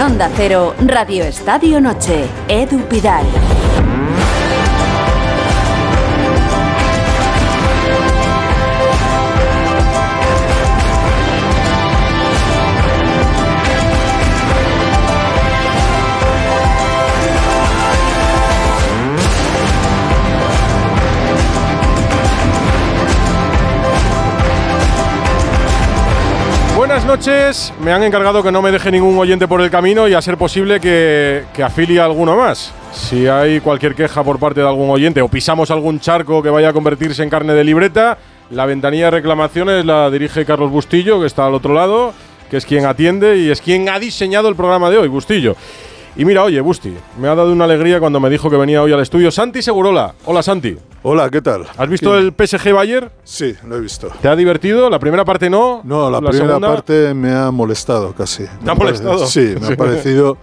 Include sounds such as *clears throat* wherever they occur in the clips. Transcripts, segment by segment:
Onda Cero, Radio Estadio Noche, Edu Pidal. Buenas noches, me han encargado que no me deje ningún oyente por el camino y a ser posible que, que afilie a alguno más. Si hay cualquier queja por parte de algún oyente o pisamos algún charco que vaya a convertirse en carne de libreta, la ventanilla de reclamaciones la dirige Carlos Bustillo, que está al otro lado, que es quien atiende y es quien ha diseñado el programa de hoy, Bustillo. Y mira, oye, Busti, me ha dado una alegría cuando me dijo que venía hoy al estudio Santi Segurola. Hola, Santi. Hola, ¿qué tal? ¿Has visto el PSG Bayern? Sí, lo he visto. ¿Te ha divertido? La primera parte no. No, la, primera segunda? parte me ha molestado casi. ¿Te Me ha molestado? Sí, me *laughs* Sí. ha parecido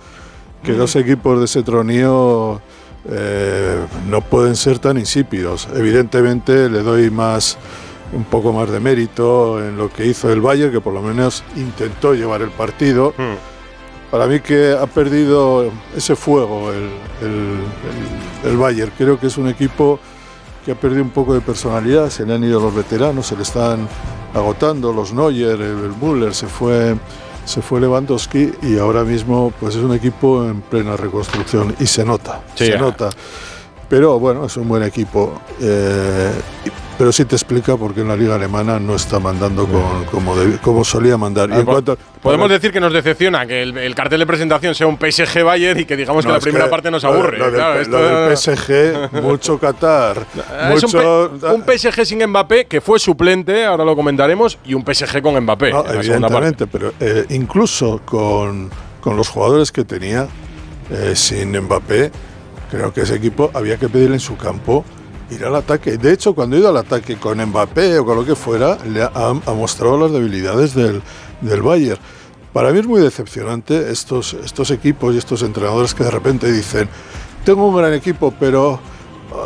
que dos equipos de ese tronío eh, no pueden ser tan insípidos. Evidentemente le doy más un poco más de mérito en lo que hizo el Bayern, que por lo menos intentó llevar el partido. Hmm. Para mí que ha perdido ese fuego el, el- el- el Bayern. Creo que es un equipo que ha perdido un poco de personalidad. Se le han ido los veteranos, se le están agotando los Neuer, el, Müller, se fue, se fue Lewandowski y ahora mismo pues es un equipo en plena reconstrucción y se nota, Sí, se nota. Pero bueno, es un buen equipo. eh, pero sí te explica por qué en la liga alemana no está mandando con- como, debi- como solía mandar. Y en cuanto- Podemos decir que nos decepciona que el, el cartel de presentación sea un PSG Bayern y que digamos que No, la es primera parte nos de- aburre. Lo, del, Claro, lo esto- del PSG, mucho Qatar, *laughs* un, mucho. P- un PSG sin Mbappé que fue suplente, ahora lo comentaremos, y un PSG con Mbappé. No, la evidentemente, pero eh, incluso con, con los jugadores que tenía eh, sin Mbappé, creo que ese equipo había que pedirle en su campo ir al ataque. De hecho, cuando ha ido al ataque con Mbappé o con lo que fuera, le ha, ha mostrado las debilidades del, del Bayern. Para mí es muy decepcionante estos, estos equipos y estos entrenadores que de repente dicen, tengo un gran equipo, pero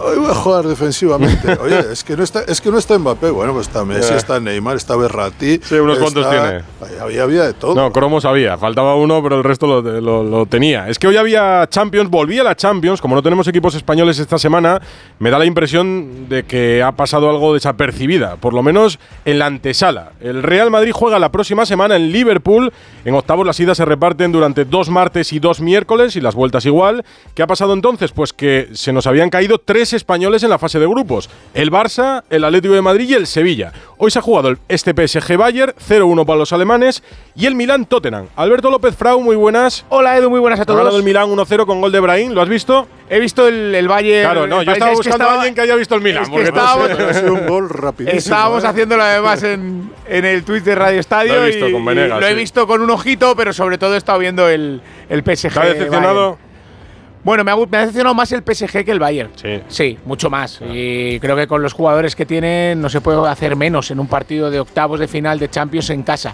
hoy voy a jugar defensivamente. *laughs* Oye, es que no está, es que no está Mbappé. Bueno, pues está Messi, está Neymar, está Berratti. Sí, unos cuantos tiene. Había, había de todo. No, Cromo sabía, faltaba uno, pero el resto lo, lo- lo tenía. Es que hoy había Champions, volvía la Champions, como no tenemos equipos españoles esta semana, me da la impresión de que ha pasado algo desapercibida, por lo menos en la antesala. El Real Madrid juega la próxima semana en Liverpool, en octavos las idas se reparten durante dos martes y dos miércoles y las vueltas igual. ¿Qué ha pasado entonces? Pues que se nos habían caído tres españoles en la fase de grupos, el Barça, el Atlético de Madrid y el Sevilla. Hoy se ha jugado el- este PSG Bayern, 0-1 para los alemanes, y el Milán Tottenham. Alberto López Frau, muy buenas. Hola Edu, muy buenas a Ha ganado todos. el Milán 1-0 con gol de Brahim, ¿lo has visto? He visto el, el Bayern. Claro, no, yo estaba es buscando estaba- a alguien que haya visto el Milán. es que estábamos-. Ha un gol rapidísimo. Estábamos ¿eh? haciéndolo además en, en el tweet de Radio Estadio. Lo he visto y- con Venegas, y Lo he visto con un ojito, pero sobre todo he estado viendo el, el PSG. ¿Te ha decepcionado? Bayern. Bueno, me ha, me ha decepcionado más el PSG que el Bayern. Sí. Sí, mucho más. Y creo que con los jugadores que tienen no se puede hacer menos en un partido de octavos de final de Champions en casa.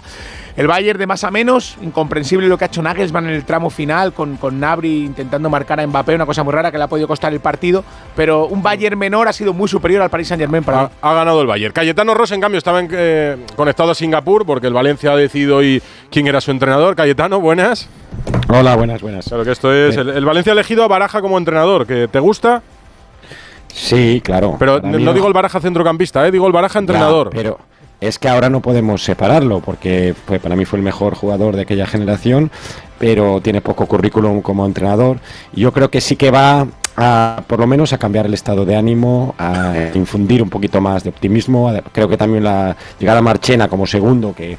El Bayern de más a menos, incomprensible lo que ha hecho Nagelsmann en el tramo final con, con Nabri intentando marcar a Mbappé, una cosa muy rara que le ha podido costar el partido, pero un Bayern menor ha sido muy superior al Paris Saint-Germain para mí. Ha, ha ganado el Bayern. Cayetano Ross, en cambio, estaba en, eh, conectado a Singapur porque el Valencia ha decidido hoy quién era su entrenador. Cayetano, buenas. Hola, buenas, buenas. Claro que esto es. Bien. El, el Valencia ha elegido a Baraja como entrenador, que te gusta, Sí, claro. pero no, digo el Baraja centrocampista, eh, digo el Baraja Ya, entrenador. pero es que ahora no podemos separarlo, porque fue, para mí fue el mejor jugador de aquella generación, pero tiene poco currículum como entrenador. Yo creo que sí que va a, por lo menos, a cambiar el estado de ánimo, a infundir un poquito más de optimismo. Creo que también la llegada a Marchena como segundo, que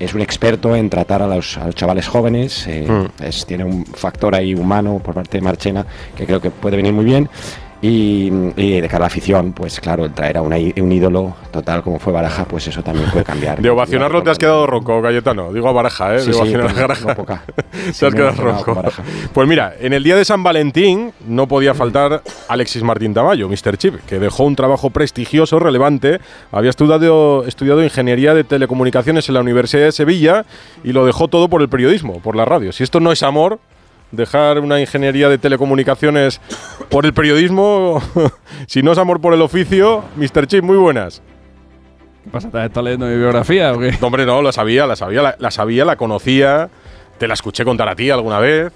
es un experto en tratar a los, a los chavales jóvenes, eh, Mm. es- tiene un factor ahí humano por parte de Marchena que creo que puede venir muy bien. Y, y de cara a la afición, pues claro, el traer a una un ídolo total como fue Baraja, pues eso también puede cambiar. De ovacionarlo te has quedado ronco, Cayetano. Digo a Baraja, ¿eh? Sí, de sí, ovacionar pues, a Baraja. no poca. *laughs* te Sí, has quedado ronco. Baraja. Pues mira, en el día de San Valentín no podía faltar Alexis Martín Tamayo, Mr. Chip, que dejó un trabajo prestigioso, relevante. Había estudiado, estudiado ingeniería de telecomunicaciones en la Universidad de Sevilla y lo dejó todo por el periodismo, por la radio. Si esto no es amor, dejar una ingeniería de telecomunicaciones por el periodismo, *laughs* si no es amor por el oficio, Mr. Chip, muy buenas. ¿Qué pasa? ¿Estás leyendo mi biografía o qué? No, hombre, no, la sabía, la sabía, la, la sabía, la conocía. te la escuché contar a ti alguna vez.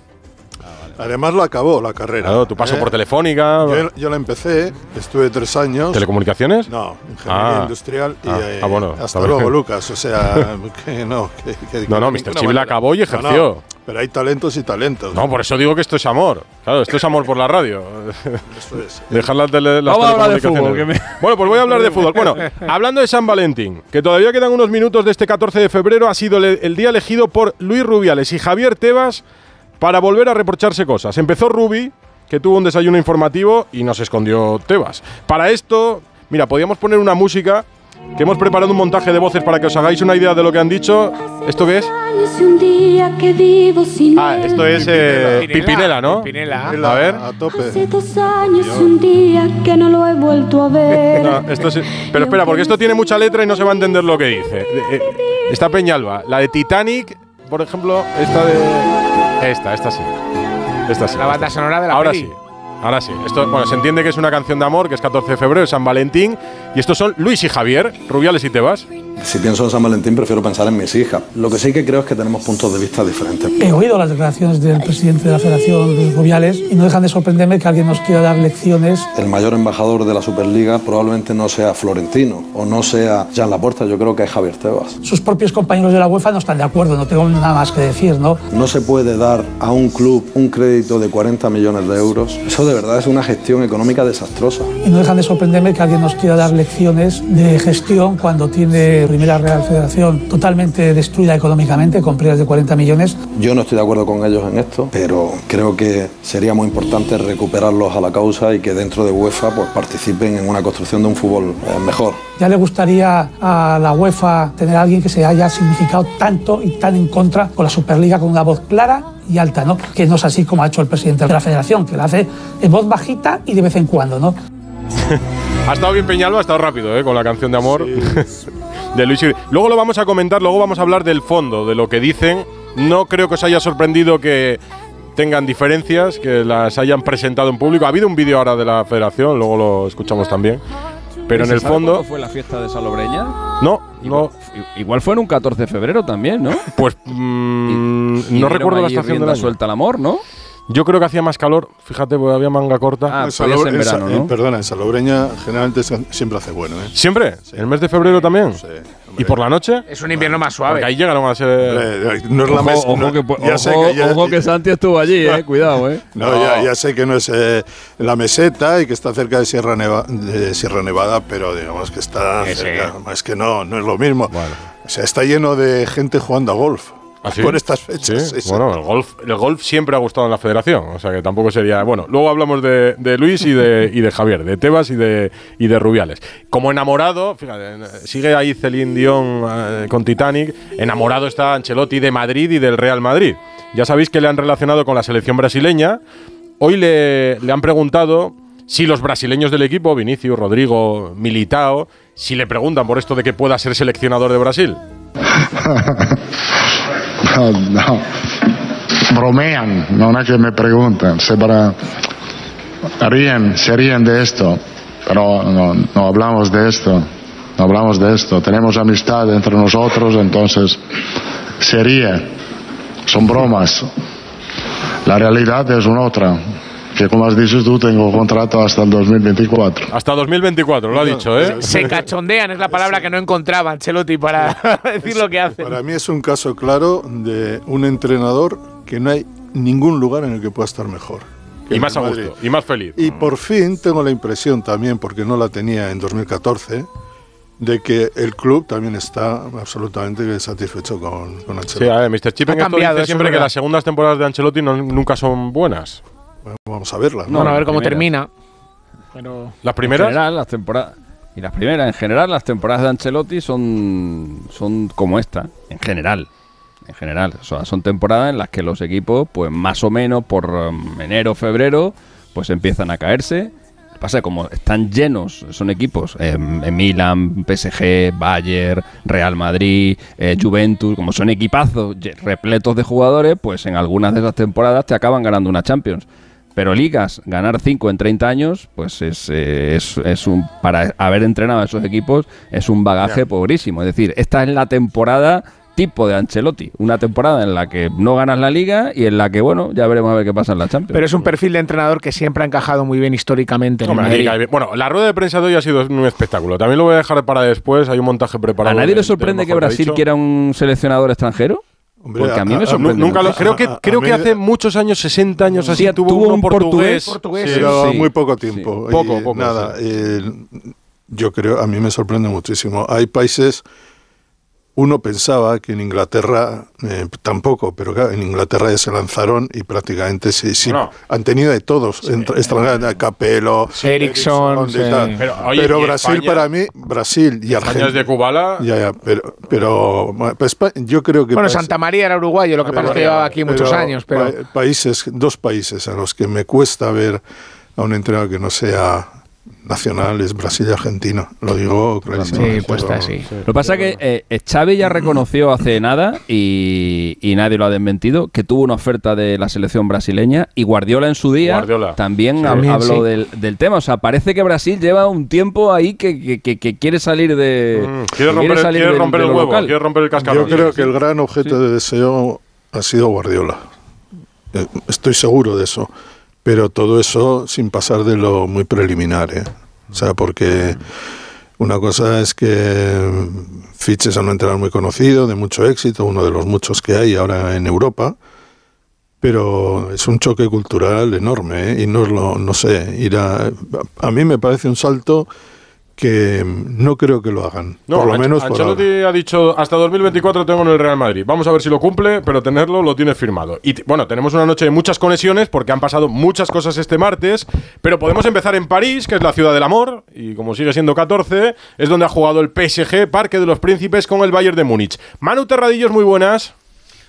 Además lo acabó la carrera. Claro, tu paso ¿eh? por Telefónica. Yo, yo la empecé, estuve tres años. ¿Telecomunicaciones? No, ingeniería Ah. industrial y Ah, eh, ah, bueno, hasta bien. luego, Lucas. O sea, *laughs* que no. que- que- No, no, Mr. Chip la acabó y ejerció. no, pero hay talentos y talentos. No, por eso digo que esto es amor. Claro, esto es amor por la radio. Eso es. *laughs* Dejar las, tele, las Vamos a hablar de telecomunicaciones. fútbol, Bueno, pues voy a hablar de fútbol. Bueno, *laughs* hablando de San Valentín, que todavía quedan unos minutos de este 14 de febrero, ha sido el día elegido por Luis Rubiales y Javier Tebas para volver a reprocharse cosas. Empezó Rubi, que tuvo un desayuno informativo y nos escondió Tebas. Para esto, mira, podíamos poner una música que hemos preparado un montaje de voces para que os hagáis una idea de lo que han dicho. ¿Esto qué es? Ah, esto es eh, Pimpinela, ¿no? Pimpinela. A ver. A tope. Hace dos años y un día que no lo he vuelto a ver. No, esto sí- pero espera, porque esto tiene mucha letra y no se va a entender lo que dice. Eh, eh, Está Peñalba. La de Titanic, por ejemplo, esta de. Esta, esta sí. Esta sí. La banda sonora de la Ahora peli. sí. Ahora sí. Esto, bueno, se entiende que es una canción de amor, que es 14 de febrero, es San Valentín. Y estos son Luis y Javier, Rubiales y Tebas. Si pienso en San Valentín, prefiero pensar en mis hijas. Lo que sí que creo es que tenemos puntos de vista diferentes. He oído las declaraciones del presidente de la Federación, Luis Rubiales, y no dejan de sorprenderme que alguien nos quiera dar lecciones. El mayor embajador de la Superliga probablemente no sea Florentino o no sea Jean Laporta, yo creo que es Javier Tebas. Sus propios compañeros de la UEFA no están de acuerdo, no tengo nada más que decir, ¿no? No se puede dar a un club un crédito de 40 millones de euros. Eso de verdad es una gestión económica desastrosa. Y no dejan de sorprenderme que alguien nos quiera dar lecciones de gestión cuando tiene Primera Real Federación totalmente destruida económicamente, con pérdidas de 40 millones. Yo no estoy de acuerdo con ellos en esto, pero creo que sería muy importante recuperarlos a la causa y que dentro de UEFA pues, participen en una construcción de un fútbol eh, mejor. Ya le gustaría a la UEFA tener a alguien que se haya significado tanto y tan en contra con la Superliga con una voz clara y alta, ¿no? Que no es así como ha hecho el presidente de la Federación, que la hace en voz bajita y de vez en cuando, ¿no? *laughs* Ha estado bien Peñalba, ha estado rápido, ¿eh? Con la canción de amor *laughs* de Luis y Luego lo vamos a comentar, luego vamos a hablar del fondo, de lo que dicen. No creo que os haya sorprendido que tengan diferencias, que las hayan presentado en público. Ha habido un vídeo ahora de la federación, luego lo escuchamos también. Pero en ¿Se el fondo. cuándo fue la fiesta de Salobreña? No, no. Igual fue en un 14 de febrero también, ¿no? *laughs* Pues mm, Y no dieron recuerdo la estación rienda año. suelta al amor, ¿no? Yo creo que hacía más calor, fíjate, porque había manga corta. Ah, En podía ser en Salobre- verano, en- ¿no? Perdona, en Salobreña generalmente siempre hace bueno, ¿eh? ¿Siempre? ¿El mes de febrero también? Sí, ¿Y por la noche? Es un invierno más Porque suave. ahí llegaron a ser. Eh, no es la Ojo, mes- ojo no- que, ya sé que ya- ojo que Santi estuvo allí, eh. *laughs* Cuidado, eh. No, Ya, ya sé que no es eh, la meseta y que está cerca de Sierra, Neva- de Sierra Nevada, pero digamos que está Sí, sí. cerca. Es que no, no es lo mismo. O sea, está lleno de gente jugando a golf. ¿Ah, sí? Por estas fechas. sí, sí. bueno, el golf, el golf siempre ha gustado en la federación, o sea que tampoco sería. Bueno, luego hablamos de, de Luis y de, y de Javier, de Tebas y de, y de Rubiales. Como enamorado, fíjate, sigue ahí Celine Dion eh, con Titanic, enamorado está Ancelotti de Madrid y del Real Madrid. Ya sabéis que le han relacionado con la selección brasileña. Hoy le, le han preguntado si los brasileños del equipo, Vinicius, Rodrigo, Militao, si le preguntan por esto de que pueda ser seleccionador de Brasil. *laughs* No, no. Bromean, no es que me preguntan, se para ríen, se ríen de esto, pero no, hablamos de esto, no hablamos de esto, tenemos amistad entre nosotros, entonces se ríe, son bromas. La realidad es otra, que como has dicho tú, tengo contrato hasta el 2024. Hasta 2024, lo ha dicho, ¿eh? Se cachondean, es la palabra que no encontraba Ancelotti para *laughs* decir lo que hace. Para mí es un caso claro de un entrenador que no hay ningún lugar en el que pueda estar mejor. Y más a gusto, y más feliz. Y por fin tengo la impresión también, porque no la tenía en 2014, de que el club también está absolutamente satisfecho con, con Sí, Ancelotti. a ver, Mr. Chip Ha cambiado, dice siempre que las segundas temporadas de Ancelotti no- nunca son buenas. Bueno, vamos a verla. Bueno, a ver cómo termina. Pero Las En primeras, general, las temporadas. Y las primeras, en general, las temporadas de Ancelotti son, son como esta. En general. En general. O sea, son temporadas en las que los equipos, pues más o menos por um, enero, febrero, pues empiezan a caerse. Lo que Pasa es que como están llenos, son equipos, eh, en Milan, PSG, Bayern, Real Madrid, eh, Juventus, como son equipazos repletos de jugadores, pues en algunas de esas temporadas te acaban ganando una Champions. Pero ligas, ganar 5 en 30 años, pues es, eh, es, es un para haber entrenado a esos equipos es un bagaje pobrísimo. Es decir, esta es la temporada tipo de Ancelotti. Una temporada en la que no ganas la liga y en la que, bueno, ya veremos a ver qué pasa en la Champions. Pero es un perfil de entrenador que siempre ha encajado muy bien históricamente en el Madrid. Bueno, la rueda de prensa de hoy ha sido un espectáculo. También lo voy a dejar para después. Hay un montaje preparado. ¿A nadie de- le de sorprende que Brasil quiera un seleccionador extranjero? Hombre, Porque a mí me a- sorprende. Nunca lo, creo que, A- a creo mí- que hace muchos años, 60 años así, Sí, tuvo, un portugués. portugués. Sí, pero sí. muy poco tiempo. Sí. Poco, poco, Nada, sí. el- yo creo, a mí me sorprende muchísimo. Hay países, uno pensaba que en Inglaterra eh, tampoco, pero claro, en Inglaterra ya se lanzaron y prácticamente sí, sí Bueno. han tenido de todos, entre- extranjeros, Capello, Ericsson, sí. Pero, Pero, oye, ¿y Brasil España? para mí, Brasil y Argentina. de Kubala. Ya, ya, pero, pero pues, yo creo que Bueno, países- Santa María era uruguayo, lo que pasa es que llevaba aquí muchos años, pero pa- países, dos países a los que me cuesta ver a un entrenador que no sea nacional es Brasil y Argentina. Lo digo clarísimamente. sí, pues está así. Lo que pasa es que eh, Xavi ya reconoció hace nada y, y nadie lo ha desmentido que tuvo una oferta de la selección brasileña y Guardiola en su día Guardiola. también, Sí. hab- También, habló sí. del, del tema. O sea, parece que Brasil lleva un tiempo ahí que, que- que- que quiere salir de. Mm, Quiere romper, el- salir quiere del- romper de el lo huevo, local. quiere romper el cascarón. Yo creo que el gran objeto de deseo ha sido Guardiola. Eh, Estoy seguro de eso. Pero todo eso sin pasar de lo muy preliminar. ¿eh? O sea, porque una cosa es que fiches a un entrenador muy conocido, de mucho éxito, uno de los muchos que hay ahora en Europa. Pero es un choque cultural enorme ¿eh? y no es lo, no sé, ir a, a mí me parece un salto que no creo que lo hagan. No, por lo Anch- menos por ahora. Ancelotti ha dicho hasta 2024 tengo en el Real Madrid. Vamos a ver si lo cumple, pero tenerlo lo tiene firmado. Y bueno, tenemos una noche de muchas conexiones porque han pasado muchas cosas este martes, pero podemos empezar en París, que es la ciudad del amor, y como sigue siendo 14, es donde ha jugado el PSG, Parque de los Príncipes, con el Bayern de Múnich. Manu Terradillos, muy buenas.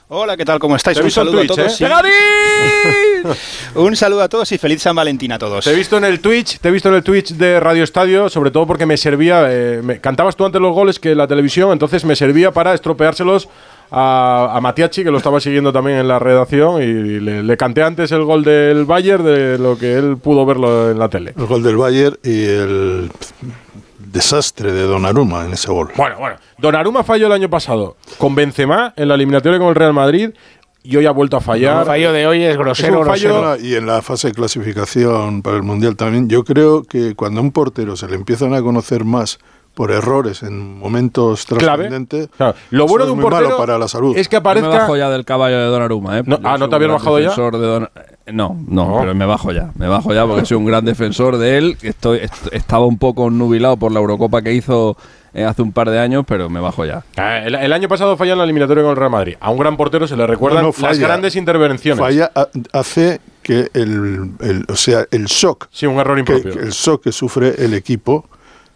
Hola, ¿qué tal? ¿Cómo estáis? Te he Un visto en saludo Twitch, a todos. ¿eh? sí. ¡Pegadín! *laughs* Un saludo a todos y feliz San Valentín a todos. Te he visto en el Twitch, te he visto en el Twitch de Radio Estadio, sobre todo porque me servía, eh, me- cantabas tú antes los goles que la televisión, entonces me servía para estropeárselos a, a Matiachi, que lo estaba siguiendo también en la redacción, y le, le canté antes el gol del Bayern de lo que él pudo verlo en la tele. El gol del Bayern y el desastre de Donnarumma en ese gol. Bueno, bueno, Donnarumma falló el año pasado con Benzema en la eliminatoria con el Real Madrid y hoy ha vuelto a fallar. el fallo de hoy es grosero, Es un fallo- grosero. Y en la fase de clasificación para el Mundial también, yo creo que cuando a un portero se le empiezan a conocer más por errores en momentos trascendentes, Claro, lo bueno de un muy malo portero para la salud. es que Yo me aparezca bajo ya del caballo de Donnarumma, ¿eh? No, ah, ¿no te habías bajado ya? defensor de Don- No, no, No. pero me bajo ya. Me bajo ya porque soy un gran defensor de él. Estoy, est- estaba un poco nubilado por la Eurocopa que hizo eh, hace un par de años, pero me bajo ya. Ah, El, el año pasado falló en la eliminatoria con el Real Madrid. A un gran portero se le recuerdan No, no, las falla. grandes intervenciones. Falla ha- hace que el, el- o sea, el shock Sí, un error que, impropio. que el shock que sufre el equipo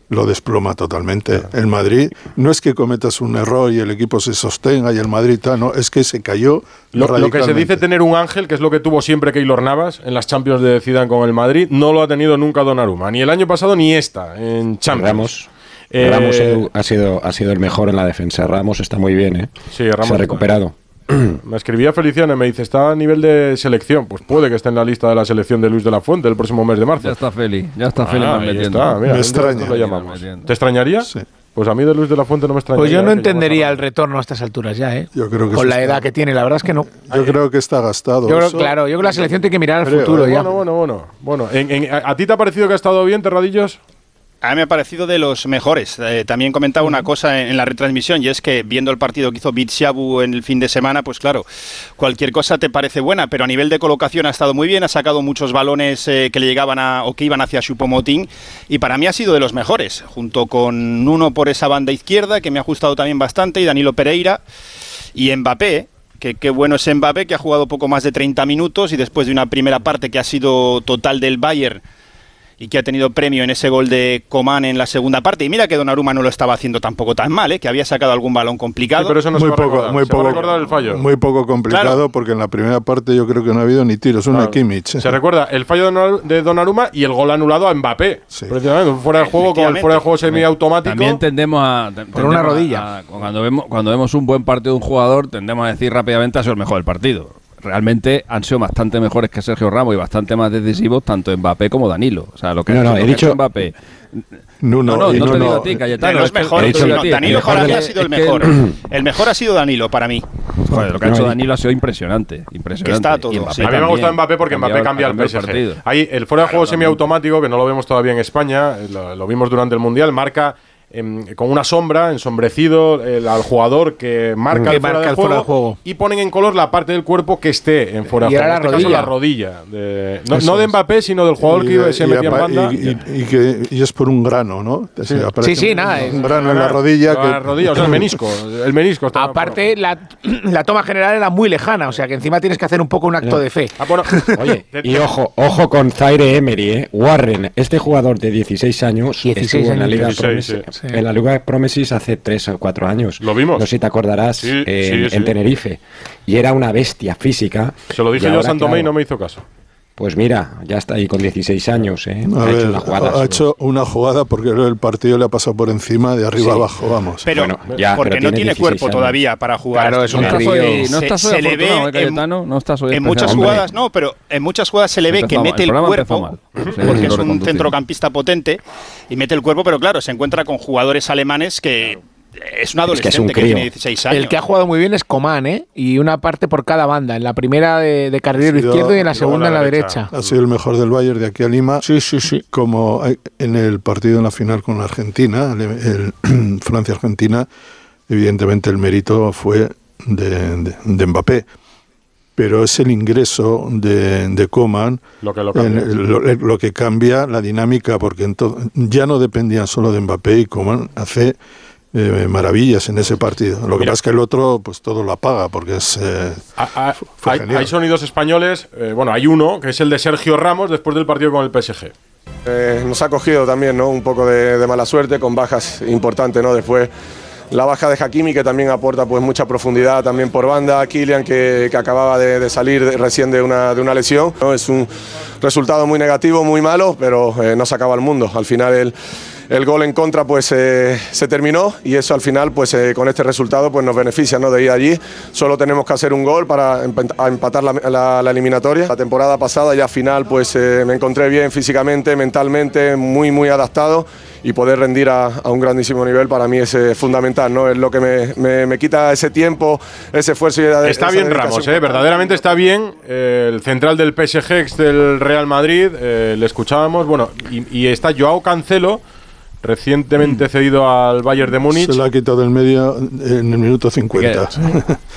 lo desploma totalmente. El Madrid no es que cometas un error y el equipo se sostenga y el Madrid tal, no, es que se cayó Lo, lo que se dice tener un ángel, que es lo que tuvo siempre Keylor Navas en las Champions de Zidane con el Madrid, no lo ha tenido nunca Donnarumma. Ni el año pasado ni esta en Champions. Ramos. Eh, Ramos Edu, ha sido, ha sido el mejor en la defensa. Ramos está muy bien, ¿eh? Sí, Ramos Se ha está- recuperado. *clears throat* Me escribía Feliciano y me dice, está a nivel de selección. Pues puede que esté en la lista de la selección de Luis de la Fuente el próximo mes de marzo. Ya está Feli, ya está Ah, Feli ahí está, mira, Me extraña. lo llamamos. ¿Te extrañaría? Sí. Pues a mí de Luis de la Fuente no me extrañaría. Pues yo no entendería el retorno a estas alturas ya, ¿eh? Yo creo que Con la está- edad que tiene, la verdad es que no. Yo creo que está gastado. Yo creo, eso. claro, yo creo que la selección tiene que mirar al Creo, futuro ¿eh? ya. Bueno, bueno, bueno. bueno en- en- a, a ti te ha parecido que ha estado bien, Terradillos? A mí me ha parecido de los mejores. Eh, también comentaba una cosa en, en la retransmisión y es que viendo el partido que hizo Bitsiabu en el fin de semana, pues claro, cualquier cosa te parece buena, pero a nivel de colocación ha estado muy bien, ha sacado muchos balones eh, que le llegaban a, o que iban hacia Choupo-Moting y para mí ha sido de los mejores, junto con uno por esa banda izquierda que me ha gustado también bastante y Danilo Pereira y Mbappé. Que qué bueno es Mbappé, que ha jugado poco más de 30 minutos y después de una primera parte que ha sido total del Bayern y que ha tenido premio en ese gol de Coman en la segunda parte. Y mira que Donnarumma no lo estaba haciendo tampoco tan mal, ¿eh? que había sacado algún balón complicado. Sí, pero eso no muy se va poco, recordar. muy Se va poco, recordar el fallo. muy poco complicado Claro. porque en la primera parte yo creo que no ha habido ni tiros, una Claro. Kimmich. ¿eh? Se recuerda el fallo de Donnar- de Donnarumma y el gol anulado a Mbappé. Sí. Fuera de juego con el fuera de juego semiautomático. También tendemos a. te- tendemos una a- rodilla. a- cuando, vemos, cuando vemos un buen partido de un jugador, tendemos a decir rápidamente ha sido el mejor del partido. Realmente han sido bastante mejores que Sergio Ramos y bastante más decisivos tanto Mbappé como Danilo. O sea, lo que, No, no, he dicho- Mbappé No, no, y no te Nuno- digo a ti, Cayetano. No es mejor, no, Danilo ha sido el mejor. El mejor ha sido Danilo para mí. Joder, lo que ha hecho No, Danilo ha sido impresionante. impresionante. está todo. A mí me ha gustado Mbappé porque Mbappé cambia el PSG. partido. Hay el fuera de juego semiautomático, que no lo vemos todavía en España, eh, lo, lo vimos durante el Mundial, marca em, con una sombra, ensombrecido el- al jugador que marca, Que el, fuera marca de el juego, fuera de juego. y ponen en color la parte del cuerpo que esté en fuera de Y juego. la este caso, la rodilla. de- no, de. Mbappé, sino del jugador y que de- se y metía en banda. y- y- y que, y es por un grano, ¿no? Sí, sí, un- nada, Un grano en la rodilla. la que, rodilla, o sea, el menisco. El menisco está- Aparte, la, *clears throat* la toma general era muy lejana, o sea que encima tienes que hacer un poco un acto de fe. Ah, bueno, *laughs* Oye, y ojo, ojo con Zaire Emery, ¿eh? Warren, este jugador de 16 años 16 estuvo en la. Liga 16, Promises, sí. en la Liga Promises hace 3 o 4 años. Lo vimos. No sé si te acordarás, Sí, en, sí, sí. en Tenerife. Y era una bestia física. se lo dije yo a Santomé y no me hizo caso. Pues mira, ya está ahí con 16 años, ¿eh? a ha ver, hecho una jugada. ha hecho una jugada porque el partido le ha pasado por encima, de arriba Sí. abajo, vamos. Pero Bueno, ya, porque pero no tiene tiene 16 cuerpo años. todavía para jugar. Claro, este es un No no Se- se le ve ¿eh, en- Cayetano? No estás hoy En muchas jugadas, no, pero en muchas jugadas se le ve que Empezó mete el cuerpo, porque es un centrocampista potente, y mete el cuerpo, pero claro, se encuentra con jugadores alemanes que es un Es que es adolescente un que, tiene 16 años. El que ha jugado muy bien es Coman, ¿eh? Y una parte por cada banda. En la primera de, de carrilero sido- izquierdo y en la segunda la en la derecha. derecha. Ha sido el mejor del Bayern de aquí a Lima. Sí, sí, sí. Como hay- en el partido en la final con la Argentina, el, el *clears throat* Francia-Argentina, evidentemente el mérito fue de, de- de Mbappé. Pero es el ingreso de, de Coman Lo que lo cambia. en- lo, lo que cambia la dinámica, porque ya no dependían solo de Mbappé y Coman hace eh, maravillas en ese partido. Lo que Mira. pasa es que el otro, pues todo lo apaga, porque es. eh, Ah, ah, fue hay, hay sonidos españoles. eh, bueno, hay uno que es el de Sergio Ramos después del partido con el PSG. Eh, nos ha cogido también ¿no? un poco de, de mala suerte con bajas importantes. ¿no? Después la baja de Hakimi que también aporta pues, mucha profundidad también por banda. Kylian que, que acababa de, de salir de- recién de una, de una lesión. ¿no? Es un resultado muy negativo, muy malo, pero eh, no se acaba el mundo. Al final el, el gol en contra pues eh, se terminó y eso al final pues eh, con este resultado pues nos beneficia ¿no? de ir allí. Solo tenemos que hacer un gol para empatar la, la- la eliminatoria. La temporada pasada ya final pues eh, me encontré bien físicamente, mentalmente, muy muy adaptado y poder rendir a, a un grandísimo nivel para mí es eh, fundamental, ¿no? Es lo que me, me- me quita ese tiempo, ese esfuerzo y esa Está bien. Ramos, ¿eh? verdaderamente está bien. eh, el central del PSG, ex del Real Madrid, le escuchábamos. Bueno, y, y está Joao Cancelo, recientemente cedido al Bayern de Múnich. se lo ha quitado del medio en el minuto 50.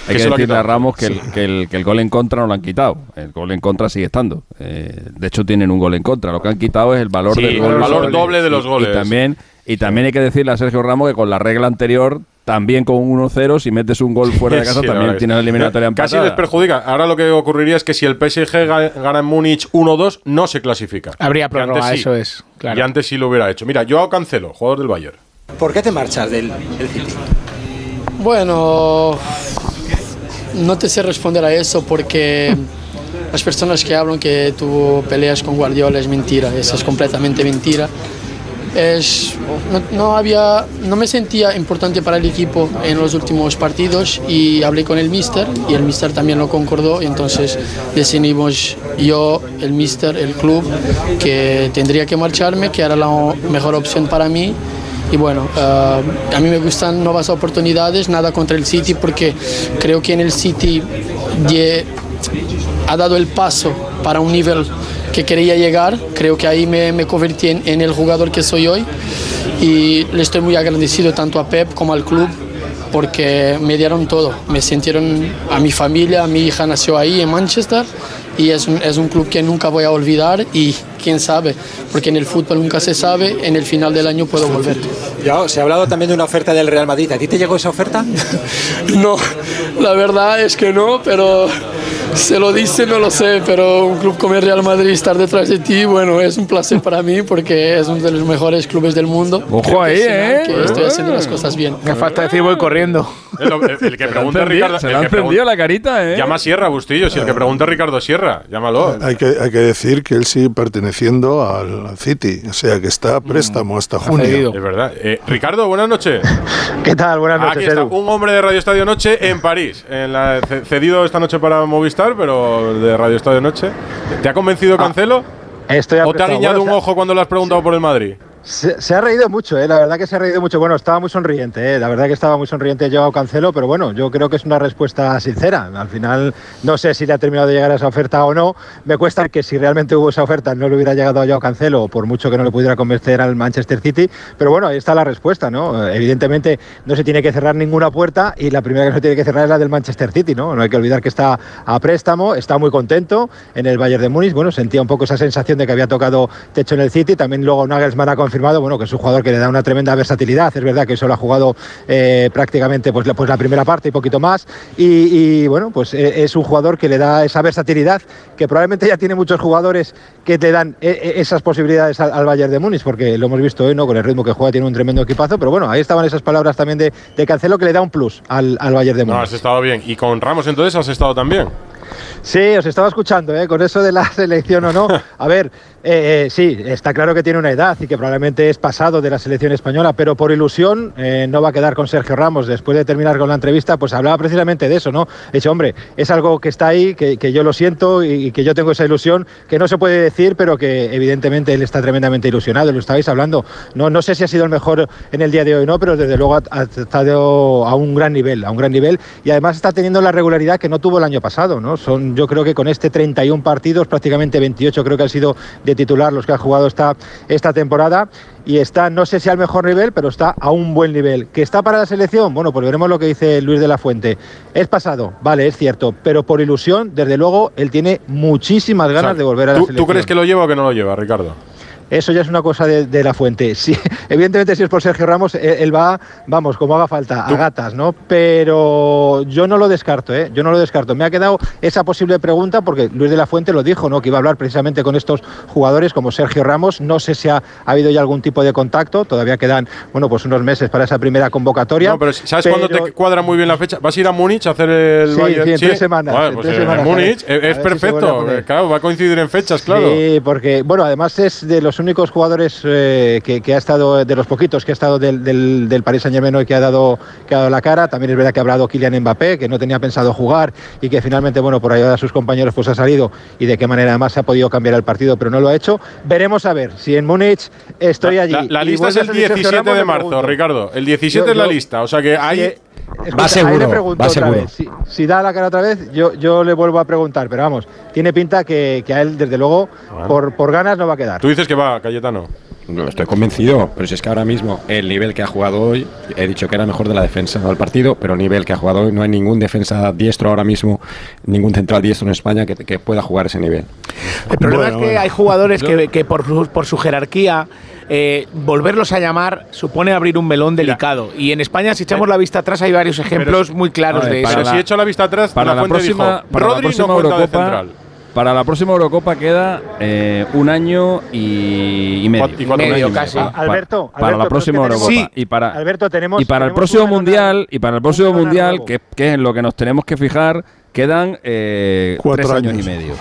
Hay Que decirle *laughs* a Ramos que el, que, el, que el gol en contra no lo han quitado. El gol en contra sigue estando. Eh, de hecho, tienen un gol en contra. Lo que han quitado es el valor Sí, del gol. el valor doble de los y- goles. Y también, y también hay que decirle a Sergio Ramos que con la regla anterior, también con un 1-0, si metes un gol *laughs* fuera de casa, Sí, la también tienes es- la eliminatoria Casi empatada. les perjudica. Ahora lo que ocurriría es que si el PSG ga- gana en Múnich 1-2, no se clasifica. Habría prórroga, sí. eso es. Claro. Y antes sí lo hubiera hecho. Mira, Joao Cancelo, jugador del Bayern. ¿Por qué te marchas del, del City? Bueno, no te sé responder a eso porque las personas que hablan que tú peleas con Guardiola es mentira, eso es completamente mentira. Es, no, había, no me sentía importante para el equipo en los últimos partidos y hablé con el mister y el mister también lo concordó. Y entonces decidimos yo, el mister, el club que tendría que marcharme, que era la mejor opción para mí. Y bueno, eh, a mí me gustan nuevas oportunidades, nada contra el City porque creo que en el City die- ha dado el paso para un nivel que quería llegar. Creo que ahí me, me convertí en, en el jugador que soy hoy y le estoy muy agradecido tanto a Pep como al club porque me dieron todo. Me sintieron a mi familia, mi hija nació ahí en Manchester y es un, es un club que nunca voy a olvidar y quién sabe, porque en el fútbol nunca se sabe, en el final del año puedo volver. Ya, se ha hablado también de una oferta del Real Madrid. ¿A ti te llegó esa oferta? *laughs* No, la verdad es que no, pero se lo dice, no lo sé, pero un club como el Real Madrid estar detrás de ti, bueno, es un placer para mí porque es uno de los mejores clubes del mundo. Ojo ahí, ¿eh? Que estoy haciendo las cosas bien. Me falta decir voy corriendo. El, el que pregunta Ricardo. se le ha que encendido pregun- la carita, ¿eh? Llama a Sierra, Bustillo. Si el que pregunta es Ricardo Sierra, llámalo. Hay que, hay que decir que él sigue perteneciendo al, City, o sea que está a préstamo hasta junio. Es verdad. Eh, Ricardo, buenas noches. *laughs* ¿Qué tal? Buenas Aquí noches, está, Edu. un hombre de Radio Estadio Noche en París. En la- ce- cedido esta noche para Movistar, pero de Radio Estadio Noche. ¿Te ha convencido Cancelo? Estoy ¿O te ha guiñado Bueno, un ojo cuando le has preguntado por el Madrid? Se, ha reído mucho, ¿eh? la verdad que se ha reído mucho. Bueno, estaba muy sonriente, ¿eh? la verdad que estaba muy sonriente Joao Cancelo, pero bueno, yo creo que es una respuesta sincera. Al final, no sé si le ha terminado de llegar a esa oferta o no. Me cuesta que si realmente hubo esa oferta no le hubiera llegado a Joao Cancelo, por mucho que no le pudiera convencer al Manchester City. Pero bueno, ahí está la respuesta, ¿no? Evidentemente no se tiene que cerrar ninguna puerta y la primera que se tiene que cerrar es la del Manchester City, ¿no? No hay que olvidar que está a préstamo, está muy contento en el Bayern de Múnich. Bueno, sentía un poco esa sensación de que había tocado techo en el City. También luego Nagelsmann ha confirmado bueno, que es un jugador que le da una tremenda versatilidad. Es verdad que solo ha jugado eh, prácticamente pues, pues, la primera parte y poquito más. Y, y bueno, pues eh, es un jugador que le da esa versatilidad que probablemente ya tiene muchos jugadores que te dan eh, esas posibilidades al, al, Bayern de Múnich, porque lo hemos visto hoy, ¿no? Con el ritmo que juega tiene un tremendo equipazo. Pero bueno, ahí estaban esas palabras también de, de Cancelo que le da un plus al, al Bayern de Múnich. No, has estado bien. Y con Ramos entonces has estado también. Sí, os estaba escuchando, ¿eh? con eso de la *laughs* selección o no. *laughs* A ver, eh, eh, sí, está claro que tiene una edad y que probablemente es pasado de la selección española, pero por ilusión eh, no va a quedar con Sergio Ramos. Después de terminar con la entrevista, pues hablaba precisamente de eso, ¿no? Dicho, hombre, es algo que está ahí, que, yo lo siento y, que yo tengo esa ilusión, que no se puede decir, pero que evidentemente él está tremendamente ilusionado, lo estabais hablando. No, no sé si ha sido el mejor en el día de hoy, no, pero desde luego ha, ha estado a un gran nivel, a un gran nivel y además está teniendo la regularidad que no tuvo el año pasado, ¿no? Son, yo creo que con este 31 partidos, prácticamente 28 creo que han sido de titular los que ha jugado esta, esta temporada y está, no sé si al mejor nivel, pero está a un buen nivel. ¿Que está para la selección? Bueno, pues veremos lo que dice Luis de la Fuente. Es pasado, vale, es cierto, pero por ilusión, desde luego, él tiene muchísimas ganas o sea, de volver a la ¿tú, selección. ¿Tú crees que lo lleva o que no lo lleva, Ricardo? Eso ya es una cosa de, de la fuente. *laughs* Sí, evidentemente, si es por Sergio Ramos, él, él, va, vamos, como haga falta, a gatas, ¿no? Pero yo no lo descarto, ¿eh? Yo no lo descarto. Me ha quedado esa posible pregunta porque Luis de la Fuente lo dijo, ¿no? Que iba a hablar precisamente con estos jugadores como Sergio Ramos. No sé si ha, ha habido ya algún tipo de contacto. Todavía quedan, bueno, pues unos meses para esa primera convocatoria. No, pero ¿sabes pero... cuándo te cuadra muy bien la fecha? ¿Vas a ir a Múnich a hacer el sí, Bayern? Sí, en tres semanas. En pues tres en semanas, Múnich es, es perfecto. Si claro, va a coincidir en fechas, claro. Sí, porque, bueno, además es de los únicos jugadores eh, que, que, ha estado, de los poquitos que ha estado del, del, del Paris Saint Germain y que ha, dado, que ha dado la cara. También es verdad que ha hablado Kylian Mbappé, que no tenía pensado jugar y que finalmente, bueno, por ayudar a sus compañeros, pues ha salido y de qué manera además se ha podido cambiar el partido, pero no lo ha hecho. Veremos a ver si en Múnich estoy allí. La, la, la lista es el 17 de marzo, Ricardo. El 17 yo, es la yo, lista, o sea que hay. Escucha, va seguro, va seguro. Si, si, da la cara otra vez, yo, yo le vuelvo a preguntar, pero vamos, tiene pinta que, que a él, desde luego, bueno. por, por ganas no va a quedar. Tú dices que va, Cayetano. No, estoy convencido, pero si es que ahora mismo el nivel que ha jugado hoy, he dicho que era mejor de la defensa del partido, pero el nivel que ha jugado hoy no hay ningún defensa diestro ahora mismo, ningún central diestro en España que, que pueda jugar ese nivel. El problema bueno, es que bueno. hay jugadores que, que por, por su jerarquía eh, volverlos a llamar supone abrir un melón delicado. Mira, y en España, si echamos la vista atrás, hay varios ejemplos pero, muy claros ver, de eso. Pero si echo la vista atrás, para la, próxima, dijo, para Rodri la próxima no Eurocopa, para la próxima Eurocopa queda eh, un año y, y medio. Y cuatro medio, años, casi. Pa, Alberto, para Alberto, la próxima Eurocopa sí, y para Alberto, tenemos, y para tenemos el próximo mundial y para el próximo mundial que, que, es en lo que nos tenemos que fijar quedan eh, tres años. años y medio.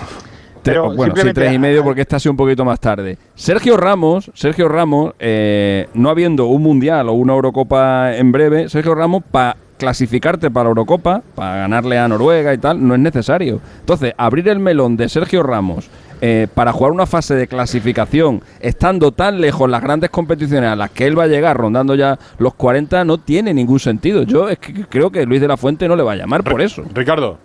Pero bueno, sí, tres y medio porque esta ha sido un poquito más tarde. Sergio Ramos, Sergio Ramos, eh, no habiendo un mundial o una Eurocopa en breve, Sergio Ramos para clasificarte para la Eurocopa, para ganarle a Noruega y tal, no es necesario. Entonces, abrir el melón de Sergio Ramos eh, para jugar una fase de clasificación, estando tan lejos las grandes competiciones a las que él va a llegar, rondando ya los 40, no tiene ningún sentido. Yo es que creo que Luis de la Fuente no le va a llamar por eso. Ricardo.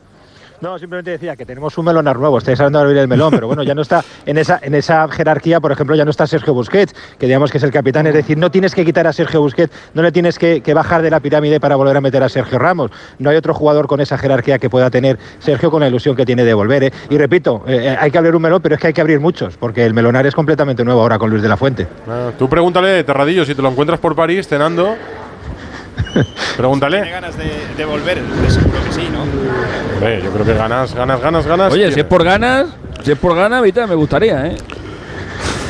No, simplemente decía que tenemos un melonar nuevo. Estáis hablando de abrir el melón, pero bueno, ya no está en esa, en esa jerarquía, por ejemplo, ya no está Sergio Busquets, que digamos que es el capitán. Es decir, no tienes que quitar a Sergio Busquets, no le tienes que, que bajar de la pirámide para volver a meter a Sergio Ramos. No hay otro jugador con esa jerarquía que pueda tener Sergio con la ilusión que tiene de volver. ¿eh? Y repito, eh, hay que abrir un melón, pero es que hay que abrir muchos, porque el melonar es completamente nuevo ahora con Luis de la Fuente. Tú pregúntale, Terradillo, si te lo encuentras por París cenando. Pregúntale. ¿Tiene ganas de, de volver? Pues seguro que sí, ¿no? Hombre, yo creo que ganas, ganas, ganas, ganas. Oye, si es por ganas, si es por ganas, ahorita me gustaría, ¿eh?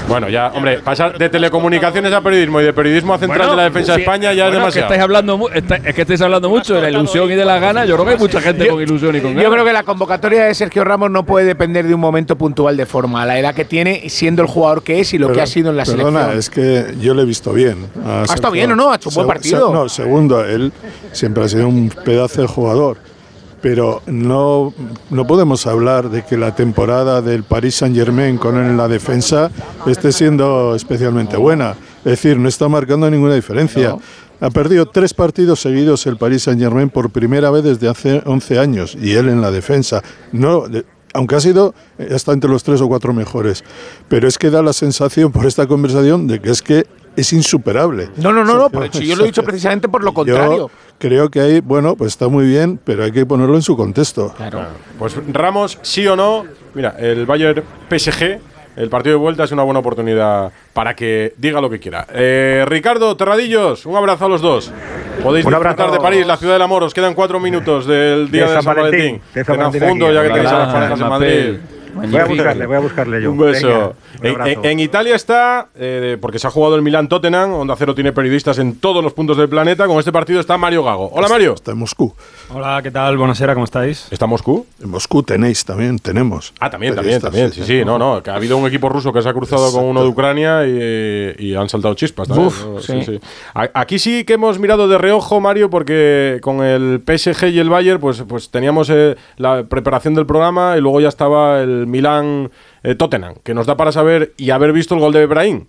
Bueno, ya, hombre, pasar de telecomunicaciones a periodismo y de periodismo a central bueno, de la defensa sí, de España ya bueno, es demasiado. Que estáis hablando, está, es que estáis hablando mucho de la ilusión y de las ganas. Yo creo que hay mucha gente yo, con ilusión y con ganas. Yo creo que la convocatoria de Sergio Ramos no puede depender de un momento puntual de forma. La edad que tiene, siendo el jugador que es y lo Pero, que ha sido en la perdona, selección. es que yo le he visto bien. ¿Ha estado bien o no? ¿Ha hecho un buen partido? no, segundo, él siempre ha sido un pedazo de jugador pero no, no podemos hablar de que la temporada del Paris Saint Germain con él en la defensa esté siendo especialmente buena. decir, no está marcando ninguna diferencia. Ha perdido tres partidos seguidos el Paris Saint-Germain por primera vez desde hace 11 años y él en la defensa. No, de- aunque ha sido, eh, está entre los tres o cuatro mejores. Pero es que da la sensación por esta conversación de que es que es insuperable. No, no, no, no, por hecho, yo lo he dicho precisamente por lo contrario. Yo creo que ahí, bueno, pues está muy bien, pero hay que ponerlo en su contexto. Pues Ramos, sí o no. Mira, el Bayern PSG, el partido de vuelta es una buena oportunidad para que diga lo que quiera. Eh, Ricardo, Terradillos, un abrazo a los dos. Podéis Un disfrutar abrazo. de París, la ciudad del amor. Os quedan cuatro minutos del día de, San Valentín. de San Valentín ya que tenéis a las Hola, parejas en Mbappé. Voy a buscarle, voy a buscarle yo. Un beso. Venga, un En- abrazo. en, en Italia está, eh, porque se ha jugado el Milan Tottenham, Onda Cero tiene periodistas en todos los puntos del planeta. Con este partido está Mario Gago. Hola Mario. Está en Moscú. Hola, ¿qué tal? Buonasera, ¿cómo estáis? ¿Está Moscú? En Moscú tenéis también, tenemos. Ah, también, también, también. Sí, sí, no, no. Que ha habido un equipo ruso que se ha cruzado con uno de Ucrania y, y han saltado chispas también. Uf, ¿no? sí. Aquí sí que hemos mirado de reojo, Mario, porque con el PSG y el Bayern, pues, pues teníamos eh, la preparación del programa y luego ya estaba el Milan eh, Tottenham, que nos da para saber y haber visto el gol de Ibrahim.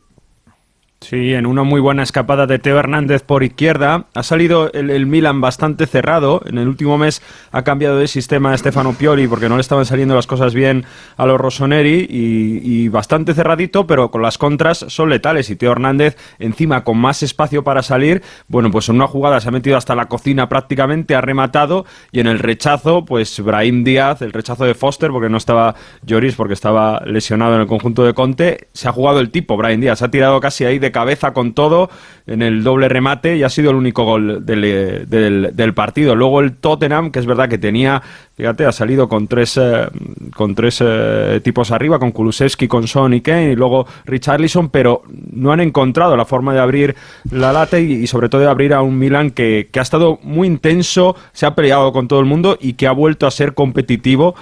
Sí, en una muy buena escapada de Teo Hernández por izquierda. Ha salido el, Milan bastante cerrado. En el último mes ha cambiado de sistema Stefano Pioli porque no le estaban saliendo las cosas bien a los Rossoneri y, y bastante cerradito, pero con las contras son letales. Y Teo Hernández, encima con más espacio para salir, bueno, pues en una jugada se ha metido hasta la cocina prácticamente, ha rematado y en el rechazo, pues Brahim Díaz, el rechazo de Foster, porque no estaba Lloris, porque estaba lesionado en el conjunto de Conte, se ha jugado el tipo, Brahim Díaz, ha tirado casi ahí de cabeza con todo en el doble remate y ha sido el único gol del, del- del partido. Luego el Tottenham, que es verdad que tenía, fíjate, ha salido con tres, eh, con tres eh, tipos arriba, con Kulusevski, con Son y Kane, y luego Richarlison, pero no han encontrado la forma de abrir la lata y, y sobre todo de abrir a un Milan que, que ha estado muy intenso, se ha peleado con todo el mundo y que ha vuelto a ser competitivo.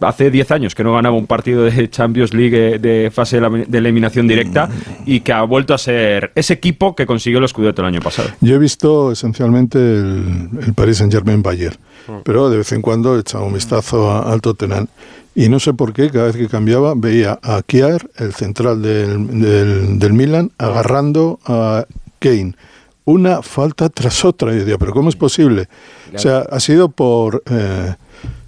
Hace 10 años que no ganaba un partido de Champions League eh, de fase de la- de eliminación directa y que ha vuelto a ser ese equipo que consiguió el Scudetto el año pasado. Yo he visto esencialmente el, el Paris Saint-Germain Bayern, pero de vez en cuando he echado un vistazo a- al Tottenham. Y no sé por qué, cada vez que cambiaba, veía a Kiar, el central del, del, del Milan, agarrando a Kane. Una falta tras otra. Y yo decía, ¿pero cómo es posible? O sea, ha sido por. eh,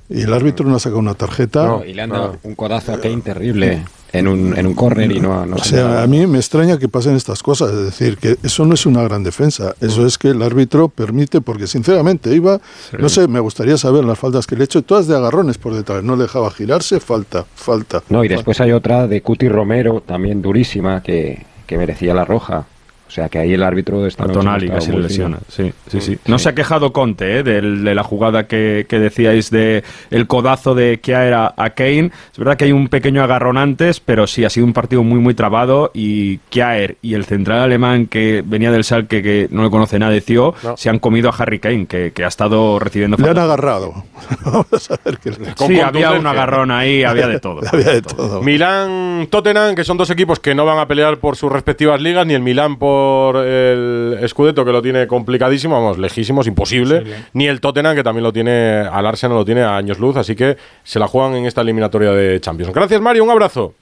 y el árbitro no ha sacado una tarjeta. No, y le han dado un codazo a Kane terrible en un, en un córner y no, no o sea, a mí me extraña que pasen estas cosas, es decir, que eso no es una gran defensa, eso es que el árbitro permite, porque sinceramente iba, no sé, me gustaría saber las faltas que le he hecho, todas de agarrones por detrás, no le dejaba girarse, falta, falta. No, y después hay otra de Cuti Romero, también durísima, que, que merecía la roja. O sea que ahí el árbitro está A Tonali casi le lesiona. Sí, sí, sí. No se ha quejado Conte ¿eh? del- de, la jugada que, que decíais de el codazo de Kjaer a, a Kane. Es verdad que hay un pequeño agarrón antes, pero sí, ha sido un partido muy, muy trabado y Kjaer y el central alemán que venía del Salque, que no le conoce nadie, Cio, se han comido a Harry Kane, que, que ha estado recibiendo... Le han agarrado. *laughs* Vamos a ver qué le- Sí, había un agarrón ahí, había de todo. *laughs* Había de todo. Milán Tottenham, que son dos equipos que no van a pelear por sus respectivas ligas, ni el Milán por el Scudetto, que lo tiene complicadísimo, vamos, lejísimos, imposible, ni el Tottenham, que también lo tiene, al Arsenal lo tiene a años luz, así que se la juegan en esta eliminatoria de Champions. Gracias, Mario, un abrazo.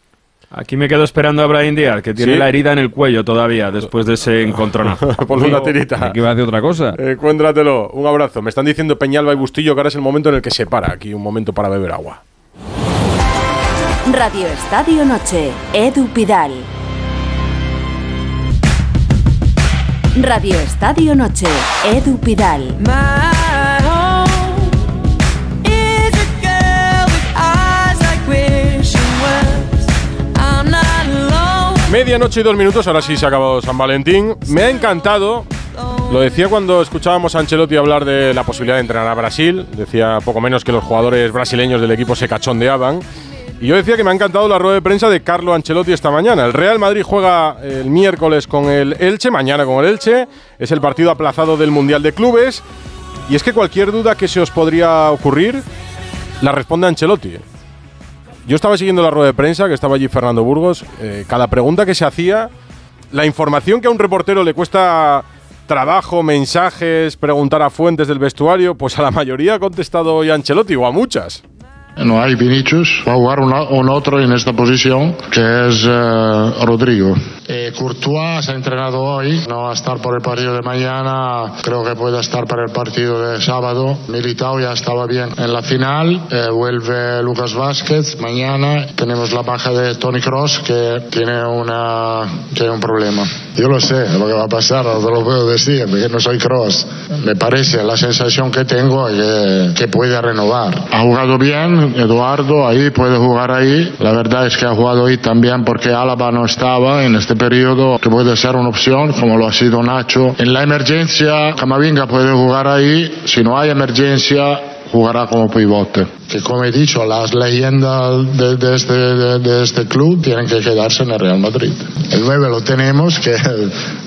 Aquí me quedo esperando a Brian Díaz, que tiene Sí. la herida en el cuello todavía después de ese encontronazo. *laughs* Ponle una tirita. Aquí va a decir otra cosa. Encuéntratelo. Un abrazo. Me están diciendo Peñalba y Bustillo que ahora es el momento en el que se para. Aquí un momento para beber agua. Radio Estadio Noche, Edu Pidal. Radio Estadio Noche, Edu Pidal. Medianoche y dos minutos, ahora sí se ha acabado San Valentín. Me ha encantado, lo decía cuando escuchábamos a Ancelotti hablar de la posibilidad de entrenar a Brasil, decía poco menos que los jugadores brasileños del equipo se cachondeaban. Y yo decía que me ha encantado la rueda de prensa de Carlo Ancelotti esta mañana. El Real Madrid juega el miércoles con el Elche, mañana con el Elche. Es el partido aplazado del Mundial de Clubes. Y es que cualquier duda que se os podría ocurrir, la responde Ancelotti. Yo estaba siguiendo la rueda de prensa, que estaba allí Fernando Burgos. eh, cada pregunta que se hacía, la información que a un reportero le cuesta trabajo, mensajes, preguntar a fuentes del vestuario, pues a la mayoría ha contestado hoy Ancelotti, o a muchas. No hay Vinicius, va a jugar una- un otro en esta posición que es eh, Rodrigo. Eh, Courtois se ha entrenado hoy, no va a estar por el partido de mañana, creo que puede estar para el partido de sábado. Militao ya estaba bien en la final, eh, vuelve Lucas Vázquez, mañana tenemos la baja de Tony Cross que tiene, una, tiene un problema. Yo lo sé, lo que va a pasar, no te lo puedo decir, porque no soy Cross. Me parece, la sensación que tengo es que, que puede renovar. Ha jugado bien, Eduardo, ahí puede jugar ahí. La verdad es que ha jugado ahí también porque Álava no estaba en este periodo, que puede ser una opción, como lo ha sido Nacho. En la emergencia, Camavinga puede jugar ahí. Si no hay emergencia, jugará como pivote. Que como he dicho, las leyendas de, de este, de, de este club tienen que quedarse en el Real Madrid. El 9 lo tenemos, que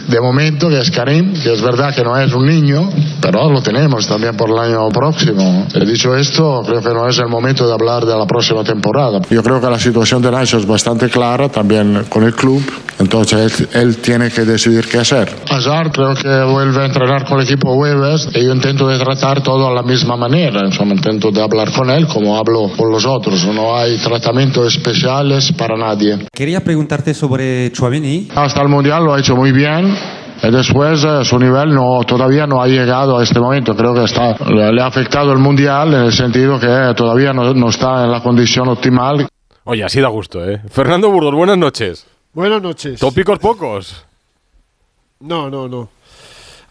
de momento, que es Karim, que es verdad que no es un niño, pero lo tenemos también por el año próximo. He dicho esto, creo que no es el momento de hablar de la próxima temporada. Yo creo que la situación de Nacho es bastante clara también con el club, entonces él, él tiene que decidir qué hacer. Hazard creo que vuelve a entrenar con el equipo jueves y yo intento de tratar todo a la misma manera, insomma, intento de hablar con él como hablo con los otros, no hay tratamientos especiales para nadie. Quería preguntarte sobre Chouameni. Hasta el Mundial lo ha hecho muy bien. Y después eh, su nivel no, todavía no ha llegado a este momento. Creo que está, le, le ha afectado el Mundial en el sentido que todavía no, no está en la condición optimal. Oye, así da gusto, ¿eh? Fernando Burgos, buenas noches. Buenas noches. Tópicos pocos. No, no, no.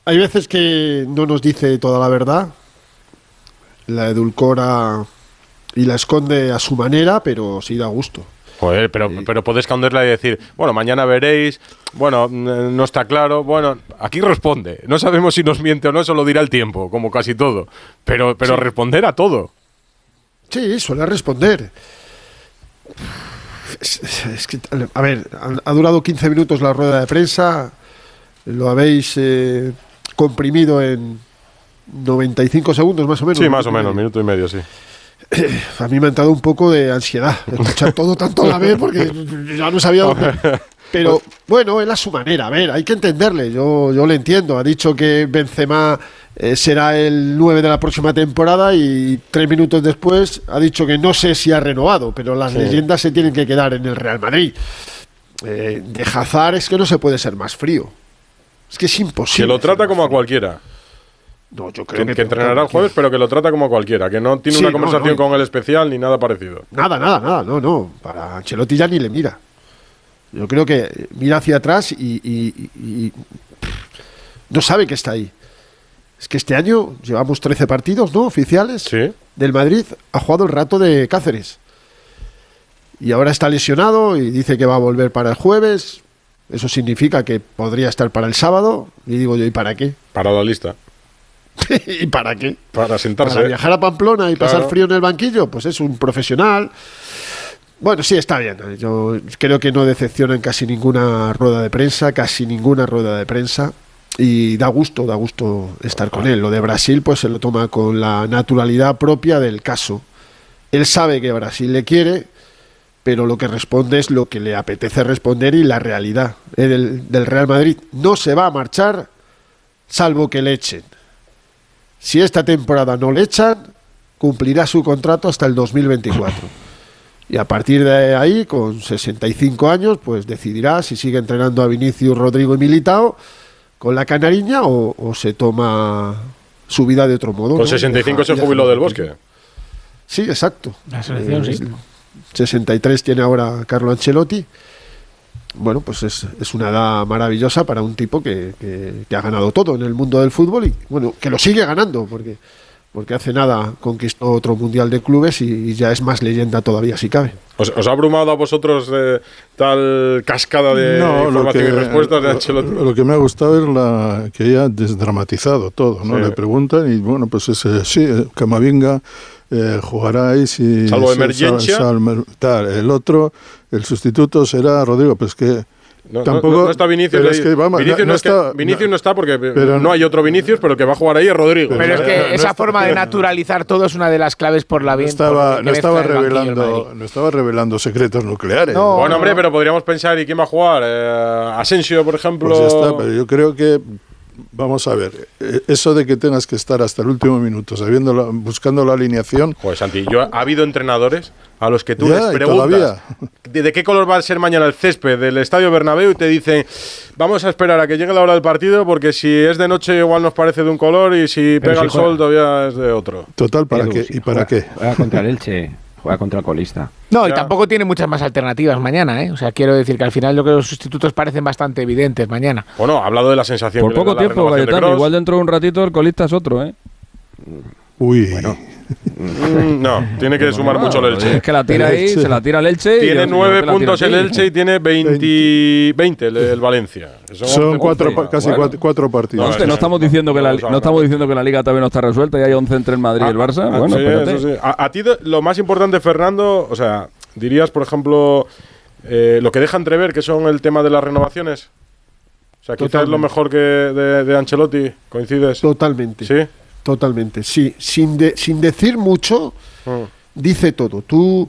Hay veces que no nos dice toda la verdad, la edulcora y la esconde a su manera, pero sí da gusto. Joder, pero, pero puedes esconderla y decir, bueno, mañana veréis, bueno, no está claro, bueno, aquí responde. No sabemos si nos miente o no, eso lo dirá el tiempo, como casi todo. Pero, pero Sí. responder a todo. Sí, suele responder. Es, que, a ver, ha, durado 15 minutos la rueda de prensa, lo habéis eh, comprimido en 95 segundos más o menos. Sí, más o menos, minuto y medio, sí. A mí me ha entrado un poco de ansiedad de escuchar todo tanto a la vez porque ya no sabía dónde. *laughs* Pero bueno, él a su manera, a ver, hay que entenderle, yo, yo le entiendo. Ha dicho que Benzema eh, será el 9 de la próxima temporada y tres minutos después ha dicho que no sé si ha renovado, pero las Sí. leyendas se tienen que quedar en el Real Madrid. Eh, de Hazard es que no se puede ser más frío. Es que es Que imposible. lo trata como a cualquiera. No, yo Que, creo que, que entrenará el jueves, pero que lo trata como a cualquiera. Que no tiene Sí, una no, conversación no. con el especial ni nada parecido. Nada, nada, nada, no, no. Para Ancelotti ya ni le mira. Yo creo que mira hacia atrás y, y- y- y no sabe que está ahí. Es que este año llevamos 13 partidos, ¿no? Oficiales del Madrid. Ha jugado el rato de Cáceres. Y ahora está lesionado y dice que va a volver para el jueves. Eso significa que podría estar para el sábado. Y digo yo, ¿y para qué? *laughs* Para la lista. ¿Y para qué? Para sentarse. Para viajar a Pamplona y pasar frío en el banquillo, pues es un profesional. Bueno, sí, está bien. Yo creo que no decepciona en casi ninguna rueda de prensa, casi ninguna rueda de prensa. Y da gusto, da gusto estar con él. Lo de Brasil, pues se lo toma con la naturalidad propia del caso. Él sabe que Brasil le quiere, pero lo que responde es lo que le apetece responder y la realidad eh, del, del Real Madrid. No se va a marchar salvo que le echen. Si esta temporada no le echan, cumplirá su contrato hasta el 2024. Y a partir de ahí, con 65 años, pues decidirá si sigue entrenando a Vinicius, Rodrigo y Militao con la canariña o, o se toma su vida de otro modo. Con ¿no? 65 Deja- se jubiló del bosque. Sí, exacto. La selección, Eh, sí. 63 tiene ahora Carlo Ancelotti. Bueno, pues es, es una edad maravillosa para un tipo que, que- que ha ganado todo en el mundo del fútbol y bueno, que lo sigue ganando, porque, porque hace nada conquistó otro mundial de clubes y, y ya es más leyenda todavía si cabe. ¿Os, os ha abrumado a vosotros eh, tal cascada de No, lo información que, y respuestas de lo- Ancelotti? lo que me ha gustado es la que ella ha desdramatizado todo, ¿no? Sí. Le preguntan y bueno, pues ese, sí, eh, Camavinga eh, jugará ahí si... Salvo si- emergencia. sal- sal- tal. El otro, el sustituto será Rodrigo, pues que... No, tampoco, no, no está Vinicius. pero le- es que, vamos, Vinicius, no- es que- está- Vinicius no está porque pero- no hay otro Vinicius, pero el que va a jugar ahí es Rodrigo. Pero es que no esa forma de naturalizar todo es una de las claves por la no bien. estaba, por- no estaba revelando, no estaba revelando secretos nucleares. bueno, ¿no? hombre, pero podríamos pensar, ¿y quién va a jugar? Eh, Asensio, por ejemplo. Pues ya está, pero yo creo que Vamos a ver, eh, eso de que tengas que estar hasta el último minuto sabiendo la- buscando la alineación. Pues Santi, yo, ha habido entrenadores a los que tú Ya, les preguntas de, de qué color va a ser mañana el césped del Estadio Bernabéu y te dicen vamos a esperar a que llegue la hora del partido porque si es de noche igual nos parece de un color y si Pero pega si el juega. sol todavía es de otro. Total, ¿para Edu, qué? si ¿Y para juega- qué? Juega contra el Elche, *laughs* juega contra el colista. No, y Ya. tampoco tiene muchas más alternativas mañana, ¿eh? O sea, quiero decir que al final yo creo que los sustitutos parecen bastante evidentes mañana. Bueno, ha hablado de la sensación Por que le poco da la tiempo, Cayetano. Kroos. Igual dentro de un ratito el colista es otro, ¿eh? Uy, Mm, No, tiene que sumar mucho el Elche. Es que la tira ahí, se la tira el Elche. y Tiene nueve puntos el Elche y tiene 20, 20 el, el Valencia. Son son 11 cuatro, casi Bueno. cuatro, cuatro partidos. No, Hostia, no estamos diciendo que la, no estamos diciendo que la liga todavía no está resuelta y hay 11 entre el Madrid y el Barça. Ah, Bueno, sí, espérate. eso sí. A, a ti lo más importante, Fernando, o sea, dirías, por ejemplo, eh, lo que deja entrever que son el tema de las renovaciones. O sea, quizás es lo mejor que de, de Ancelotti. ¿Coincides? Totalmente. Sí. Totalmente, sí. Sin, de- sin decir mucho, Mm. dice todo. Tú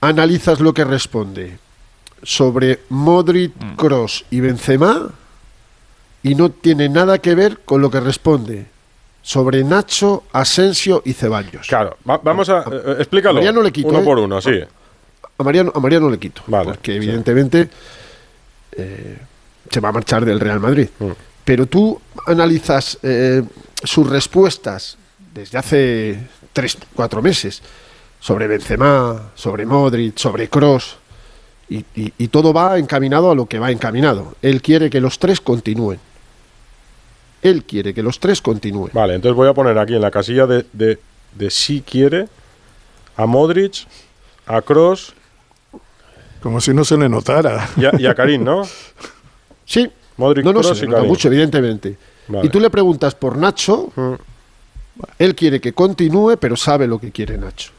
analizas lo que responde sobre Modric, Cross y Benzema y no tiene nada que ver con lo que responde sobre Nacho, Asensio y Ceballos. Claro, va- vamos a. eh, explícalo. A le quito, Uno ¿eh? por uno, sí. A Mariano, a Mariano le quito, Vale, porque sí. evidentemente eh, se va a marchar del Real Madrid. Mm. Pero tú analizas eh, sus respuestas desde hace tres, cuatro meses sobre Benzema, sobre Modric, sobre Cross, y, y- y todo va encaminado a lo que va encaminado. Él quiere que los tres continúen. Él quiere que los tres continúen. Vale, entonces voy a poner aquí en la casilla de, de, de si quiere a Modric, a Cross Como si no se le notara. y a, y a Karim, ¿no? Sí, Modric, no, no, Kroos se le nota mucho, evidentemente. Vale. Y tú le preguntas por Nacho, Mm. él quiere que continúe, pero sabe lo que quiere Nacho.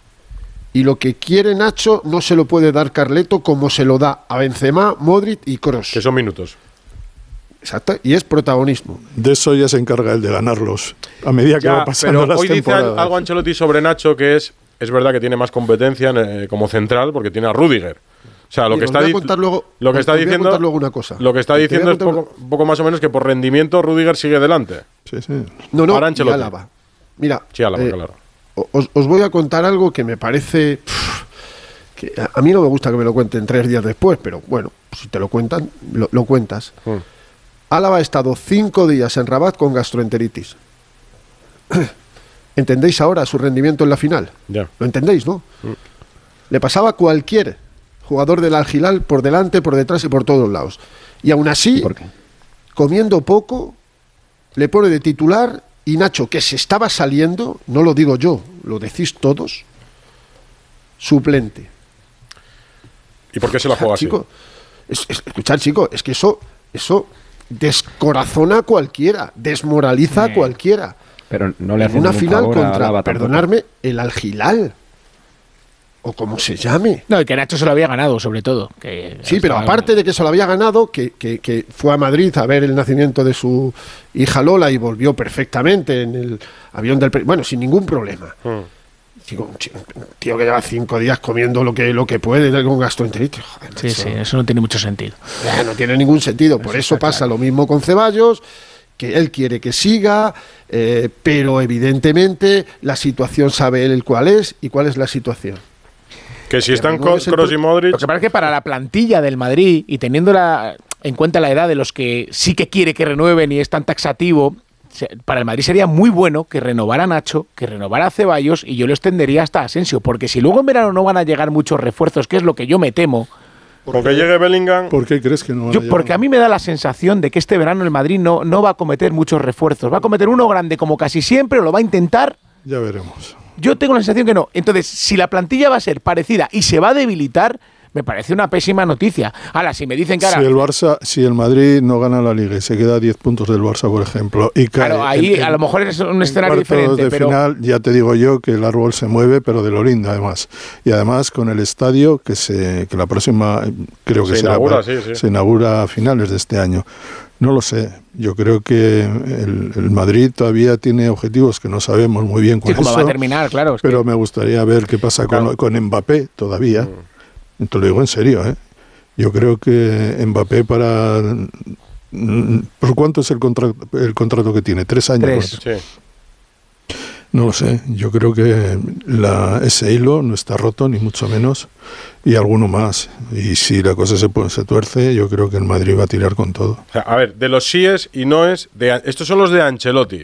Y lo que quiere Nacho no se lo puede dar Carleto como se lo da a Benzema, Modric y Kroos. Que son minutos. Exacto, y es protagonismo. De eso ya se encarga el de ganarlos. A medida que Ya, va pasando pero las hoy dice algo Ancelotti sobre Nacho que es es verdad que tiene más competencia eh, como central porque tiene a Rudiger. O sea, lo Mira, que está voy a di- contar luego- lo que os está voy a diciendo contar luego una cosa. Lo que está diciendo es poco, poco más o menos que por rendimiento Rudiger sigue delante. Sí, sí. No, no, Para y Ancelotti. Álava. Mira, Sí, Álava, eh, claro. os, os voy a contar algo que me parece... pff, que a, a mí no me gusta que me lo cuenten tres días después, pero bueno, si te lo cuentan, lo, lo cuentas. Mm. Álava ha estado cinco días en Rabat con gastroenteritis. *clears throat* ¿Entendéis ahora su rendimiento en la final? Ya. ¿Lo entendéis, no? Mm. Le pasaba a cualquier jugador del Algilal por delante, por detrás y por todos lados. Y aún así, comiendo poco, le pone de titular y Nacho, que se estaba saliendo, no lo digo yo, lo decís todos, suplente. ¿Y por qué se la juega así? Chico, es- es- escuchad, chico, es que eso, eso descorazona a cualquiera, desmoraliza a cualquiera. Pero no le En una final contra, perdonarme, el Algilal. O como se llame. No, y que Nacho se lo había ganado, sobre todo. Que Sí, pero aparte de que se lo había ganado, que, que- que fue a Madrid a ver el nacimiento de su hija Lola y volvió perfectamente en el avión del... pre- Bueno, sin ningún problema. Digo, un tío que lleva cinco días comiendo lo que, lo que puede con gastroenteritis. Joder, Sí, sí, eso no tiene mucho sentido. Ya, no tiene ningún sentido. Por eso, pasa lo mismo con Ceballos, que él quiere que siga, eh, pero evidentemente la situación sabe él el cuál es y cuál es la situación. Que si están no es el Kroos pro- y Modric. Lo que pasa es que para la plantilla del Madrid y teniendo la- en cuenta la edad de los que sí que quiere que renueven y es tan taxativo, para el Madrid sería muy bueno que renovara a Nacho, que renovara a Ceballos y yo lo extendería hasta Asensio, porque si luego en verano no van a llegar muchos refuerzos, que es lo que yo me temo, Con que llegue Bellingham. ¿Por qué crees que no van a yo, porque a mí me da la sensación de que este verano el Madrid no, no va a cometer muchos refuerzos, va a cometer uno grande como casi siempre, o lo va a intentar, Ya veremos. Yo tengo la sensación que no. Entonces, si la plantilla va a ser parecida y se va a debilitar, me parece una pésima noticia. Ahora, si me dicen que ahora. Si el Barça, si el Madrid no gana la Liga y se queda a 10 puntos del Barça, por ejemplo, y cae Claro, ahí en- a lo mejor es un en escenario diferente, de pero. final, ya te digo yo que el árbol se mueve, pero de lo lindo además. Y además con el estadio que se que la próxima creo que Se será inaugura, para- sí, sí. se inaugura a finales de este año. No lo sé. Yo creo que el, el Madrid todavía tiene objetivos que no sabemos muy bien Sí, cuáles cómo va a son, terminar, claro. es que- pero me gustaría ver qué pasa con, con Mbappé todavía. Mm. Te lo digo en serio, ¿eh? Yo creo que Mbappé para ¿Por cuánto es el contrato, el contrato que tiene? ¿Tres años? Sí. No lo sé. Yo creo que la, ese hilo no está roto, ni mucho menos, y alguno más. Y si la cosa se, pone- se tuerce, yo creo que el Madrid va a tirar con todo. O sea, a ver, de los síes y noes, de, estos son los de Ancelotti.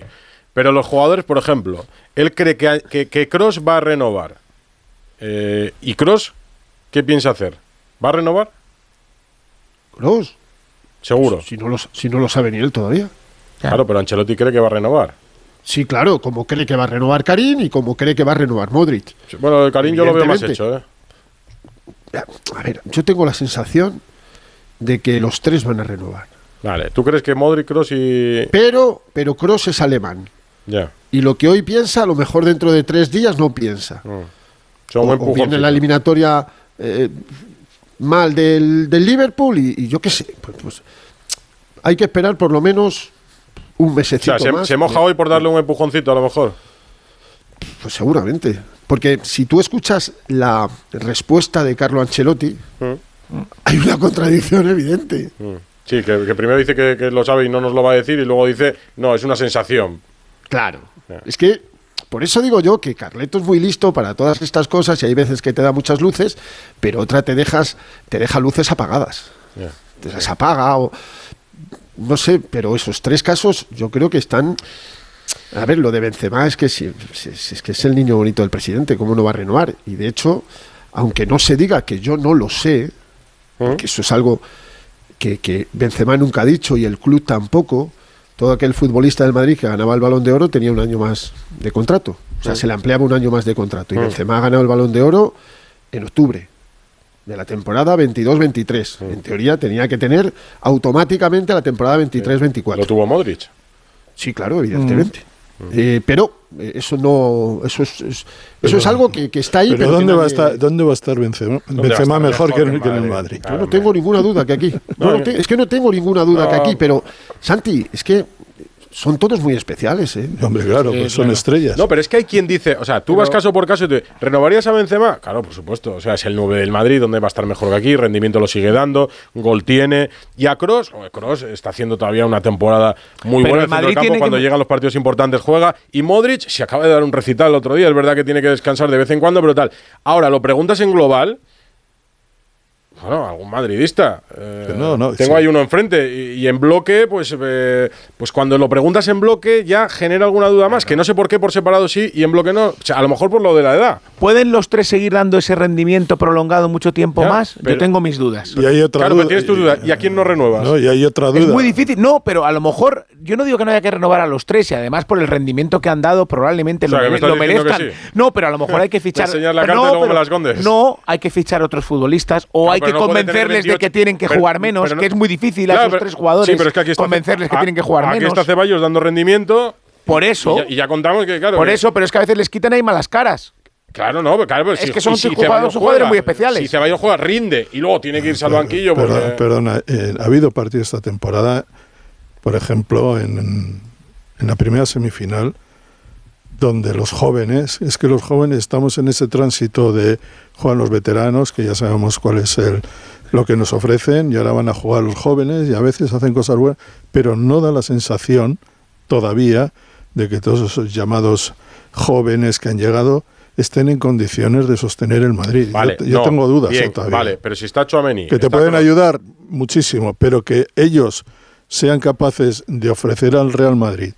Pero los jugadores, por ejemplo, él cree que, que, que Kroos va a renovar. Eh, ¿Y Cross qué piensa hacer? ¿Va a renovar? ¿Kroos? Seguro. Si no, lo, si no lo sabe ni él todavía. Claro, pero Ancelotti cree que va a renovar. Sí, claro, como cree que va a renovar Karim y como cree que va a renovar Modric. Bueno, el Karim yo lo veo más hecho, ¿eh? A ver, yo tengo la sensación de que los tres van a renovar. Vale, ¿tú crees que Modric, Cross y...? Pero, pero Kroos es alemán. Ya. Y lo que hoy piensa, a lo mejor dentro de tres días no piensa. Son o, o viene la eliminatoria eh, mal del, del Liverpool y, y yo qué sé. Pues, pues, hay que esperar por lo menos un O mesecito sea, se, más. se moja hoy por darle un empujoncito a lo mejor. Pues seguramente. Porque si tú escuchas la respuesta de Carlo Ancelotti, hay una contradicción evidente. Mm. Sí, que, que primero dice que, que lo sabe y no nos lo va a decir y luego dice, no, es una sensación. Claro. Es que por eso digo yo que Carleto es muy listo para todas estas cosas y hay veces que te da muchas luces, pero otra te dejas te deja luces apagadas. Te las apaga o no sé, pero esos tres casos yo creo que están a ver, lo de Benzema es que si, es que es el niño bonito del presidente, ¿cómo no va a renovar? Y de hecho, aunque no se diga que yo no lo sé, porque eso es algo que, que Benzema nunca ha dicho y el club tampoco, todo aquel futbolista del Madrid que ganaba el Balón de Oro tenía un año más de contrato. O sea, Mm. se le ampliaba un año más de contrato. Y Mm. Benzema ha ganado el Balón de Oro en octubre de la temporada 22-23. Mm. En teoría tenía que tener automáticamente la temporada 23-24. Lo tuvo Modric. Sí, claro, evidentemente. Eh, pero eh, eso no eso es, es- eso es algo que, que está ahí. Pero, pero ¿dónde, va a estar, ¿dónde va a estar Benzema? ¿Dónde va a Benzema estar? mejor que, Mejor en- que que en el Madrid. Yo no tengo ninguna duda que aquí. *laughs* No, es que no tengo ninguna duda que aquí, pero Santi, es que son todos muy especiales, ¿eh? Hombre, claro, Sí, pues son claro. estrellas. No, pero es que hay quien dice, o sea, tú vas caso por caso y te ¿renovarías a Benzema? Claro, por supuesto. O sea, es el 9 del Madrid, donde va a estar mejor que aquí, rendimiento lo sigue dando, gol tiene. Y a Cross, Cross está haciendo todavía una temporada muy Pero buena en el centro Madrid del campo, tiene que- cuando llegan los partidos importantes juega. Y Modric se acaba de dar un recital el otro día, es verdad que tiene que descansar de vez en cuando, pero tal. Ahora, lo preguntas en global. Bueno, algún madridista. eh, no, no, tengo sí. ahí uno enfrente. Y, y en bloque, pues, eh, pues cuando lo preguntas en bloque ya genera alguna duda más. Que no sé por qué por separado sí y en bloque no. O sea, a lo mejor por lo de la edad. ¿Pueden los tres seguir dando ese rendimiento prolongado mucho tiempo Ya, más? pero- Yo tengo mis dudas. Y hay otra claro, duda. pero tienes tus dudas. ¿Y a quién no renuevas? No, y hay otra duda. Es muy difícil. No, pero a lo mejor, yo no digo que no haya que renovar a los tres y además por el rendimiento que han dado, probablemente O sea, lo, me merezcan. sí. No, pero a lo mejor hay que *laughs* fichar. La pero carta y no, luego me pero- la escondes. No, hay que fichar otros futbolistas o Claro, hay que no convencerles de 28, que tienen que pero- jugar menos, no- que es muy difícil a esos tres jugadores sí, pero es que aquí está- convencerles que a- tienen que jugar aquí menos. está Ceballos dando rendimiento. Por eso. Y ya, y ya contamos que, claro. por que- eso, pero es que a veces les quitan ahí malas caras. Claro, no, pero claro, pero Es si, que son si jugadores- Ceballos son jugadores juega, muy especiales. Si Ceballos juega, rinde y luego tiene que irse al banquillo. Perdona, porque- perdona, eh, ha habido partidos esta temporada, por ejemplo, en, en la primera semifinal, donde los jóvenes, es que los jóvenes estamos en ese tránsito de juegan los veteranos, que ya sabemos cuál es el, lo que nos ofrecen, y ahora van a jugar los jóvenes, y a veces hacen cosas buenas, pero no da la sensación todavía de que todos esos llamados jóvenes que han llegado estén en condiciones de sostener el Madrid. Yo- Vale, yo, no, tengo dudas bien, todavía Vale, pero si está Chouameni. que te pueden ayudar muchísimo, pero que ellos sean capaces de ofrecer al Real Madrid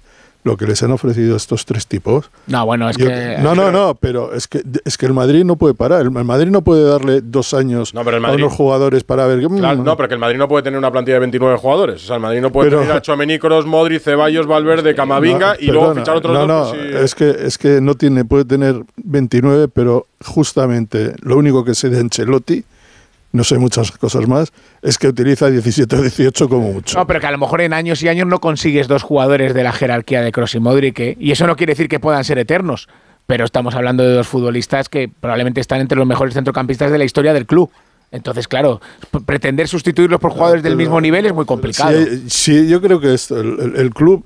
lo que les han ofrecido estos tres tipos. No, bueno, es yo- que. no, no, no, pero es que es que el Madrid no puede parar. El Madrid no puede darle dos años No, pero el a unos jugadores para ver. mm, Claro, no, pero que el Madrid no puede tener una plantilla de 29 jugadores. O sea, el Madrid no puede Pero- tener a Chouameni, Kroos, Modric, Ceballos, Valverde, Camavinga no, y luego perdona, fichar otros no, dos. no, pues, sí. es que es que no tiene puede tener 29, pero justamente lo único que sé de Ancelotti, no sé muchas cosas más, es que utiliza 17 o 18 como mucho. No, pero que a lo mejor en años y años no consigues dos jugadores de la jerarquía de Kroos y Modric, ¿eh? y eso no quiere decir que puedan ser eternos, pero estamos hablando de dos futbolistas que probablemente están entre los mejores centrocampistas de la historia del club. Entonces, claro, pretender sustituirlos por jugadores del mismo nivel es muy complicado. Sí, sí, yo creo que esto, el, el- el club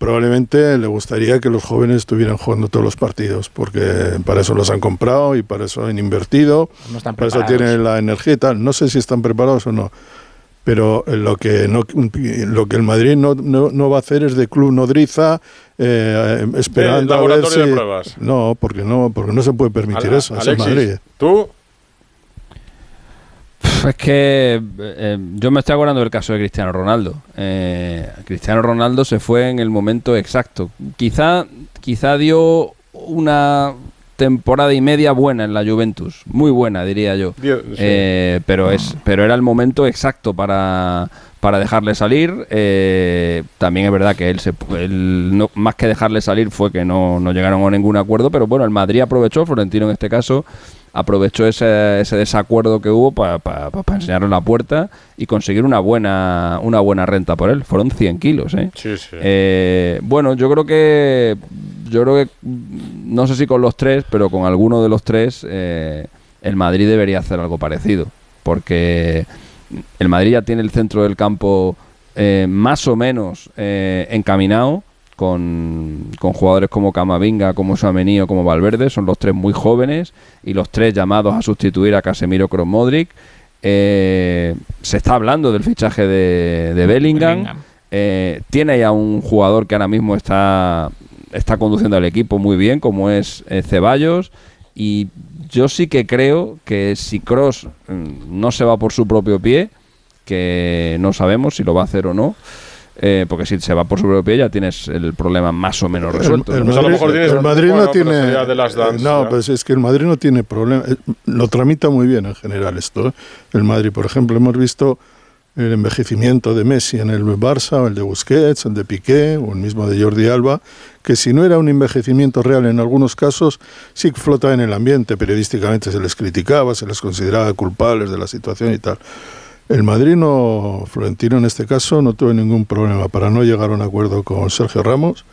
probablemente le gustaría que los jóvenes estuvieran jugando todos los partidos, porque para eso los han comprado y para eso han invertido, No están para eso tienen la energía y tal. No sé si están preparados o no, pero lo que no lo que el Madrid no, no, no va a hacer es de club nodriza eh, esperando De a ver laboratorio de si- pruebas. no porque no porque no se puede permitir eso es el Alexis, Madrid ¿Tú? Es que eh, yo me estoy acordando del caso de Cristiano Ronaldo. Eh, Cristiano Ronaldo se fue en el momento exacto. Quizá, quizá dio una temporada y media buena en la Juventus, muy buena diría yo. Sí. Eh, pero es, pero era el momento exacto para, para dejarle salir. Eh, también es verdad que él, se, él no, más que dejarle salir fue que no, no llegaron a ningún acuerdo. Pero bueno, el Madrid aprovechó, Florentino en este caso aprovechó ese, ese desacuerdo que hubo para enseñarle la puerta y conseguir una buena una buena renta por él. Fueron 100 kilos, ¿eh? Sí, sí. Eh, bueno, yo creo que yo creo que no sé si con los tres, pero con alguno de los tres eh, el Madrid debería hacer algo parecido, porque el Madrid ya tiene el centro del campo eh, más o menos eh, encaminado. Con, con jugadores como Camavinga, como Suamení o como Valverde, son los tres muy jóvenes y los tres llamados a sustituir a Casemiro Kroos Modric. Eh, se está hablando del fichaje de, de Bellingham. Bellingham. Eh, tiene ya un jugador que ahora mismo está, está conduciendo al equipo muy bien, como es eh, Ceballos. Y yo sí que creo que si Cross no se va por su propio pie, que no sabemos si lo va a hacer o no, eh, porque si se va por su propio pie ya tienes el problema más o menos resuelto. El, ¿no? Madrid, el Madrid no bueno, pero tiene. de las Dance, no, ya. pues es que el Madrid no tiene problema. eh, Lo tramita muy bien en general esto. ¿eh? El Madrid, por ejemplo, hemos visto el envejecimiento de Messi en el Barça, o el de Busquets, el de Piqué, o el mismo de Jordi Alba, que si no era un envejecimiento real en algunos casos, sí flotaba en el ambiente. Periodísticamente se les criticaba, se les consideraba culpables de la situación y tal. El Madrid no, Florentino en este caso, no tuvo ningún problema para no llegar a un acuerdo con Sergio Ramos,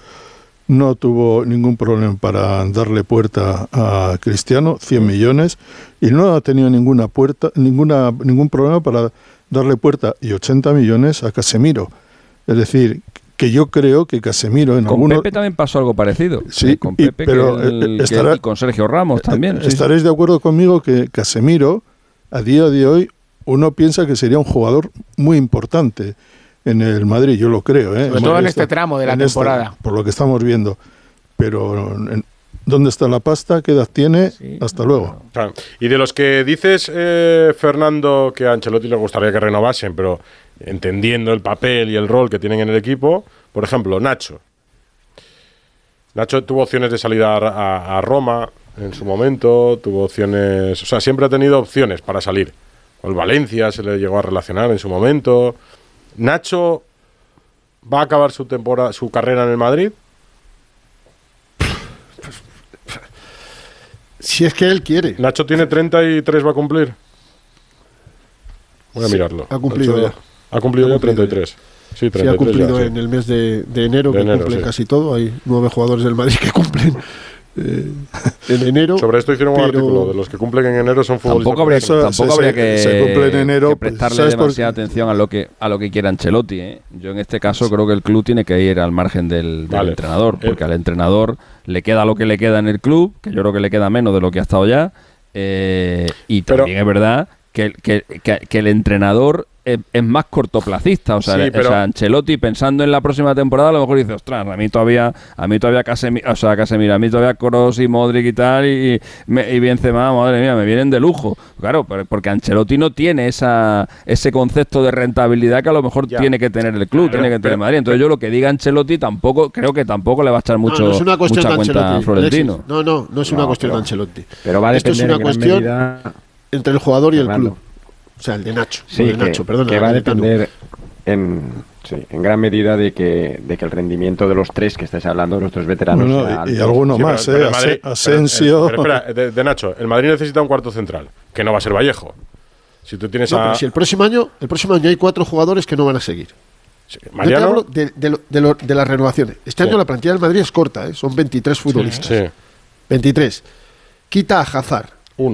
no tuvo ningún problema para darle puerta a Cristiano, 100 millones, y no ha tenido ninguna puerta, ninguna, ningún problema para darle puerta y 80 millones a Casemiro. Es decir, que yo creo que Casemiro en Con algunos... Pepe también pasó algo parecido. Sí, con y- Pepe pero, que el- eh, que- estará- y con Sergio Ramos también. sí. Estaréis de acuerdo conmigo que Casemiro, a día de hoy, uno piensa que sería un jugador muy importante en el Madrid, yo lo creo. ¿eh? Sobre todo en este tramo de la esta- temporada. por lo que estamos viendo. Pero, en- ¿dónde está la pasta? ¿Qué edad tiene? Hasta luego. Claro. Y de los que dices, eh, Fernando, que a Ancelotti le gustaría que renovasen, pero entendiendo el papel y el rol que tienen en el equipo, por ejemplo, Nacho. Nacho tuvo opciones de salir a, Roma en su momento, tuvo opciones, o sea, siempre ha tenido opciones para salir. Con Valencia se le llegó a relacionar en su momento. Nacho va a acabar su temporada, su carrera en el Madrid. Si es que él quiere. Nacho tiene 33, va a cumplir. Voy a Sí, mirarlo. ha cumplido Nacho ya. Ha cumplido Ha ya cumplido 33. Sí, 33 Sí, ha cumplido ya, sí. en el mes de, de enero, De que enero, cumplen sí. casi todo. Hay nueve jugadores del Madrid que cumplen eh, en enero. *laughs* Sobre esto hicieron un artículo. De los que cumplen en enero son futbolistas. Tampoco habría, profesionales. tampoco habría que, que pues, prestarle ¿sabes por demasiada atención a lo que a lo que quiera Ancelotti. ¿eh? Yo en este caso creo que el club tiene que ir al margen del, del Vale. entrenador, porque al entrenador le queda lo que le queda en el club, que yo creo que le queda menos de lo que ha estado ya, eh, y también es verdad que, que- que- que el entrenador es, es más cortoplacista, o sea, Sí, o sea, Ancelotti pensando en la próxima temporada a lo mejor dice, ostras, a mí todavía, a mí todavía Casemiro, o sea, Casemiro, a mí todavía Kroos y Modric y tal, y, me- y Benzema, madre mía, me vienen de lujo. Claro, pero- porque Ancelotti no tiene esa, ese concepto de rentabilidad que a lo mejor tiene que tener el club, Claro, tiene que tener pero- Madrid. Entonces yo lo que diga Ancelotti tampoco, creo que tampoco le va a echar mucho, no, no es una cuestión mucha de cuenta a. Florentino. Alexis. No, no, no es una cuestión pero- de Ancelotti. pero va a Esto es una cuestión medida- entre el jugador y el Fernando. club. O sea, el de Nacho. Sí, no de que, Nacho, perdona. que va a el depender en, sí, en gran medida de que, de que el rendimiento de los tres que estáis hablando, de los tres veteranos, Bueno, sea y- alguno Sí, más, pero ¿eh? el Madrid- Ase- pero, eh, Asensio. pero espera, de, de Nacho, el Madrid necesita un cuarto central, que no va a ser Vallejo. Si tú tienes No, a. pero si el próximo año, el próximo año hay cuatro jugadores que no van a seguir. Yo te hablo de, de lo- de lo- de las renovaciones. Este Sí. año la plantilla del Madrid es corta, ¿eh? son 23 futbolistas. Sí. 23. Quita a Hazard,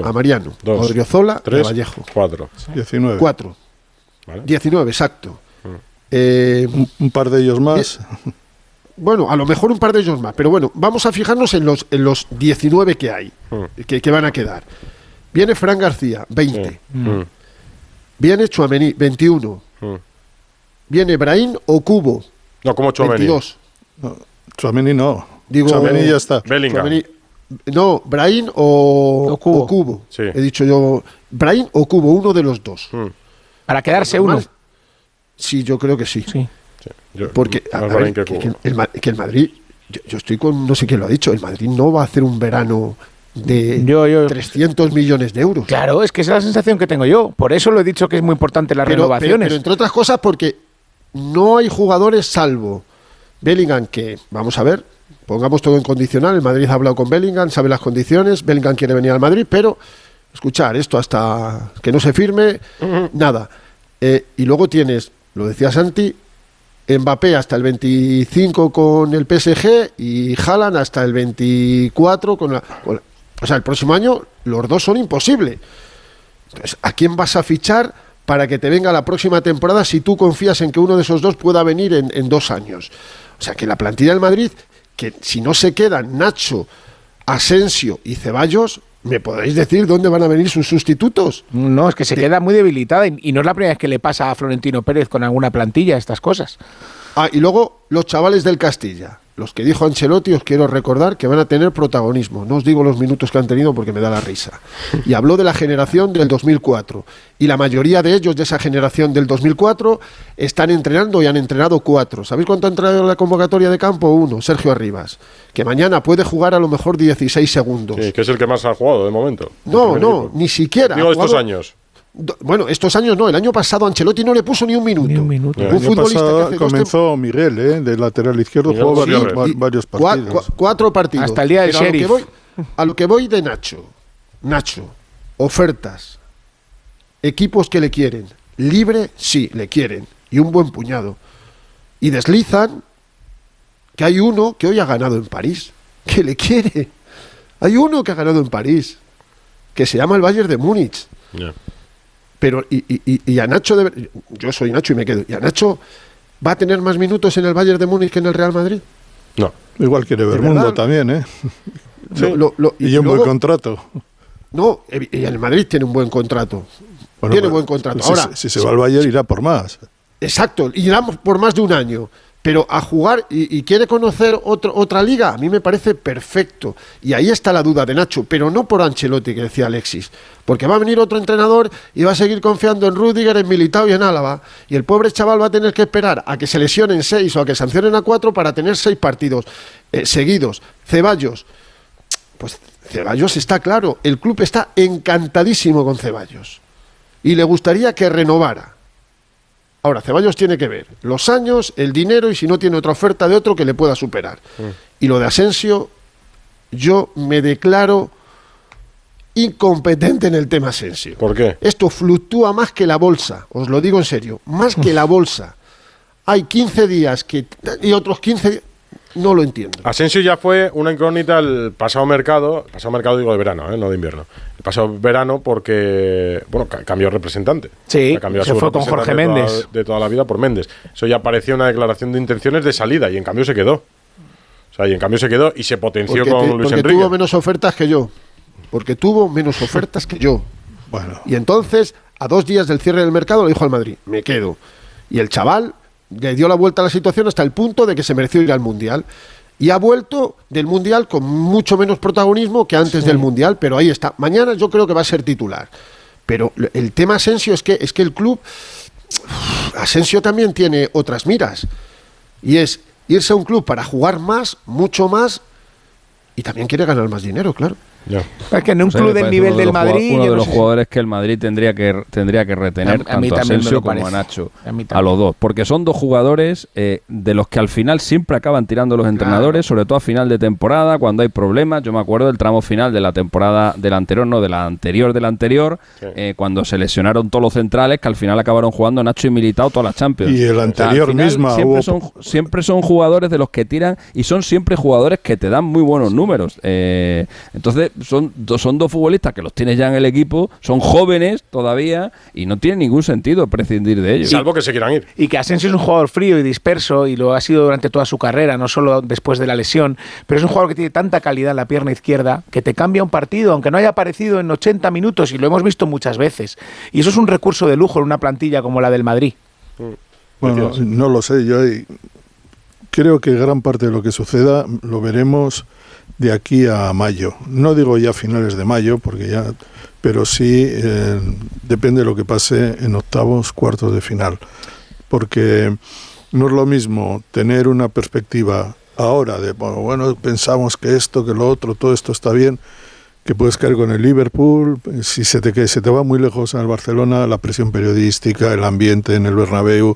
a Mariano, dos, a Odriozola, y a tres, Vallejo. Cuatro. 19. 4. Vale. 19, exacto. Mm. Eh, un, un par de ellos más. bueno, a lo mejor un par de ellos más, pero bueno, vamos a fijarnos en los, en los 19 que hay, Mm. que, que van a quedar. Viene Fran García, 20. Mm. Viene Chuamení, 21. Mm. viene Brahim o Cubo. No, como Chouameni. 22. No, Tchouaméni no. Digo, Tchouaméni ya está. Bellingham. No, Brahim o, o Cubo. Sí. He dicho yo, Brahim o Cubo, uno de los dos. Para quedarse uno. Sí, yo creo que sí. Yo- Porque a ver, que que, el, Ma- que el Madrid, yo, yo estoy con, no sé quién lo ha dicho, el Madrid no va a hacer un verano de 300 millones de euros. Claro, es que esa es la sensación que tengo yo. Por eso lo he dicho que es muy importante las pero, pero- renovaciones. pero entre otras cosas porque no hay jugadores salvo Bellingham que, vamos a ver, pongamos todo en condicional, el Madrid ha hablado con Bellingham, sabe las condiciones, Bellingham quiere venir al Madrid, pero escuchar esto hasta que no se firme, nada. Eh, y luego tienes, lo decía Santi, Mbappé hasta el 25 con el PSG y Haaland hasta el 24 con la, con la- O sea, el próximo año los dos son imposibles. Entonces, ¿a quién vas a fichar para que te venga la próxima temporada si tú confías en que uno de esos dos pueda venir en, en dos años? O sea, que la plantilla del Madrid, que si no se quedan Nacho, Asensio y Ceballos, ¿me podéis decir dónde van a venir sus sustitutos? No, es que se queda muy debilitada y, y no es la primera vez que le pasa a Florentino Pérez con alguna plantilla estas cosas. Ah, y luego los chavales del Castilla. Los que dijo Ancelotti, os quiero recordar que van a tener protagonismo. No os digo los minutos que han tenido porque me da la risa. *laughs* Y habló de la generación del 2004. Y la mayoría de ellos de esa generación del 2004 están entrenando y han entrenado cuatro. ¿Sabéis cuánto ha entrenado en la convocatoria de campo? Uno, Sergio Arribas. Que mañana puede jugar a lo mejor 16 segundos. Sí, que es el que más ha jugado de momento. No, no, equipo. ni siquiera. Digo estos jugado- años. Bueno, estos años no. El año pasado Ancelotti no le puso ni un minuto. El Un año futbolista que pasado hace dos comenzó Miguel, ¿eh? de lateral izquierdo, Miguel jugó varios, partidos. cua- cuatro partidos. Hasta el día del Pero a lo que sheriff. voy- a lo que voy de Nacho. Nacho, ofertas. Equipos que le quieren. Libre, sí, le quieren. Y un buen puñado. Y deslizan que hay uno que hoy ha ganado en París. Que le quiere. Hay uno que ha ganado en París. Que se llama el Bayern de Múnich. Pero, y, y- y- y a Nacho, de- yo soy Nacho y me quedo. ¿Y a Nacho va a tener más minutos en el Bayern de Múnich que en el Real Madrid? No. Igual quiere ver verdad? mundo también, ¿eh? *laughs* Lo- lo- lo- y, un luego- buen contrato. No, y el Madrid tiene un buen contrato. Bueno, tiene buen contrato. Si, Ahora, si se va al Bayern irá por más. exacto, irán por más de un año. Pero a jugar y, quiere conocer otra liga, a mí me parece perfecto. Y ahí está la duda de Nacho, pero no por Ancelotti, que decía Alexis. Porque va a venir otro entrenador y va a seguir confiando en Rudiger, en Militao y en Álava. Y el pobre chaval va a tener que esperar a que se lesionen seis o a que sancionen a cuatro para tener seis partidos eh, seguidos. Ceballos, pues Ceballos está claro, el club está encantadísimo con Ceballos y le gustaría que renovara. Ahora, Ceballos tiene que ver los años, el dinero y si no tiene otra oferta de otro que le pueda superar. Y lo de Asensio, yo me declaro incompetente en el tema Asensio. ¿Por qué? Esto fluctúa más que la bolsa, os lo digo en serio, más que la *laughs* bolsa. Hay 15 días que y otros 15 días, no lo entiendo. Asensio ya fue una incógnita el pasado mercado, pasado mercado digo de verano, ¿eh? no de invierno. El pasado verano porque, bueno, ca- cambió representante. Sí, cambió se fue con Jorge de toda- Méndez. de toda la vida por Méndez. Eso ya parecía una declaración de intenciones de salida y en cambio se quedó. O sea, y en cambio se quedó y se potenció Porque, con te- Luis porque Enrique. tuvo menos ofertas que yo. Porque tuvo menos ofertas que yo. Bueno. Y entonces, a dos días del cierre del mercado, le dijo al Madrid, me quedo. Y el chaval le dio la vuelta a la situación hasta el punto de que se mereció ir al Mundial. Y ha vuelto del Mundial con mucho menos protagonismo que antes del Mundial, pero ahí está. Mañana yo creo que va a ser titular. Pero el tema Asensio es que, es que el club, Asensio también tiene otras miras. Y es irse a un club para jugar más, mucho más, y también quiere ganar más dinero, claro. Es que en un O sea, club del nivel uno de del Madrid. Uno de no los sé. jugadores que el Madrid tendría que, tendría que retener, A- a mí tanto a también me Asensio lo como a. Nacho. A los dos. Porque son dos jugadores eh, de los que al final siempre acaban tirando los entrenadores, sobre todo a final de temporada, cuando hay problemas. Yo me acuerdo del tramo final de la temporada del anterior, no, de la anterior de la anterior, eh, cuando se lesionaron todos los centrales, que al final acabaron jugando Nacho y Militao todas las Champions. Y el O sea, anterior misma Siempre, hubo- son, siempre son jugadores de los que tiran y son siempre jugadores que te dan muy buenos números. Eh, entonces, son, son dos futbolistas que los tienes ya en el equipo, son jóvenes todavía y no tiene ningún sentido prescindir de ellos. Salvo que se quieran ir. Y que Asensio es un jugador frío y disperso y lo ha sido durante toda su carrera, no solo después de la lesión, pero es un jugador que tiene tanta calidad en la pierna izquierda que te cambia un partido, aunque no haya aparecido en 80 minutos y lo hemos visto muchas veces. Y eso es un recurso de lujo en una plantilla como la del Madrid. Bueno, no lo sé, yo creo que gran parte de lo que suceda lo veremos de aquí a mayo. No digo ya finales de mayo, porque ya, pero sí eh, depende de lo que pase en octavos, cuartos de final, porque no es lo mismo tener una perspectiva ahora de bueno, bueno, pensamos que esto, que lo otro, todo esto está bien, que puedes caer con el Liverpool, si se te, que se te va muy lejos al Barcelona, la presión periodística, el ambiente en el Bernabéu,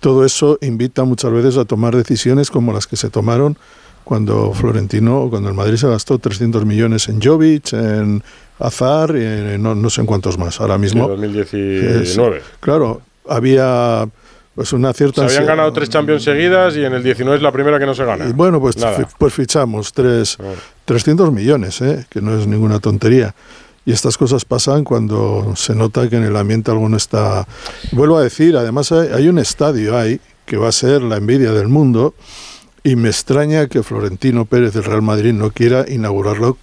todo eso invita muchas veces a tomar decisiones como las que se tomaron cuando Florentino, cuando el Madrid se gastó 300 millones en Jovic, en Azar, y en no, no sé en cuántos más. Ahora mismo. Sí, 2019. es- claro, había pues una cierta. Se habían ansia- ganado tres Champions seguidas y en el 19 es la primera que no se gana. y bueno, pues, pues fichamos tres, 300 millones, ¿eh? que no es ninguna tontería. Y estas cosas pasan cuando se nota que en el ambiente alguno está... Vuelvo a decir, además hay, hay un estadio ahí que va a ser la envidia del mundo y me extraña que Florentino Pérez del Real Madrid no quiera inaugurarlo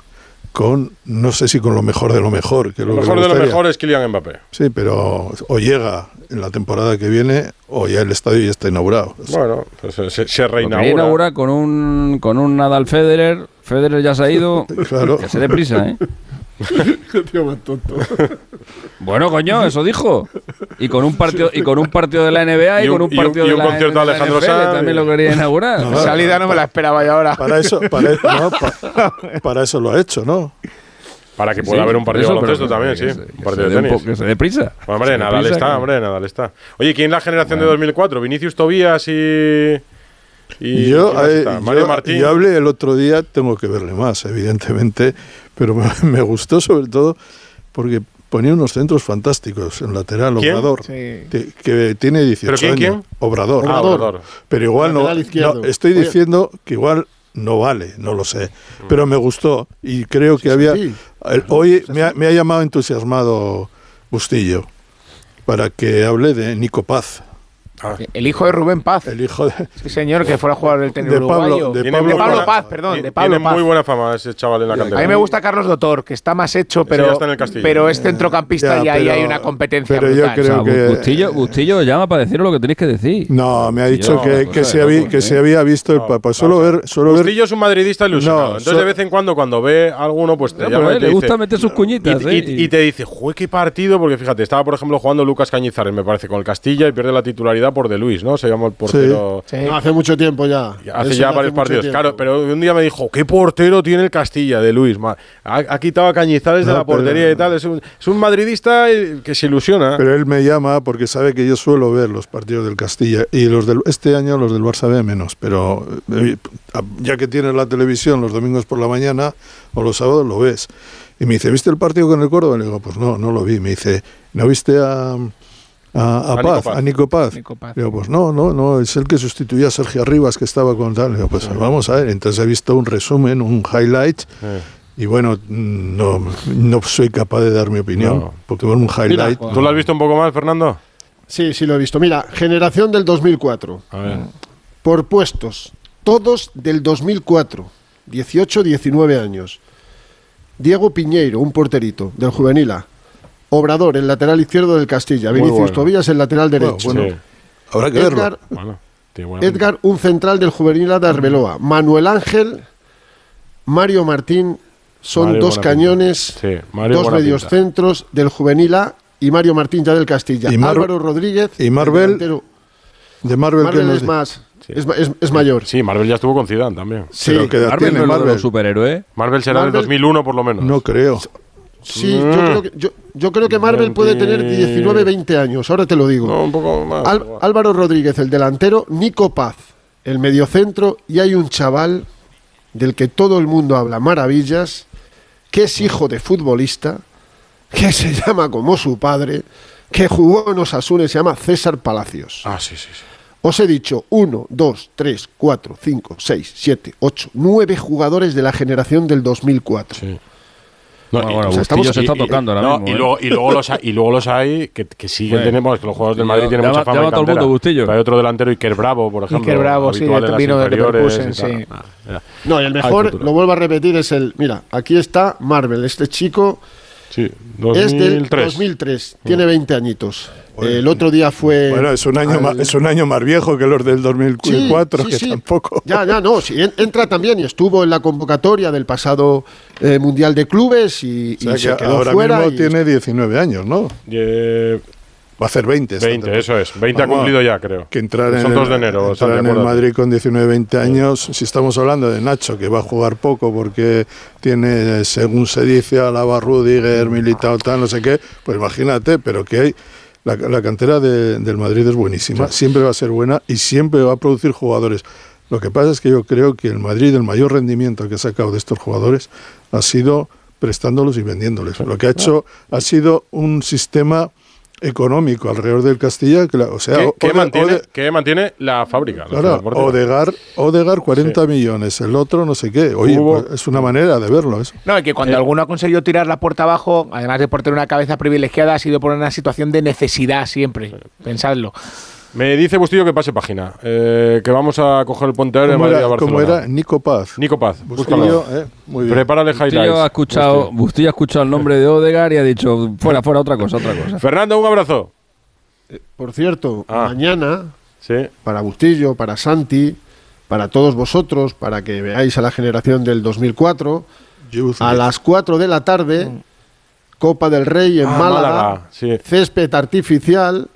con, no sé si con lo mejor de lo mejor. Que Lo que mejor de lo mejor es Kylian Mbappé. Sí, pero o llega en la temporada que viene o ya el estadio ya está inaugurado. Bueno, pues se, se- se reinaugura. inaugurar con un, con un Nadal Federer. Federer ya se ha ido. *laughs* Claro. Que se dé prisa, ¿eh? *laughs* Tío más tonto. Bueno, coño, eso dijo. Y con un partido, y con un partido de la NBA y, Y un- con un y un- partido y de un la, concierto de de la Alejandro NFL Sanz. también lo quería inaugurar. *laughs* No, Salida no me la esperaba yo ahora. Para eso, para, *laughs* no, pa- para eso lo ha hecho, ¿no? Para que pueda Sí, haber un partido eso, de baloncesto también, sí. se- un que partido de un tenis. que se dé prisa. Hombre, Se dé Nadal está, que- hombre, Nadal está. Oye, ¿quién es la generación de 2004? Vinicius Tobías y. y yo, ¿quién más eh? Mario yo- Martín. yo hablé el otro día, tengo que verle más, evidentemente, pero *laughs* me, me gustó sobre todo porque ponía unos centros fantásticos en lateral, ¿Quién? Obrador, Sí. que, que tiene 18 ¿Pero quién, años. quién? Obrador. Ah, Obrador. Pero igual no, no, estoy Oye. diciendo que igual no vale, no lo sé, pero me gustó y creo que había... sí. el- hoy me ha, me ha llamado entusiasmado Bustillo para que hable de Nico Paz, El hijo de Rubén Paz. el hijo de, Sí, señor, que fuera a jugar el tenis De Pablo- uruguayo. de de Pablo Pablo, buena- Paz, perdón, de Tiene Pablo Paz. muy buena fama ese chaval en la cantera. A mí me gusta Carlos Dotor, que está más hecho, pero, está en el Castillo. pero es centrocampista Ya, y ahí pero- hay una competencia pero yo brutal. O sea, creo que- Bustillo, Bustillo llama para deciros lo que tenéis que decir. No, me ha dicho No, que, pues, que, eh, se había, no, que eh. se había visto el No, papá. a ver, ver. Bustillo es un madridista ilusionado. No, Entonces, so- de vez en cuando, cuando ve a alguno, pues te No, llama y le gusta meter sus cuñitas, y, ¿eh? y te dice, jue qué partido, porque fíjate, estaba por ejemplo jugando Lucas Cañizares, me parece, con el Castilla y pierde la titularidad por De Luis, ¿no? Se llama el portero. Sí. No, hace mucho tiempo ya. Hace Eso ya hace varios partidos, tiempo. claro, pero un día me dijo, ¿qué portero tiene el Castilla de Luis? Ha, ha quitado a Cañizares de No, la portería pero- y tal, es un, es un madridista eh, que se ilusiona. Pero él me llama porque sabe que yo suelo ver los partidos del Castilla y los del este año los del Barça ve menos, pero eh, ya que tienes la televisión los domingos por la mañana o los sábados lo ves. Y me dice, ¿viste el partido con el Córdoba? Le digo, pues no, no lo vi. Me dice, ¿no viste a, a, a A Nico Paz, Paz. a Nico Paz? Nico Paz. Digo, pues no, no, no, es el que sustituía a Sergio Arribas que estaba con tal. Digo, pues vamos a ver. Entonces he visto un resumen, un highlight. Eh. Y bueno, no, no soy capaz de dar mi opinión, No. porque ver un highlight. ¿Tú lo has visto un poco más, Fernando? Sí, sí lo he visto. Mira, generación del 2004. A ver. Por puestos. Todos del 2004. 18, 19 años. Diego Piñeiro, un porterito del Juvenil A. Obrador, el lateral izquierdo del Castilla. Muy Vinicius bueno. Tobías, el lateral derecho. bueno, Sí. Habrá que Edgar, verlo. Bueno, Edgar, un central del Juvenil A de Arbeloa. Manuel Ángel, Mario Martín, son Mario dos cañones. Sí, dos medios pinta. centros del Juvenil A y Mario Martín ya del Castilla. Y Mar- Álvaro Rodríguez. y el Marvel. De Marvel, que Marvel es más, es, es- es mayor. Sí, Marvel ya estuvo con Zidane también. Sí, Pero ¿qué edad Marvel tiene Marvel? los superhéroes. Marvel será del Marvel- 2001 por lo menos. No creo. sí, Mm. yo, creo que, yo, yo creo que Marvel puede tener 19, 20 años, ahora te lo digo. No, un poco más. Al-. Álvaro Rodríguez, el delantero, Nico Paz, el mediocentro, y hay un chaval del que todo el mundo habla maravillas, que es hijo de futbolista, que *laughs* se llama como su padre, que jugó en Osasuna y se llama César Palacios. Ah, sí, sí, sí. Os he dicho 1, 2, 3, 4, 5, 6, 7, 8, 9 jugadores de la generación del 2004. Sí. No, Bueno, y- bueno, o sea, Bustillo estamos- se está y- y- tocando ahora no, mismo. y, ¿eh? luego, y, luego los hay, y luego los hay que, que siguen Bueno. tenemos, que los jugadores del Madrid tienen mucha fama. llama en todo el mundo. Bustillo. Hay otro delantero, Iker Bravo, por ejemplo. Iker Bravo, sí, vino de Leverkusen, sí. Ah. No, y el mejor, lo vuelvo a repetir, es el. Mira, aquí está Marvel, este chico Sí, Es del 2003. 2003, tiene 20 añitos. El otro día fue. Bueno, es un año, al- más, es un año más viejo que los del 2004, Sí, sí, que sí. tampoco. Ya, ya, no, entra también y estuvo en la convocatoria del pasado eh, Mundial de Clubes y, O sea y se que quedó ahora fuera. mismo y- tiene 19 años, ¿no? Va a hacer 20. esta 20, temporada. eso es. 20 ha Vamos, cumplido ya, creo. Que entrar en Son el, 2 de enero. entrar en el. Madrid con 19, 20 años, si estamos hablando de Nacho, que va a jugar poco porque tiene, según se dice, a la Rudiger, Militao, tal, no sé qué, pues imagínate, pero que hay... La, la cantera de- del Madrid es buenísima, siempre va a ser buena y siempre va a producir jugadores. Lo que pasa es que yo creo que el Madrid, el mayor rendimiento que ha sacado de estos jugadores ha sido prestándolos y vendiéndoles. Lo que ha hecho ha sido un sistema económico alrededor del Castilla, que la- o sea, ¿Qué, Ode- mantiene, Ode- qué mantiene la fábrica? la Claro? Odegar, Odegar 40 millones, el otro no sé qué. Oye, Hubo- pues es una manera de verlo. Eso. No, y que cuando alguno ha conseguido tirar la puerta abajo, además de por tener una cabeza privilegiada, ha sido por una situación de necesidad siempre. Pensadlo. Me dice Bustillo que pase página, eh, que vamos a coger el puente aéreo de ¿Cómo Madrid era, a cómo Barcelona. era? Nico Paz. Nico Paz, Bustillo, búscalo. eh, muy bien. Prepárale Bustillo highlights. ha escuchado, Bustillo ha escuchado el nombre de Odegar y ha dicho, fuera, fuera, otra cosa, otra cosa. Fernando, un abrazo. Por cierto, Ah. mañana, Sí. para Bustillo, para Santi, para todos vosotros, para que veáis a la generación del 2004, a las 4 de la tarde, Copa del Rey en Ah, Málaga, Málaga, sí. césped artificial,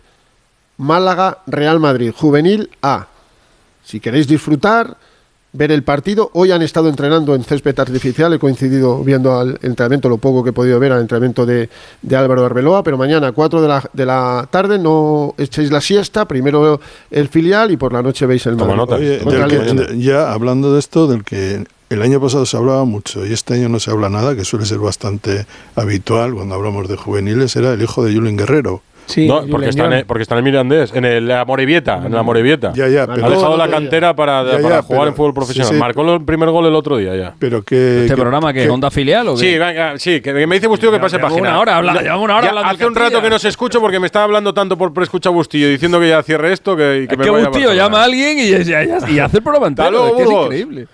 Málaga, Real Madrid, Juvenil A. Si queréis disfrutar, ver el partido, hoy han estado entrenando en césped artificial, he coincidido viendo al entrenamiento, lo poco que he podido ver al entrenamiento de, de Álvaro Arbeloa, pero mañana 4 de la, de la tarde no echéis la siesta, primero el filial y por la noche veis el Madrid. Oye, ya hablando de esto, del que el año pasado se hablaba mucho y este año no se habla nada, que suele ser bastante habitual cuando hablamos de juveniles, era el hijo de Julien Guerrero. No, porque, está en el, porque está en el Mirandés, en el, la Morevieta, en Morevieta. Ya, ya, ha dejado la cantera para, Ya, ya, para jugar pero- en fútbol sí, profesional. sí. Marcó el primer gol el otro día ya. Pero que. ¿Este programa que onda filial o qué? Sí, venga, sí, que me dice Bustillo que pase página. una hora habla- Ya- llevamos una hora ya hablando Hace un rato que no se escucho porque me estaba hablando tanto por escucha Bustillo diciendo que ya cierre esto que, y que Es me que vaya Bustillo llama a alguien y, y- y hace el programa entero. es que es Burgos. increíble.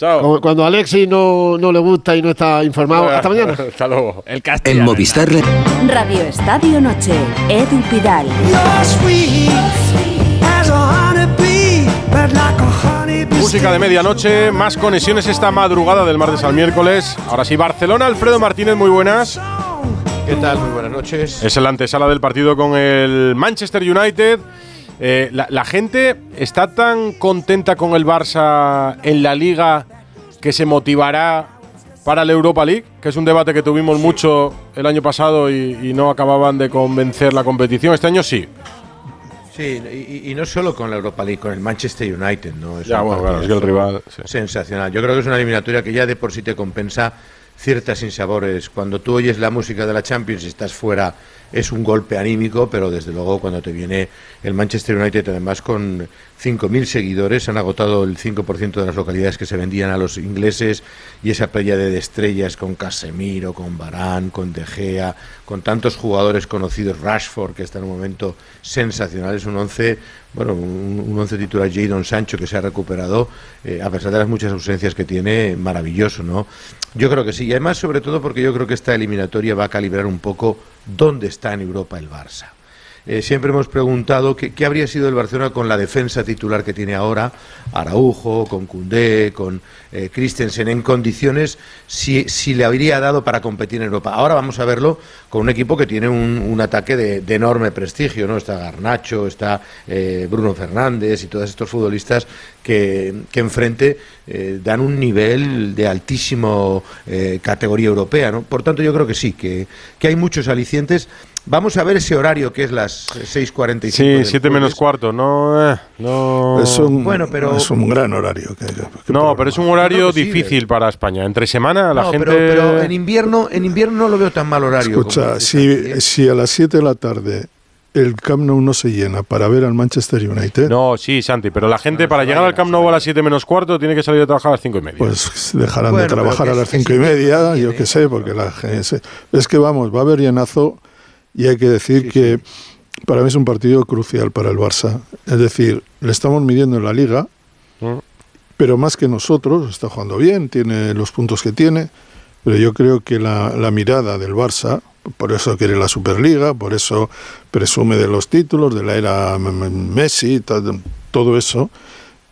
Chao. Cuando a Alexis no, no le gusta y no está informado. Hasta *laughs* mañana. Hasta luego. El En Movistar Radio Estadio Noche, Edu Pidal. Música de medianoche, más conexiones esta madrugada del martes al miércoles. Ahora sí, Barcelona, Alfredo Martínez, muy buenas. ¿Qué tal? Muy buenas noches. Es la antesala del partido con el Manchester United. Eh, la, la gente está tan contenta con el Barça en la liga que se motivará para la Europa League, que es un debate que tuvimos mucho el año pasado y, y no acababan de convencer la competición. Este año sí. Sí, y, y no solo con la Europa League, con el Manchester United, ¿no? Es Ya, bueno, claro, es que el rival, sí. Sensacional. Yo creo que es una eliminatoria que ya de por sí te compensa ciertas insabores. Cuando tú oyes la música de la Champions y estás fuera, es un golpe anímico, pero desde luego cuando te viene el Manchester United, además con 5.000 seguidores, han agotado el 5% de las localidades que se vendían a los ingleses y esa playa de estrellas con Casemiro, con Barán, con De Gea, con tantos jugadores conocidos, Rashford, que está en un momento sensacional, es un 11, bueno, un, un once titular Jadon Sancho que se ha recuperado, eh, a pesar de las muchas ausencias que tiene, maravilloso, ¿no? Yo creo que sí, y además sobre todo porque yo creo que esta eliminatoria va a calibrar un poco dónde está en Europa el Barça. Eh, siempre hemos preguntado qué, habría sido el Barcelona con la defensa titular que tiene ahora, Araujo, con Cundé, con eh, Christensen, en condiciones, si, si le habría dado para competir en Europa. Ahora vamos a verlo con un equipo que tiene un, un ataque de, enorme prestigio, ¿no? Está Garnacho, está eh, Bruno Fernández y todos estos futbolistas que, que enfrente dan un nivel de altísimo categoría europea, ¿no? Por tanto, yo creo que sí, que, que hay muchos alicientes. Vamos a ver ese horario que es las 6.45. Sí, del 7 menos cuarto. No, eh, no. Es un, Bueno, pero- es un gran horario. que- que- No, pero es un horario No, que sí, difícil para España. Entre semana la No, gente. pero, pero en invierno, en invierno no lo veo tan mal horario. Escucha, si, ¿eh? si a las 7 de la tarde el Camp Nou no se llena para ver al Manchester United, No, sí, Santi, pero la gente para llegar al Camp Nou a las 7 menos cuarto tiene que salir a trabajar a las 5 y media. pues dejarán Bueno, de trabajar a las que 5 y media, yo qué sé, porque la gente... se- Es que vamos, va a haber llenazo y hay que decir que para mí es un partido crucial para el Barça. Es decir, le estamos midiendo en la liga, Mm. pero más que nosotros, está jugando bien, tiene los puntos que tiene, pero yo creo que la, la mirada del Barça, por eso quiere la Superliga, por eso presume de los títulos, de la era Messi, todo eso,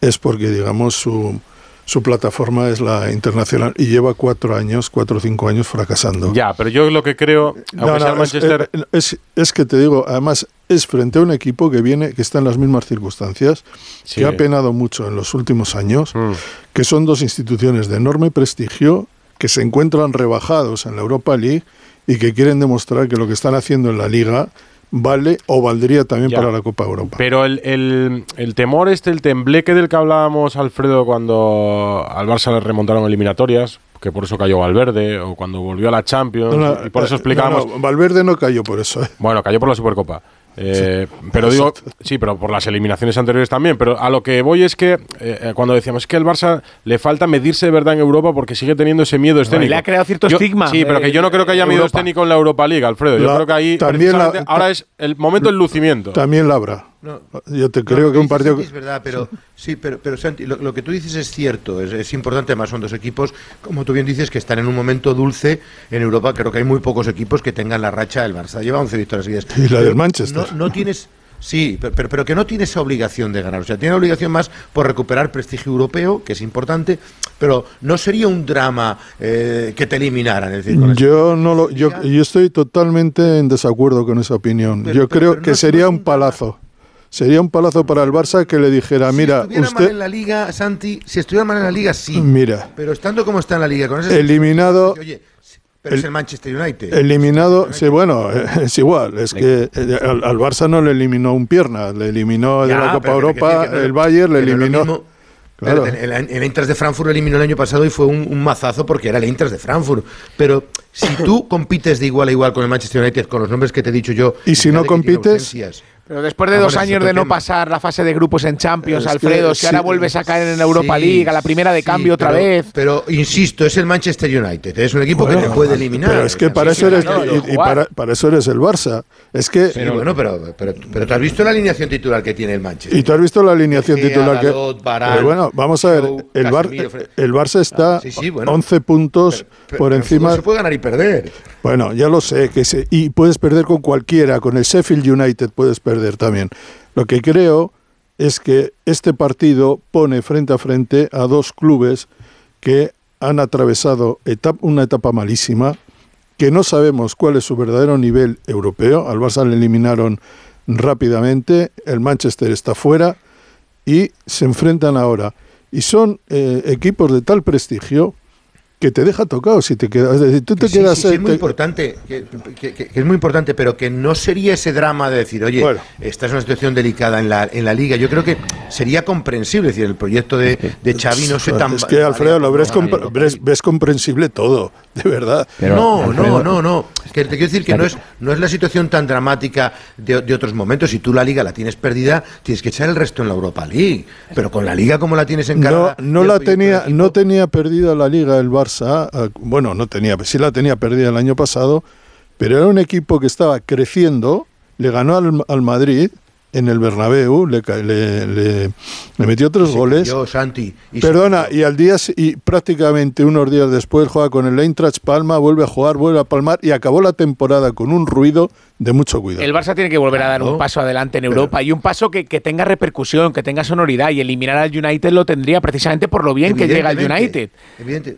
es porque, digamos, su, su plataforma es la internacional y lleva cuatro años, cuatro o cinco años fracasando. Ya, pero yo lo que creo, No, no, el es, Manchester, eh, es- es que te digo, además es frente a un equipo que viene, que está en las mismas circunstancias, Sí. que ha penado mucho en los últimos años, Mm. que son dos instituciones de enorme prestigio, que se encuentran rebajados en la Europa League y que quieren demostrar que lo que están haciendo en la Liga vale o valdría también Ya. para la Copa Europa. Pero el, el- el temor este, el tembleque del que hablábamos, Alfredo, cuando al Barça le remontaron eliminatorias, que por eso cayó Valverde, o cuando volvió a la Champions, No, no, y por eso eh, explicábamos... no, no, Valverde no cayó por eso. ¿eh? Bueno, cayó por la Supercopa. Eh, pero digo, sí, pero por las eliminaciones anteriores también. Pero a lo que voy es que eh, eh, cuando decíamos que el Barça le falta medirse de verdad en Europa porque sigue teniendo ese miedo escénico. le ha creado cierto Yo- estigma Sí, pero que yo no creo que haya miedo Europa. escénico en la Europa League, Alfredo. Yo La- creo que ahí también la- ahora es el momento del lucimiento. También la habrá. No. Yo te creo que un partido... Es verdad, pero sí, pero, pero Santi, lo, lo que tú dices es cierto, es, es importante, además son dos equipos, como tú bien dices, que están en un momento dulce en Europa, creo que hay muy pocos equipos que tengan la racha del Barça, lleva 11 victorias seguidas. Y la Pero del Manchester. No, no tienes... Sí, pero, pero, pero que no tiene esa obligación de ganar. O sea, tiene obligación más por recuperar prestigio europeo, que es importante, pero no sería un drama eh, que te eliminaran. Es decir, Yo no lo, yo, yo estoy totalmente en desacuerdo con esa opinión. Pero- yo creo que no sería un palazo. Sería un palazo para el Barça que le dijera, mira, si estuviera mal usted, en la liga, Santi, si estuviera mal en la liga, sí. Mira. Pero estando como está en la liga, con ese eliminado, Oye, pero es el Manchester United. eliminado, sí, bueno, es igual, es que eh, al, al Barça no le eliminó un pierna, le eliminó de la Copa que Europa, que el Bayern le eliminó. Claro. El, el, de Frankfurt lo eliminó el año pasado y fue un, un mazazo porque era el Eintracht de Frankfurt. Pero si tú compites de igual a igual con el Manchester United, con los nombres que te he dicho yo, Y si no compites-. Pero después de Ah, dos años de no tema. pasar la fase de grupos en Champions, Es que Alfredo, si ahora sí, vuelves a caer en la Europa sí, League, a la primera de sí, cambio otra pero- vez. Pero insisto, es el Manchester United, es un equipo que Bueno, te puede eliminar. Pero es que para eso eres, claro, y- y, para, para eso eres el Barça. Es que Sí, bueno, pero, pero, pero tú has visto la alineación titular que tiene el Manchester. Y tú has visto la alineación titular que. Varane, Pero bueno, vamos a ver. El, Bar- el Barça está sí, sí, bueno. 11 puntos Pero- por pero encima. Se puede ganar y perder. Bueno, ya lo sé. que se- Y puedes perder con cualquiera. Con el Sheffield United puedes perder también. Lo que creo es que este partido pone frente a frente a dos clubes que han atravesado etap- una etapa malísima, que no sabemos cuál es su verdadero nivel europeo. Al Barça le eliminaron rápidamente, el Manchester está fuera y se enfrentan ahora. Y son eh, equipos de tal prestigio que te deja tocado si te quedas. Es decir, tú te Sí, quedas. sí, sí, es muy te- importante, que, que- que- que es muy importante, pero que no sería ese drama de decir, oye, esta es una situación delicada en la, en la liga. Yo creo que sería comprensible, es decir, el proyecto de, de Xavi no sé tan... Es que, Alfredo, lo ves, compre- ves, ves comprensible todo, de verdad. no, no, no, no. Es que te quiero decir que no es, no es la situación tan dramática de, de otros momentos. Si tú la liga la tienes perdida, tienes que echar el resto en la Europa League. Pero con la liga como la tienes No, encargada... no la tenía, no tenía perdida la liga el Barça. Eh, Bueno, no tenía, sí la tenía perdida el año pasado, pero era un equipo que estaba creciendo. Le ganó al, al Madrid en el Bernabéu, le, ca- le, le- le metió tres goles. Santi. y Perdona, y al día y prácticamente unos días después juega con el Eintracht Palma, vuelve a jugar, vuelve a palmar y acabó la temporada con un ruido de mucho cuidado. El Barça tiene que volver a dar un paso adelante en Europa y un paso que, que tenga repercusión, que tenga sonoridad y eliminar al United lo tendría precisamente por lo bien que llega el Evidentemente, United. Evidente.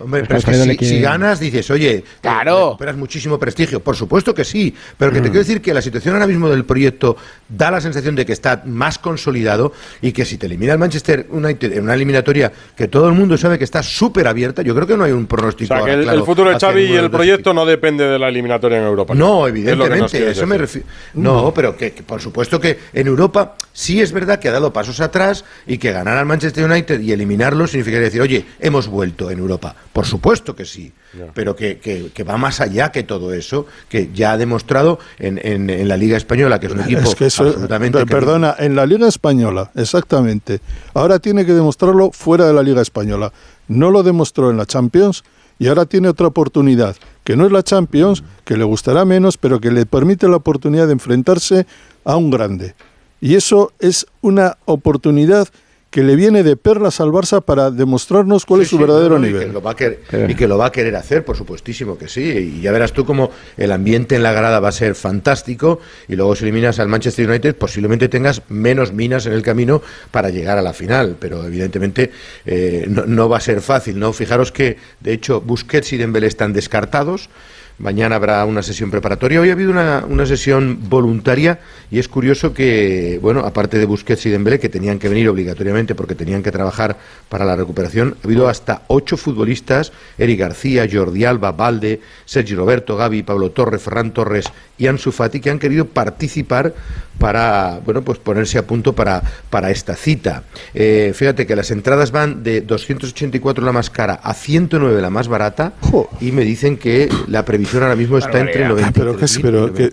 Hombre, Pero pero es que si, le quiere- si ganas, dices, oye, claro. recuperas muchísimo prestigio. Por supuesto que sí, pero que te quiero decir que la situación ahora mismo del proyecto da la sensación de que está más consolidado y que si te elimina el Manchester United en una eliminatoria que todo el mundo sabe que está súper abierta, yo creo que no hay un O pronóstico. sea, que el, claro el futuro de Xavi y el proyecto no depende de la eliminatoria en Europa. no, Es evidentemente, quieres eso me refiero. No, pero que, que por supuesto que en Europa sí es verdad que ha dado pasos atrás y que ganar al Manchester United y eliminarlo significaría decir, oye, hemos vuelto en Europa. Por supuesto que sí, pero que, que- que va más allá que todo eso, que ya ha demostrado en, en- en la Liga Española, que es un equipo Es que eso, absolutamente... per- perdona, en la Liga Española, exactamente. Ahora tiene que demostrarlo fuera de la Liga Española. No lo demostró en la Champions y ahora tiene otra oportunidad, que no es la Champions, que le gustará menos, pero que le permite la oportunidad de enfrentarse a un grande. Y eso es una oportunidad que le viene de perlas al Barça para demostrarnos cuál es su Sí, verdadero no, no, Y nivel. que, lo va a querer, y que lo va a querer hacer, por supuestísimo que sí. Y ya verás tú cómo el ambiente en la grada va a ser fantástico. Y luego, si eliminas al Manchester United, posiblemente tengas menos minas en el camino para llegar a la final. Pero evidentemente eh, no, no va a ser fácil. ¿no? Fijaros que, de hecho, Busquets y Dembélé están descartados. Mañana habrá una sesión preparatoria. Hoy ha habido una, una sesión voluntaria y es curioso que, bueno, aparte de Busquets y Dembélé, que tenían que venir obligatoriamente porque tenían que trabajar para la recuperación, ha habido hasta ocho futbolistas, Eric García, Jordi Alba, Valde, Sergi Roberto, Gaby, Pablo Torres, Ferran Torres y Ansu Fati, que han querido participar para, bueno, pues ponerse a punto para, para esta cita. Eh, fíjate que las entradas van de 284 la más cara a 109 la más barata y me dicen que la previsión ahora mismo está entre Ah, 90 pero qué es- pero qué-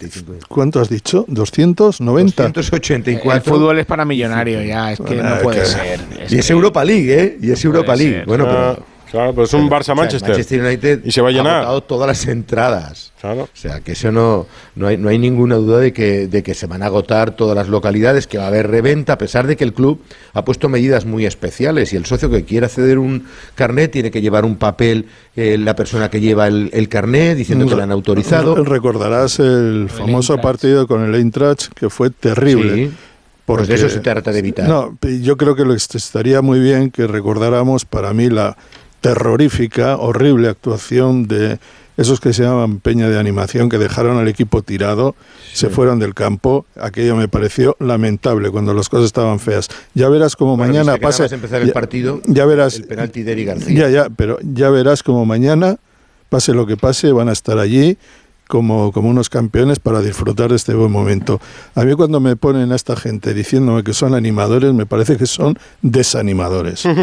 ¿Cuánto has dicho? ¿290? 284. El fútbol es para millonarios ya, es que no Ah, puede que- ser. Es y es que- Europa League, ¿eh? Y es Europa League. Bueno, pero... Claro, pero es un Pero, o sea, Barça-Manchester. Manchester United Y se va a llenar. agotado todas las entradas. O sea, que eso no, no, hay, no hay ninguna duda de que, de que se van a agotar todas las localidades, que va a haber reventa, a pesar de que el club ha puesto medidas muy especiales y el socio que quiera ceder un carnet tiene que llevar un papel, eh, la persona que lleva el, el carnet, diciendo que le han autorizado. Recordarás el famoso partido con el Eintracht que fue terrible. Sí, pues de eso se trata de evitar. No, yo creo que lo que estaría muy bien que recordáramos para mí la terrorífica, horrible actuación de esos que se llaman peña de animación que dejaron al equipo tirado, se fueron del campo. Aquello me pareció lamentable cuando las cosas estaban feas. Ya verás como Bueno, mañana empezar el ya- partido, ya verás. el penalti de García. Ya, ya, pero ya verás como mañana, pase lo que pase, van a estar allí como, como unos campeones para disfrutar de este buen momento. A mí cuando me ponen a esta gente diciéndome que son animadores, me parece que son desanimadores. *laughs*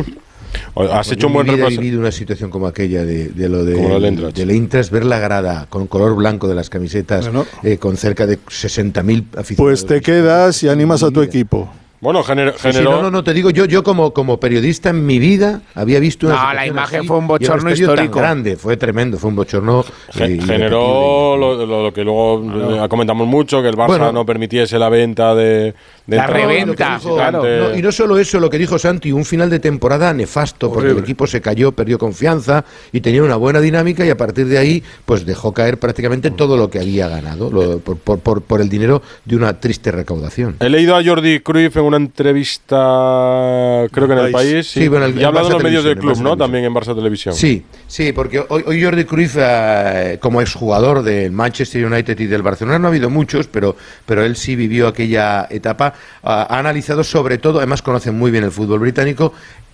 Has hecho un en buen vida he repaso. vivido una situación como aquella de, de lo de, Como lo del Eintracht, ver la grada con color blanco de las camisetas, Bueno. eh, con cerca de 60.000 aficionados. Pues te quedas y animas a tu equipo. Bueno, generó. Sí, sí, no, no, no, te digo, yo, yo como, como periodista en mi vida había visto una No, la imagen así fue un bochorno estadio tan histórico. grande, fue tremendo, fue un bochorno. Ge- y- generó lo, lo- lo que luego eh, comentamos mucho, que el Barça Bueno. no permitiese la venta de, de La reventa, de claro. No, y no solo eso, lo que dijo Santi, un final de temporada nefasto, porque el equipo se cayó, perdió confianza y tenía una buena dinámica y a partir de ahí pues dejó caer prácticamente todo lo que había ganado lo- por, por- por- por el dinero de una triste recaudación. He leído a Jordi Cruyff en una entrevista, creo que en el País. Sí, bueno, el- y ha hablado en los medios del club, ¿no? También en Barça Televisión. Sí, sí, porque hoy, hoy Jordi Cruyff, eh, como exjugador del Manchester United y del Barcelona, no ha habido muchos, pero, pero él sí vivió aquella etapa, ha analizado sobre todo, además conoce muy bien el fútbol británico,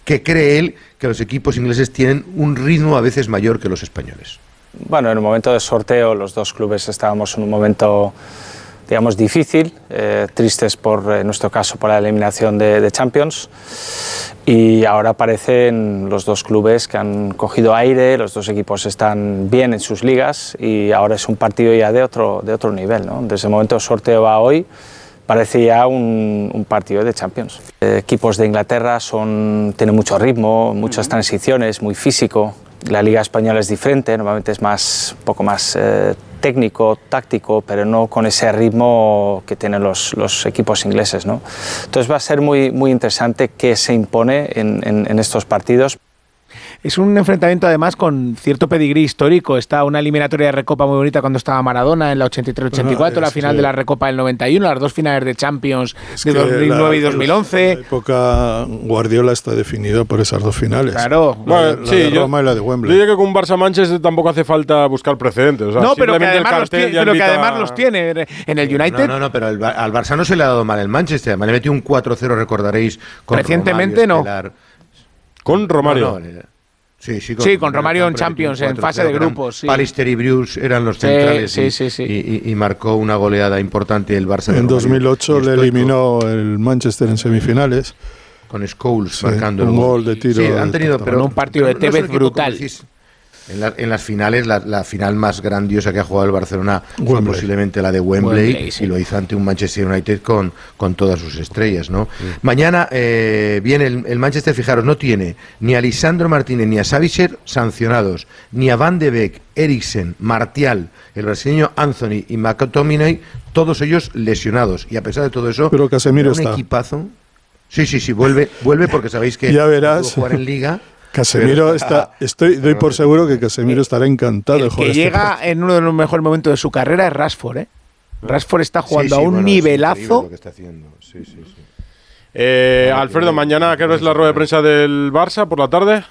que cree él que los equipos ingleses tienen un ritmo a veces mayor que los españoles. Bueno, en el momento de sorteo los dos clubes estábamos en un momento, digamos, difícil, eh, tristes por, en nuestro caso, por la eliminación de, de Champions. Y ahora parecen los dos clubes que han cogido aire, los dos equipos están bien en sus ligas y ahora es un partido ya de otro, de otro nivel. ¿no? Desde el momento de sorteo a hoy parece ya un, un partido de Champions. Eh, equipos de Inglaterra son, tienen mucho ritmo, muchas transiciones, muy físico. La liga española es diferente, normalmente es más, un poco más eh, técnico, táctico, pero no con ese ritmo que tienen los, los equipos ingleses. ¿no? Entonces va a ser muy, muy interesante qué se impone en, en- en estos partidos. Es un enfrentamiento además con cierto pedigrí histórico. Está una eliminatoria de Recopa muy bonita cuando estaba Maradona en la 83-84, Bueno, la es final que- de la Recopa del 91, las dos finales de Champions de que 2009 y la- 2011. La época Guardiola está definida por esas dos finales. Claro. La, Bueno, de- la sí, de yo- Roma y la de Yo Wembley. diría que con un Barça-Manchester tampoco hace falta buscar precedentes. o sea, no, pero que, el además los, tiene, que además los tiene. En el United, No, no, no, pero al, Ba- al Barça no se le ha dado mal el Manchester. además Le metió un 4-0, recordaréis. Con Recientemente Romario, no. Estelar. Con Romario. No, no, sí, sí, Sí, con Romario en Champions, en fase de 4-0, eran grupos, sí. Pallister y Bruce eran los centrales sí, y, sí, sí. y- y- y marcó una goleada importante el Barça. de En Romario. 2008 Y le eliminó el Manchester en semifinales. Con Scholes Sí, marcando un el gol de tiro Sí, han de tenido, pero Con un partido de pero no es Tevez equipo, como brutal. decís, En, la- en las finales, la, la final más grandiosa que ha jugado el Barcelona fue posiblemente la de Wembley, Wembley, sí. y lo hizo ante un Manchester United con, con todas sus estrellas. ¿no? Mañana eh, viene el, el Manchester, fijaros, no tiene ni a Lisandro Martínez ni a Savicer sancionados, ni a Van de Beek, Eriksen, Martial, el brasileño Anthony y McTominay, todos ellos lesionados. Y a pesar de todo eso, Pero Casemiro un está. equipazo. Sí, sí, sí, vuelve, vuelve porque sabéis que *laughs* Ya verás. jugar en Liga. Casemiro pero- está, *laughs* estoy, doy por seguro que Casemiro estará encantado de jugar Que este llega partido. en uno de los mejores momentos de su carrera es Rashford, ¿eh? Rashford está jugando Sí, sí, a un bueno, es increíble nivelazo. lo que está haciendo. Sí, sí, sí. Eh, Alfredo, mañana, ¿qué es la rueda de prensa del Barça por la tarde?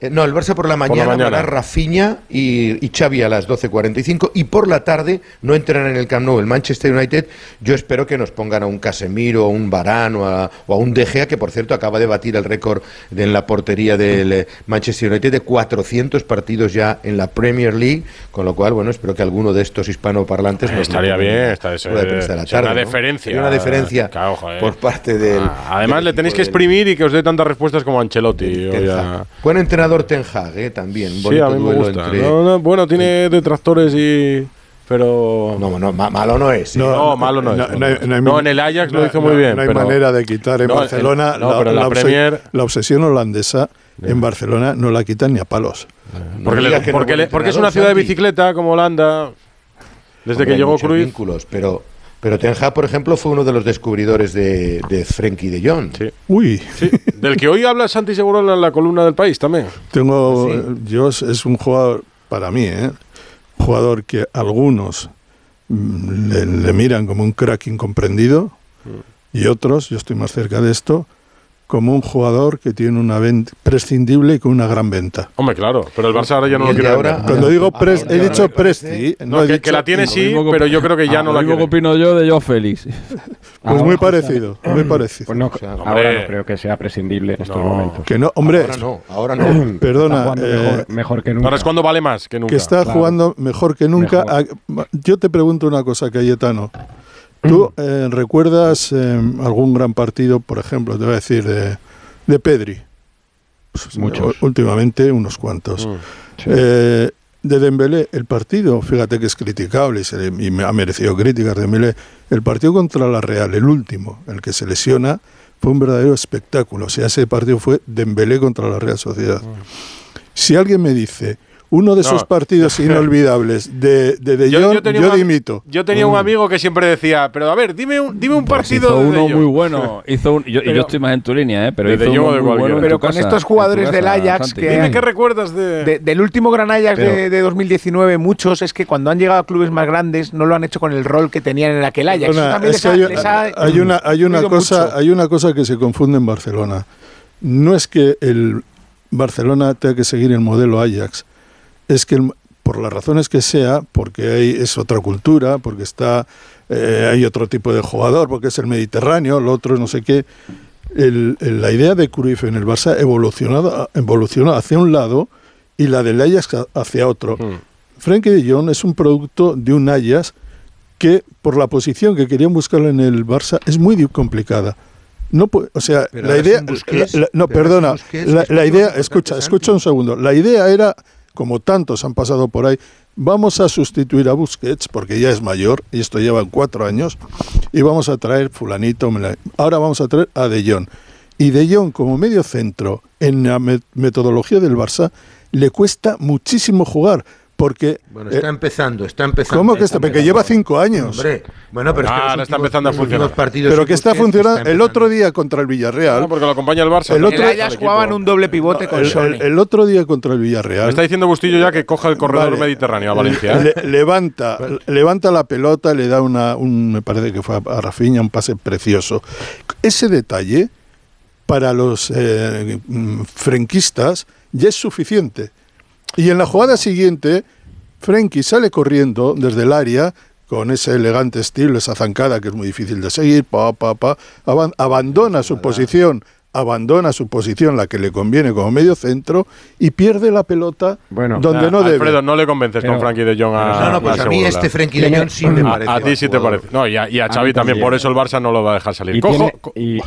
Eh, no, el Barça por la Por la mañana, mañana. van a Rafinha y, y Xavi a las 12.45 y por la tarde no entrarán en el Camp Nou el Manchester United. Yo espero que nos pongan a un Casemiro, a un Varane o a, o a un De Gea, que por cierto acaba de batir el récord en la portería del eh, Manchester United de 400 partidos ya en la Premier League, con lo cual, bueno, espero que alguno de estos hispanoparlantes nos Estaría bien, en esta la es, de prensa de la es una tarde, ¿no? deferencia. Sería una deferencia Claro, por parte del... Ah, además, del le tenéis que del- exprimir y que os dé tantas respuestas como Ancelotti. Hag. Buen entrenador Ten Hag, eh, también. Sí, Bonito a mí me gusta. entre- No, no, bueno, tiene detractores y. Pero. No, no, ma- malo no es. ¿eh? No, malo no, no, es. no hay- no hay- No, en el Ajax lo no- hizo no- muy bien. No hay pero- manera de quitar en No, Barcelona no, pero en la obse- Premier- la obsesión holandesa en Barcelona no la quitan ni a palos. Porque, le- digas que no porque, es le- porque es una ciudad de bicicleta como Holanda. Desde Hombre, que llegó Cruyff. vínculos, pero, pero Ten Hag, por ejemplo, fue uno de los descubridores de, de Frenkie de Jong. Uy, Del que hoy habla Santi Seguro en la columna del país también. tengo. ¿Ah, eh, yo es- un jugador, para mí, ¿eh? jugador que algunos mm, le, le miran como un crack incomprendido y otros, yo estoy más cerca de esto, como un jugador que tiene una venta prescindible y con una gran venta. Hombre, claro, pero el Barça ahora ya no lo quiere. ahora-. Cuando digo Ah, pres, ahora he dicho presti, no, No, he que, dicho- que la tiene sí, que- pero yo creo que ya Ah, no la quiere. opino yo de Joe Félix. *laughs* Pues muy parecido, muy parecido. Pues no, sea, ahora no creo que sea prescindible en estos No. momentos. Que no, hombre, Ahora no, ahora no. *coughs* perdona, eh, mejor, mejor que nunca. Ahora es cuando vale más que nunca. que está claro. jugando mejor que nunca. Ah, Yo te pregunto una cosa, Cayetano. ¿Tú eh, recuerdas eh, algún gran partido, por ejemplo, te voy a decir, de, de Pedri? Pues, Muchos. Últimamente, unos cuantos. Mm. Sí. Eh, de Dembélé, el partido, fíjate que es criticable y, se le- y me ha merecido críticas Dembélé. El partido contra la Real, el último, el que se lesiona, fue un verdadero espectáculo. O sea, ese partido fue Dembélé contra la Real Sociedad. Si alguien me dice uno de esos No. partidos *laughs* inolvidables de De, de Yo- yo dimito. Yo tenía un amigo que siempre decía, pero a ver, dime un, dime un Pues partido hizo de uno De Jong". muy bueno. Hizo un- yo, y yo Pero- estoy más en tu línea, ¿eh? pero De hizo uno muy bueno en Pero con casa, estos jugadores del Ajax Santi. que Dime qué recuerdas de. De- del último Gran Ajax de, Pero- de 2019, muchos es que cuando han llegado a clubes más grandes no lo han hecho con el rol que tenían en aquel Ajax. Es que ha- hay, les ha hay una, hay, una cosa, mucho. hay una cosa que se confunde en Barcelona. No es que el Barcelona tenga que seguir el modelo Ajax, es que el- por las razones que sea, porque hay, es otra cultura, porque está eh, hay otro tipo de jugador, porque es el Mediterráneo, lo otro no sé qué. El- el- la idea de Cruyff en el Barça evolucionado, evolucionó hacia un lado y la del Ajax hacia otro. Mm. Frenkie de Jong es un producto de un Ajax que por la posición que querían buscarlo en el Barça es muy complicada. No, pu- o sea, Pero la idea, sin Busquets, la- la- no, perdona, Busquets, la, la idea, escucha, escucha un segundo. La idea era, como tantos han pasado por ahí, vamos a sustituir a Busquets porque ya es mayor y esto lleva cuatro años y vamos a traer fulanito, ahora vamos a traer a De Jong. Y De Jong como medio centro en la me- metodología del Barça le cuesta muchísimo jugar porque Bueno, eh, está empezando, está empezando. ¿Cómo que está? Porque lleva cinco años. Hombre, bueno, pero es que Ah, los ahora está empezando a funcionar. partidos pero que está funcionando. está el otro día contra el Villarreal, No, porque lo acompaña el Barça. El otro- El jugaban un doble pivote con el, Sony. el- el otro día contra el Villarreal, Me está diciendo Bustillo ya que coja el corredor Vale. mediterráneo a Valencia. ¿eh? le- levanta, levanta la pelota, le da una, un, me parece que fue a, a Rafinha, un pase precioso. Ese detalle para los eh, mm, frenquistas ya es suficiente. Y en la jugada siguiente, Frenkie sale corriendo desde el área con ese elegante estilo, esa zancada que es muy difícil de seguir, pa, pa, pa, aban- abandona su posición, abandona su posición, la que le conviene como medio centro, y pierde la pelota Bueno, donde Ah, no debe. Alfredo, no le convences Pero- con Frankie de Jong a No, no, pues a mí Segurola. este Frenkie de Jong sí me A- parece. A, ti sí te parece. No, y a, y a A Xavi mí también, también. por eso el Barça no lo va a dejar salir. Y Cojo, tiene, y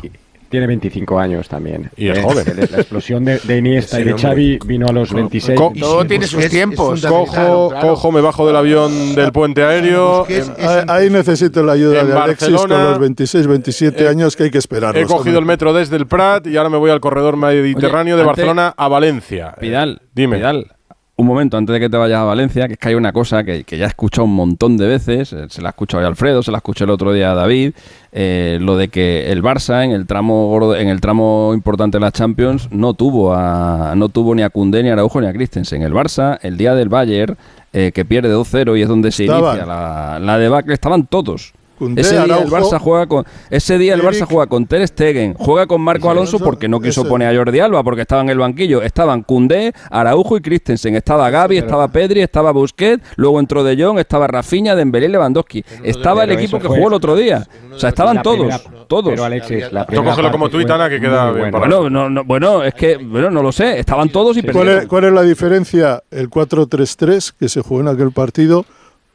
tiene 25 años también. Y es Eh, joven. La explosión de, de Iniesta Sí, y de hombre. Xavi vino a los 26. co- Y Todo tiene sus es tiempos. cojo, claro. cojo, me bajo del avión del puente aéreo. Es Ahí- Ahí necesito la ayuda de Alexis Barcelona, con los 26, 27 eh, años que hay que esperar. He cogido el metro desde el Prat y ahora me voy al corredor mediterráneo Oye, de Barcelona a Valencia. Vidal, Dime. Vidal, un momento antes de que te vayas a Valencia, que es que hay una cosa que, que ya he escuchado un montón de veces, eh, se la ha escuchado a Alfredo, se la escuché el otro día a David, eh, lo de que el Barça en el tramo en el tramo importante de la Champions no tuvo a no tuvo ni a Koundé, ni a Araujo, ni a Christensen. El Barça, el día del Bayern, eh, que pierde 2-0 y es donde se Estaban. inicia la, la debacle, estaban todos. Ese día el Barça juega con ese día el Barça juega con Ter Stegen, juega con Marco Alonso porque no quiso ese. poner a Jordi Alba porque estaba en el banquillo. Estaban Koundé, Araujo y Christensen, estaba Gaby, estaba Pedri, estaba Busquets, luego entró De Jong, estaba Rafinha, Dembélé y Lewandowski. Estaba el equipo que jugó el otro día. O sea, estaban todos, primera- todos. Pero Alexis, la Tú primera cógelo como tuit, Ana, que queda bien para Bueno, no, no, bueno, es que bueno, no lo sé, estaban todos y ¿Cuál es, cuál es la diferencia? El 4-3-3 que se jugó en aquel partido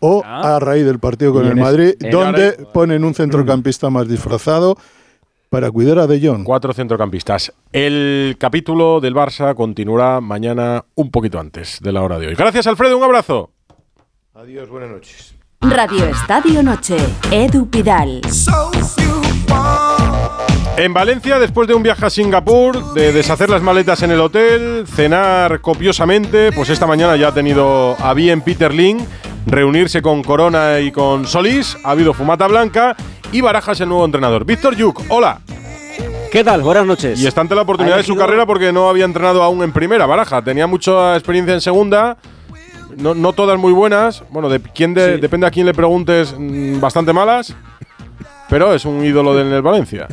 o Ah. a raíz del partido con el Madrid, en- donde ponen un centrocampista más disfrazado para cuidar a De Jong. Cuatro centrocampistas. El capítulo del Barça continuará mañana un poquito antes de la hora de hoy. Gracias, Alfredo. Un abrazo. Adiós, buenas noches. Radio Estadio Noche, Edu Pidal. En Valencia, después de un viaje a Singapur, de deshacer las maletas en el hotel, cenar copiosamente, pues esta mañana ya ha tenido a bien Peter Ling reunirse con Corona y con Solís, ha habido fumata blanca y Barajas el nuevo entrenador. Víctor Yuk, hola. ¿Qué tal? Buenas noches. Y está ante la oportunidad de su carrera porque no había entrenado aún en primera, Baraja. Tenía mucha experiencia en segunda, no, no todas muy buenas. Bueno, de quién de- Sí. depende a quién le preguntes, mm, bastante malas. Pero es un ídolo del Valencia.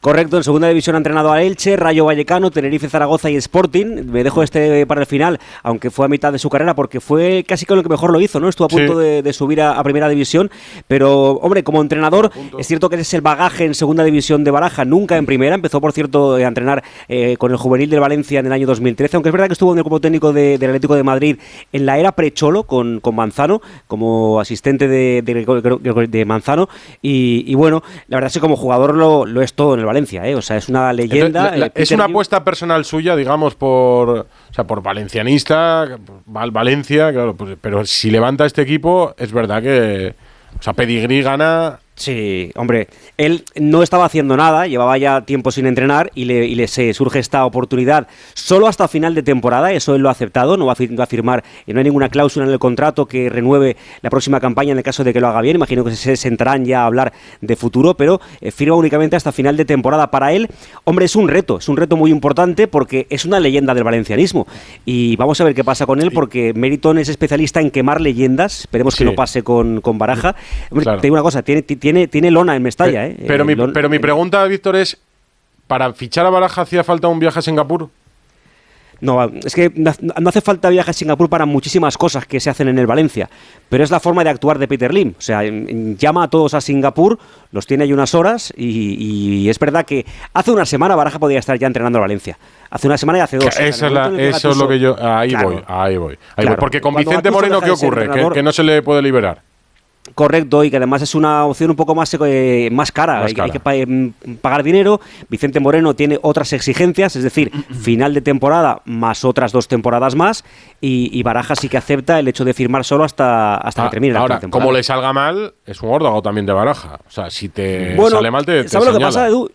Correcto, en segunda división ha entrenado a Elche, Rayo Vallecano, Tenerife, Zaragoza y Sporting. Me dejo este para el final, aunque fue a mitad de su carrera, porque fue casi con el que mejor lo hizo, ¿no? Estuvo a punto Sí. de, de subir a, a primera división, pero, hombre, como entrenador, es cierto que ese es el bagaje en segunda división de Baraja, nunca en primera. Empezó, por cierto, a entrenar eh, con el juvenil del Valencia en el año 2013, aunque es verdad que estuvo en el cuerpo técnico de- del Atlético de Madrid en la era pre-Cholo con, con Manzano, como asistente de, de- de Manzano. Y, y bueno, la verdad es que como jugador lo, lo es todo en el Valencia, ¿eh? O sea, es una leyenda. Entonces, la- la- eh, es una apuesta personal suya, digamos, por, o sea, por valencianista, Val Valencia, claro, pues, pero si levanta este equipo, es verdad que, o sea, Pedigrí gana. Sí, hombre, él no estaba haciendo nada, llevaba ya tiempo sin entrenar y le, y le se surge esta oportunidad solo hasta final de temporada, eso él lo ha aceptado, no va a, firmar, y no hay ninguna cláusula en el contrato que renueve la próxima campaña en el caso de que lo haga bien, imagino que se sentarán ya a hablar de futuro, pero eh, firma únicamente hasta final de temporada. Para él, hombre, es un reto, es un reto muy importante porque es una leyenda del valencianismo y vamos a ver qué pasa con él porque Meriton es especialista en quemar leyendas, esperemos que Sí. no pase con, con Baraja. Hombre, Claro. te digo una cosa, tiene, tiene, tiene lona en Mestalla, ¿eh? Pero, Eh, mi, lon- pero mi pregunta, Víctor, es: ¿para fichar a Baraja hacía falta un viaje a Singapur? No, es que no hace falta viaje a Singapur para muchísimas cosas que se hacen en el Valencia, pero es la forma de actuar de Peter Lim. O sea, llama a todos a Singapur, los tiene ahí unas horas y, y es verdad que hace una semana Baraja podía estar ya entrenando al Valencia. Hace una semana y hace dos. Esa es la- eso es lo que yo. Ahí Claro. voy, ahí voy. ahí Claro. voy. Porque con Vicente Moreno, ¿qué ocurre? Que no se le puede liberar. Correcto, y que además es una opción un poco más, eh, más cara. Más hay, que- hay que pa- em, pagar dinero. Vicente Moreno tiene otras exigencias, es decir, final de temporada más otras dos temporadas más. Y, y Baraja sí que acepta el hecho de firmar solo hasta, hasta que termine la Ah, Ahora, actual temporada. como le salga mal, es un órdago también de Baraja. O sea, si te Bueno, sale mal, te, te ¿sabes lo que pasa, Edu?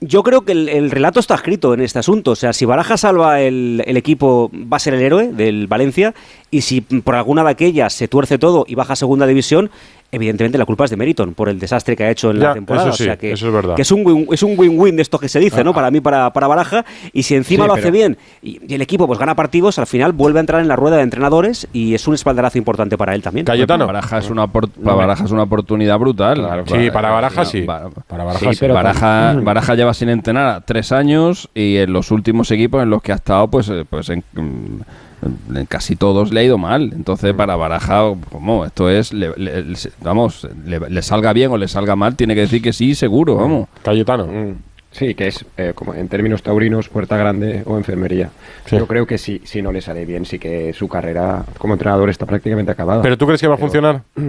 Yo creo que el, el relato está escrito en este asunto. O sea, si Baraja salva el, el equipo, va a ser el héroe del Valencia. Y si por alguna de aquellas se tuerce todo y baja a segunda división, evidentemente la culpa es de Meriton por el desastre que ha hecho en Ya, la temporada. eso sí, o sea que, eso es verdad. que es un win- es un win-win de esto que se dice, ¿no? Para mí, para, para Baraja. Y si encima Sí, lo hace pero- bien y, y el equipo pues gana partidos, al final vuelve a entrar en la rueda de entrenadores y es un espaldarazo importante para él también. Cayetano. Baraja es una, para Baraja es una oportunidad brutal. Sí, para Baraja sí. Para Baraja Sí, sí. pero Baraja, Baraja lleva sin entrenar tres años y en los últimos equipos en los que ha estado, pues, eh, pues en, mm, en casi todos le ha ido mal. Entonces, para Baraja, como esto es, le- le- le- vamos, le, le salga bien o le salga mal, tiene que decir que sí, seguro, vamos. Cayetano. Sí, que es, eh, como en términos taurinos, puerta grande o enfermería. Sí. Yo creo que sí, si no le sale bien, sí que su carrera como entrenador está prácticamente acabada. ¿Pero tú crees que va a funcionar? *clears throat*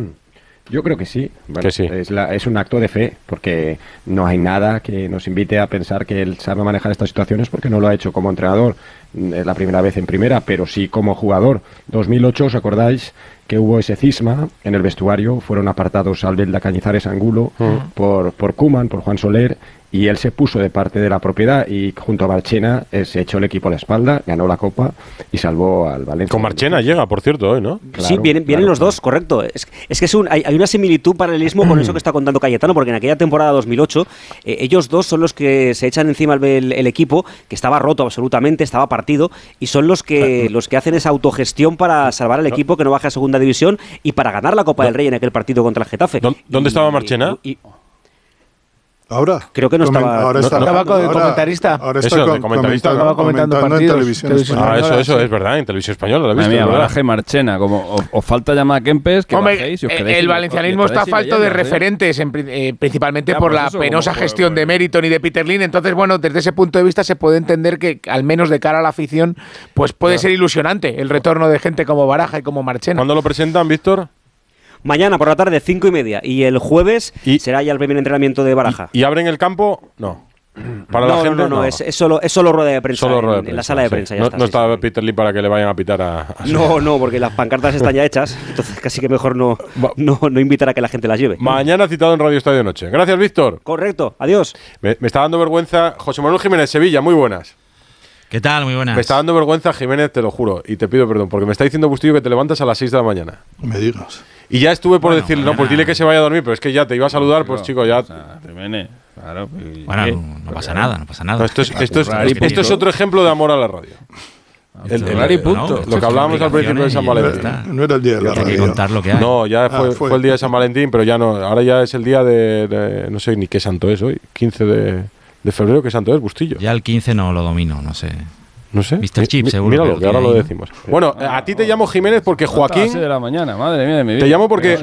Yo creo que sí. Bueno, Que sí. Es, la- es un acto de fe, porque no hay nada que nos invite a pensar que él sabe manejar estas situaciones porque no lo ha hecho como entrenador. mm, es la primera vez en primera, pero sí como jugador. 2008, ¿os acordáis que hubo ese cisma en el vestuario? Fueron apartados Albelda Cañizares Angulo Mm. por, por Kuman, por Juan Soler, y él se puso de parte de la propiedad y junto a Marchena eh, se echó el equipo a la espalda, ganó la Copa y salvó al Valencia. Con Marchena llega, por cierto, hoy, ¿no? sí, vienen, vienen los dos, correcto. Es, es que es un- hay, hay una similitud, paralelismo con eso que está contando Cayetano, porque en aquella temporada 2008, eh, ellos dos son los que se echan encima el, el equipo, que estaba roto absolutamente, estaba partido, y son los que, los que hacen esa autogestión para salvar al equipo que no baja a segunda división y para ganar la Copa del Rey en aquel partido contra el Getafe. ¿Dónde estaba Marchena? Ahora. Creo que no Comen- estaba- Ahora está, no- Estaba con el ahora- comentarista. Ahora está Eso, de comentarista, comentando, ¿no? comentando comentando en partidos, televisión televisión española. Ah, eso, española, eso sí. es verdad, en televisión española, lo visto. baraje Marchena, como os, os falta llamar a Kempes, que Hombre, bajéis y os quedéis el valencianismo está falto de referentes, en pri- eh, principalmente Ya, por pues la eso, penosa como- gestión de Meriton y de Peter Lin. Entonces, bueno, desde ese punto de vista se puede entender que, al menos de cara a la afición, pues puede ser ilusionante el retorno de gente como Baraja y como Marchena. ¿Cuándo lo presentan, Víctor? Mañana por la tarde, cinco y media, y el jueves será ya el primer entrenamiento de Baraja. ¿Y abren el campo? No. *clears throat* Para no, la gente, no, no, Es, es solo, es solo rueda de prensa, Solo en, rueda de en la prensa, sala de sí. prensa. Ya no está, no sí, está Peter Lee para que le vayan a pitar a. a- No, *laughs* no, porque las pancartas están ya hechas, entonces casi que mejor no, no, no invitar a que la gente las lleve. Mañana citado en Radio Estadio Noche. Gracias, Víctor. Correcto, adiós. Me, me está dando vergüenza. José Manuel Jiménez, Sevilla, muy buenas. ¿Qué tal? Muy buenas. Me está dando vergüenza, Jiménez, te lo juro. Y te pido perdón, porque me está diciendo Bustillo que te levantas a las 6 de la mañana. Me digas. Y ya estuve por decirle, no, pues dile que se vaya a dormir, pero es que ya te iba a saludar, pues chico, ya. Jiménez, claro. y- Bueno, ¿qué? no, no pasa nada, no pasa nada. No, esto, es, esto, es, Rari esto es punto. otro ejemplo de amor a la radio. El- el- punto. lo que hablábamos al principio de San Valentín. No era el día de la Hay que radio. contar lo que hay. No, ya Ah, fue, fue. fue el día de San Valentín, pero ya no. Ahora ya es el día de, de- no sé ni qué santo es hoy. 15 de, de febrero, ¿qué santo es? Bustillo. Ya el 15 no lo domino, no sé. No sé. Mr. Chip, Mi- seguro. Míralo, que que ahora lo decimos. Bueno, a ti te llamo Jiménez porque Joaquín. 6 de la mañana, madre mía de mi vida. Te llamo porque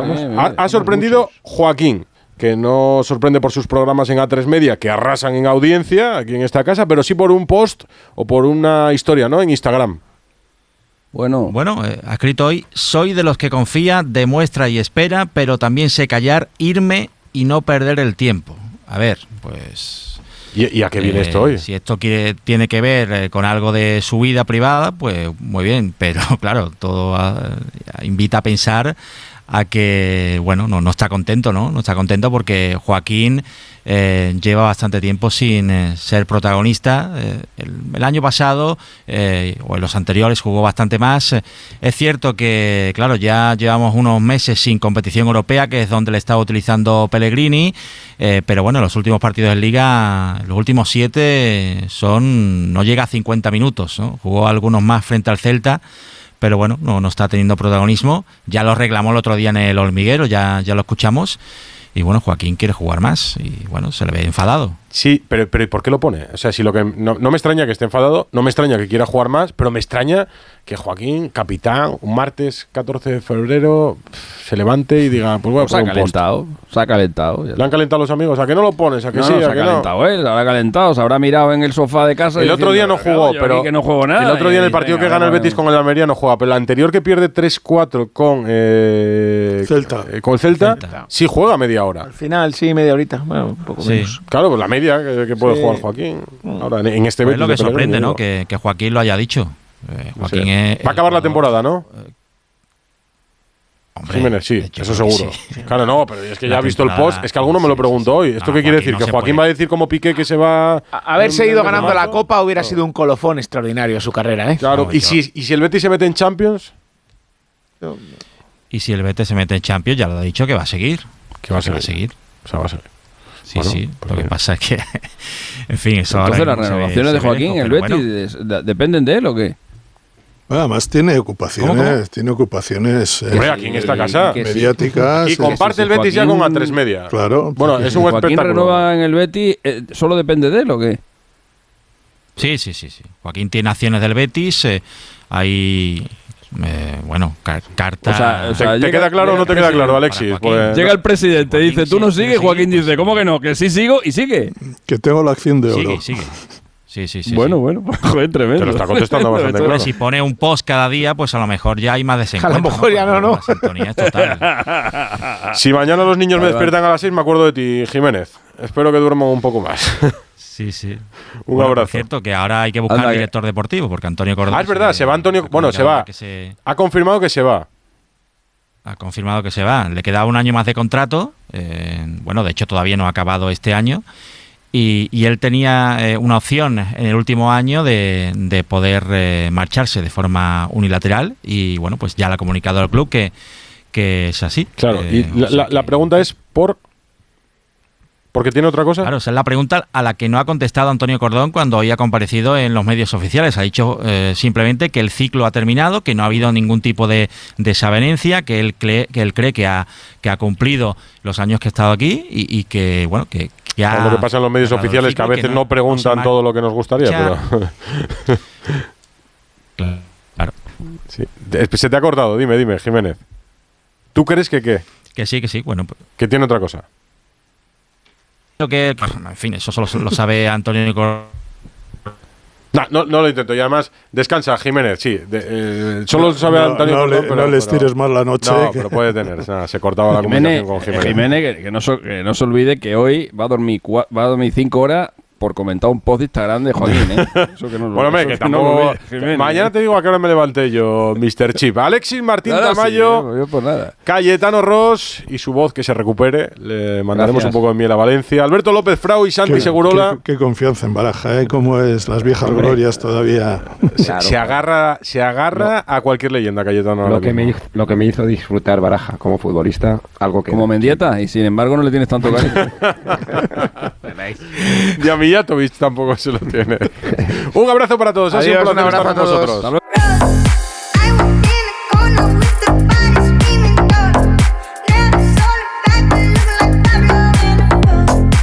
ha sorprendido Joaquín, que no sorprende por sus programas en A3 Media, que arrasan en audiencia aquí en esta casa, pero sí por un post o por una historia, ¿no? En Instagram. Bueno, Bueno, eh, ha escrito hoy, soy de los que confía, demuestra y espera, pero también sé callar, irme y no perder el tiempo. A ver, pues... ¿Y, a qué viene eh, esto hoy? Si esto tiene que ver eh, con algo de su vida privada, pues muy bien, *laughs* pero claro, todo ah, invita a pensar a que, bueno, no, no está contento, ¿no? No está contento porque Joaquín eh, lleva bastante tiempo sin eh, ser protagonista. Eh, el, año pasado o en los anteriores jugó bastante más. Es cierto que, claro, ya llevamos unos meses sin competición europea, que es donde le estaba utilizando Pellegrini, pero bueno, los últimos partidos de liga, los últimos siete son, no llega a 50 minutos. Jugó algunos más frente al Celta pero bueno, no, no está teniendo protagonismo. Ya lo reclamó el otro día en el Hormiguero, ya, ya lo escuchamos. Y bueno, Joaquín quiere jugar más y bueno, se le ve enfadado. Sí, pero, pero ¿y ¿por qué lo pone? O sea, si lo que no, no me extraña que esté enfadado, no me extraña que quiera jugar más, pero me extraña que Joaquín, capitán, un martes 14 de febrero, se levante y diga, pues voy a se ha un post. calentado, se ha calentado. ya ¿Le han calentado los amigos? ¿A que no lo pones? ¿A que No, sí? no, se ¿A ha que no? calentado él, se habrá calentado, se habrá mirado en el sofá de casa. El otro día no diciendo, jugó, "Yo pero que no juego nada. el otro día en el partido que gana el. Betis con el Almería no juega, pero el anterior que pierde 3-4 con eh, Celta. eh, con el Celta, sí juega media hora. Al final, sí, media horita. Bueno, un poco Sí. menos. Claro, pues la media que, que puede Sí. jugar Joaquín. Ahora en, este Pues es lo que sorprende, ¿no? Que, que Joaquín lo haya dicho. Eh. Joaquín es- Va a acabar la temporada, ¿no? Hombre, Jiménez, sí, eso seguro. sí. Claro, no, pero es que La ya ha visto el post. Es que alguno me lo preguntó hoy. ¿Esto No, qué quiere Joaquín decir? no ¿Que Joaquín puede. va a decir como Piqué que se va. A- Haberse ido ganando la? Copa hubiera sido un colofón extraordinario a su carrera, ¿eh? Claro, y si, y si el Betis se mete en Champions, Y si el Betis se mete en Champions, ya lo ha dicho que va a seguir. que va a va seguir. O sea, va a seguir. Sí, Bueno, sí. pues Lo que pasa es que, *laughs* en fin, eso ahora Entonces las renovaciones de Joaquín, lejos, el Betis, bueno. es- de- ¿dependen de él o qué? Bueno, además tiene ocupaciones, ¿Cómo, cómo? tiene ocupaciones eh, aquí en esta casa. que sí. mediáticas. Y eh, comparte el Betis ya Joaquín- con A3 Media. Claro. Bueno, es un Joaquín espectáculo. renueva en el Betis, eh, ¿solo depende de él o qué? Sí, sí, sí, sí. Joaquín tiene acciones del Betis. eh, hay, eh, bueno, car- carta. O sea, o ¿Te, sea, te llega- queda claro o no te queda claro, Alexis? Pues- Llega el presidente, Joaquín dice, tú no sigues, Joaquín dice, ¿cómo que no? Que sí sigo y sigue. Que tengo la acción de oro. sigue, sigue. Sí, sí, sí. Bueno, sí. bueno, *laughs* joder, tremendo. Te lo está contestando *laughs* bastante claro. Si pone un post cada día, pues a lo mejor ya hay más A desencuentro. lo mejor ya no, ¿no? La sintonía es total. *laughs* Si mañana los niños me Vale, vale. despiertan a las 6, me acuerdo de ti, Jiménez. Espero que duerman un poco más. Sí, sí. un Bueno, abrazo. cierto, que ahora hay que buscar Anda, que- director deportivo, porque Antonio Cordón. Ah, es verdad, se va Antonio. Bueno, se va. que se- Ha confirmado que se va. ha confirmado que se va. Le queda un año más de contrato. eh, bueno, de hecho todavía no ha acabado este año. Y, y él tenía eh, una opción en el último año de, de poder eh, marcharse de forma unilateral. Y bueno, pues ya le ha comunicado al club que, que es así. Claro, Eh, y la, la- la pregunta es por. ¿Porque tiene otra cosa? Claro, esa es la pregunta a la que no ha contestado Antonio Cordón cuando hoy ha comparecido en los medios oficiales. Ha dicho eh, simplemente que el ciclo ha terminado, que no ha habido ningún tipo de desavenencia, que él cree que, él cree que, ha, que ha cumplido los años que ha estado aquí y, y que, bueno, que, Es lo que pasa en los medios oficiales, que a veces no- no, no preguntan todo lo que nos gustaría. Ya. Pero Claro. *laughs* sí. De- Se te ha cortado, dime, dime, Jiménez. ¿Tú crees que qué? Que sí, que sí. Bueno, pues, Que tiene otra cosa. que, en fin, eso solo lo sabe Antonio Cordón. No, no, no lo intento. Y además, descansa, Jiménez, sí. De- eh, solo No, sabe no, Antonio no Cordón, le- pero- no les pero- tires más la noche, No, que- pero puede tener. nada, se cortaba la Jiménez, comunicación con Jiménez. Jiménez, que, que no, so- que no se olvide que hoy va a dormir cua- va a dormir cinco horas por comentar un post de Instagram de Joaquín, ¿eh? *laughs* Eso que no lo- Bueno, hombre, que no lo mañana ¿eh? te digo a qué hora me levanté yo, Mr. Chip. *laughs* Alexis Martín sí, Tamayo, yo- yo por nada. Cayetano Ross y su voz que se recupere. Le mandaremos Gracias. un poco de miel a Valencia. Alberto López Frau y Santi Qué- Segurola. Qué, qué confianza en Baraja, ¿eh? Cómo es las viejas Hombre. glorias todavía. Se, se agarra, se agarra a cualquier leyenda, Cayetano. Lo que, me, lo que me hizo disfrutar Baraja como futbolista, algo que... Como Mendieta, y sin embargo no le tienes tanto cariño. *laughs* Mijatovic tampoco se lo tiene. *laughs* un abrazo para todos. Ha sido Adiós, un placer estar con vosotros.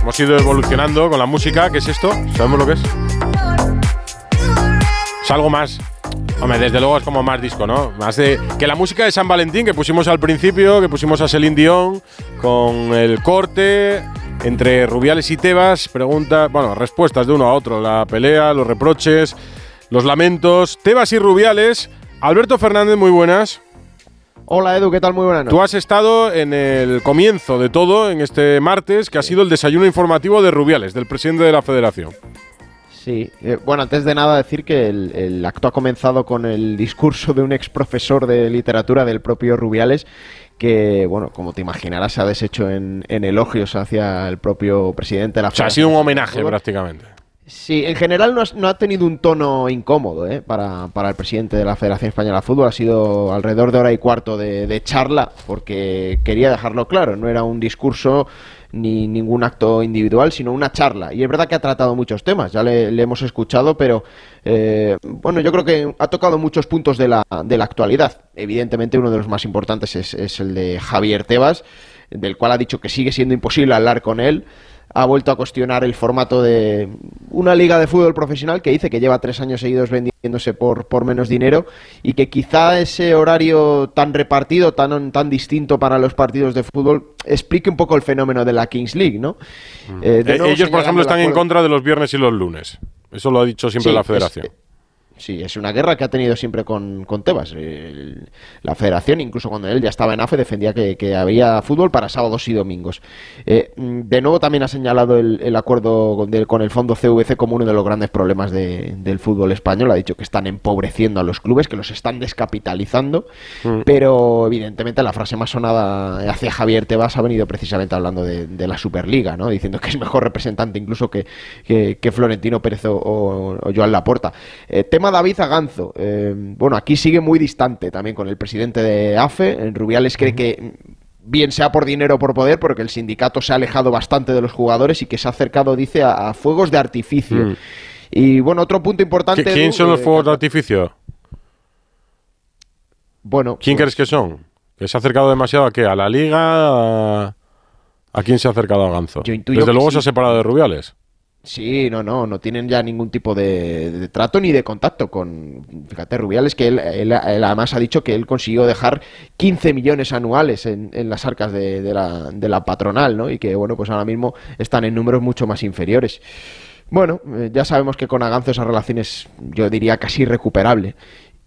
Hemos ido evolucionando con la música. ¿Qué es esto? ¿Sabemos lo que es? Es algo más. Hombre, desde luego es como más disco, ¿no? Más de que la música de San Valentín que pusimos al principio, que pusimos a Celine Dion con el corte entre Rubiales y Tebas, preguntas, bueno, respuestas de uno a otro, la pelea, los reproches, los lamentos, Tebas y Rubiales. Alberto Fernández, muy buenas. Hola Edu, ¿qué tal? Muy buenas Tú has estado en el comienzo de todo, en este martes, que ha sido el desayuno informativo de Rubiales, del presidente de la federación. Sí, eh, bueno, antes de nada decir que el, el acto ha comenzado con el discurso de un ex profesor de literatura del propio Rubiales, que, bueno, como te imaginarás, se ha deshecho en, en elogios hacia el propio presidente de la O sea, ha Federación sido un homenaje prácticamente. Sí, en general no, has- no ha tenido un tono incómodo ¿eh? para, para el presidente de la Federación Española de Fútbol. Ha sido alrededor de hora y cuarto de, de charla, porque quería dejarlo claro, no era un discurso ni ningún acto individual, sino una charla. Y es verdad que ha tratado muchos temas, ya le, hemos escuchado, pero eh, bueno, yo creo que ha tocado muchos puntos de la, de la actualidad. Evidentemente uno de los más importantes es, es el de Javier Tebas, del cual ha dicho que sigue siendo imposible hablar con él ha vuelto a cuestionar el formato de una liga de fútbol profesional que dice que lleva tres años seguidos vendiéndose por, por menos dinero y que quizá ese horario tan repartido, tan, tan distinto para los partidos de fútbol, explique un poco el fenómeno de la Kings League, ¿no? Eh, de Eh, nuevo ellos, por ejemplo, están en contra de los viernes y los lunes. Eso lo ha dicho siempre Sí, la es- federación. Sí, es una guerra que ha tenido siempre con, con Tebas. El- la federación, incluso cuando él ya estaba en AFE, defendía que, que había fútbol para sábados y domingos. Eh, de nuevo también ha señalado el, el acuerdo con, del- con el fondo CVC como uno de los grandes problemas de- del fútbol español. Ha dicho que están empobreciendo a los clubes, que los están descapitalizando. Mm. Pero evidentemente la frase más sonada hacia Javier Tebas ha venido precisamente hablando de, de la Superliga, ¿no? diciendo que es mejor representante incluso que, que- que Florentino Pérez o, o- o Joan Laporta. Eh, tema David Aganzo. Eh, bueno, aquí sigue muy distante también con el presidente de AFE. Rubiales cree que bien sea por dinero o por poder, porque el sindicato se ha alejado bastante de los jugadores y que se ha acercado, dice, a, a fuegos de artificio. Mm. Y bueno, otro punto importante... ¿Qui- ¿Quién son los eh, fuegos de artificio? Bueno, ¿Quién crees que son? ¿Que se ha acercado demasiado a qué? ¿A la liga? ¿A, ¿A quién se ha acercado a Ganzo? Desde luego sí. se ha separado de Rubiales. Sí, no, no, no tienen ya ningún tipo de, trato ni de contacto con, fíjate, Rubiales, que él, él- además ha dicho que él consiguió dejar 15 millones anuales en, en las arcas de, la, de la patronal, ¿no? Y que, bueno, pues ahora mismo están en números mucho más inferiores. Bueno, eh, ya sabemos que con Aganzo esa relación es, yo diría, casi irrecuperable.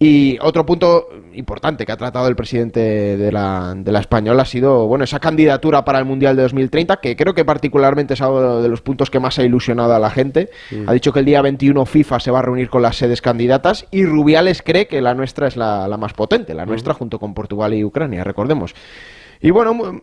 Y otro punto importante que ha tratado el presidente de la, de la Española ha sido, bueno, esa candidatura para el Mundial de 2030, que creo que particularmente es algo de los puntos que más ha ilusionado a la gente. Mm. Ha dicho que el día 21 FIFA se va a reunir con las sedes candidatas y Rubiales cree que la nuestra es la, la más potente, la nuestra junto con Portugal y Ucrania, recordemos. Y bueno,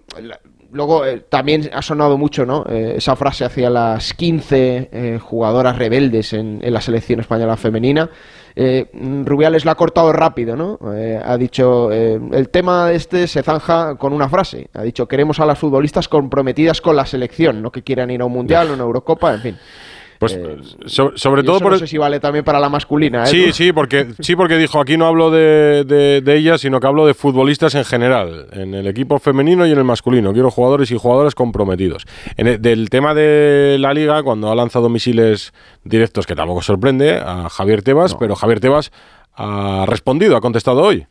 luego eh, también ha sonado mucho, ¿no? Eh, esa frase hacia las 15 eh, jugadoras rebeldes en, en la selección española femenina. Eh, Rubiales la ha cortado rápido, ¿no? Eh, ha dicho, eh, el tema este se zanja con una frase. Ha dicho, queremos a las futbolistas comprometidas con la selección, no que quieran ir a un mundial, a una Eurocopa, en fin. Pues Eh, so- sobre todo por no sé si vale también para la masculina, ¿eh? Sí, sí, porque sí, porque dijo aquí no hablo de, de, de ellas, sino que hablo de futbolistas en general, en el equipo femenino y en el masculino. Quiero jugadores y jugadoras comprometidos. En el- del tema de la liga, cuando ha lanzado misiles directos, que tampoco sorprende a Javier Tebas, pero Javier Tebas ha respondido, ha contestado hoy.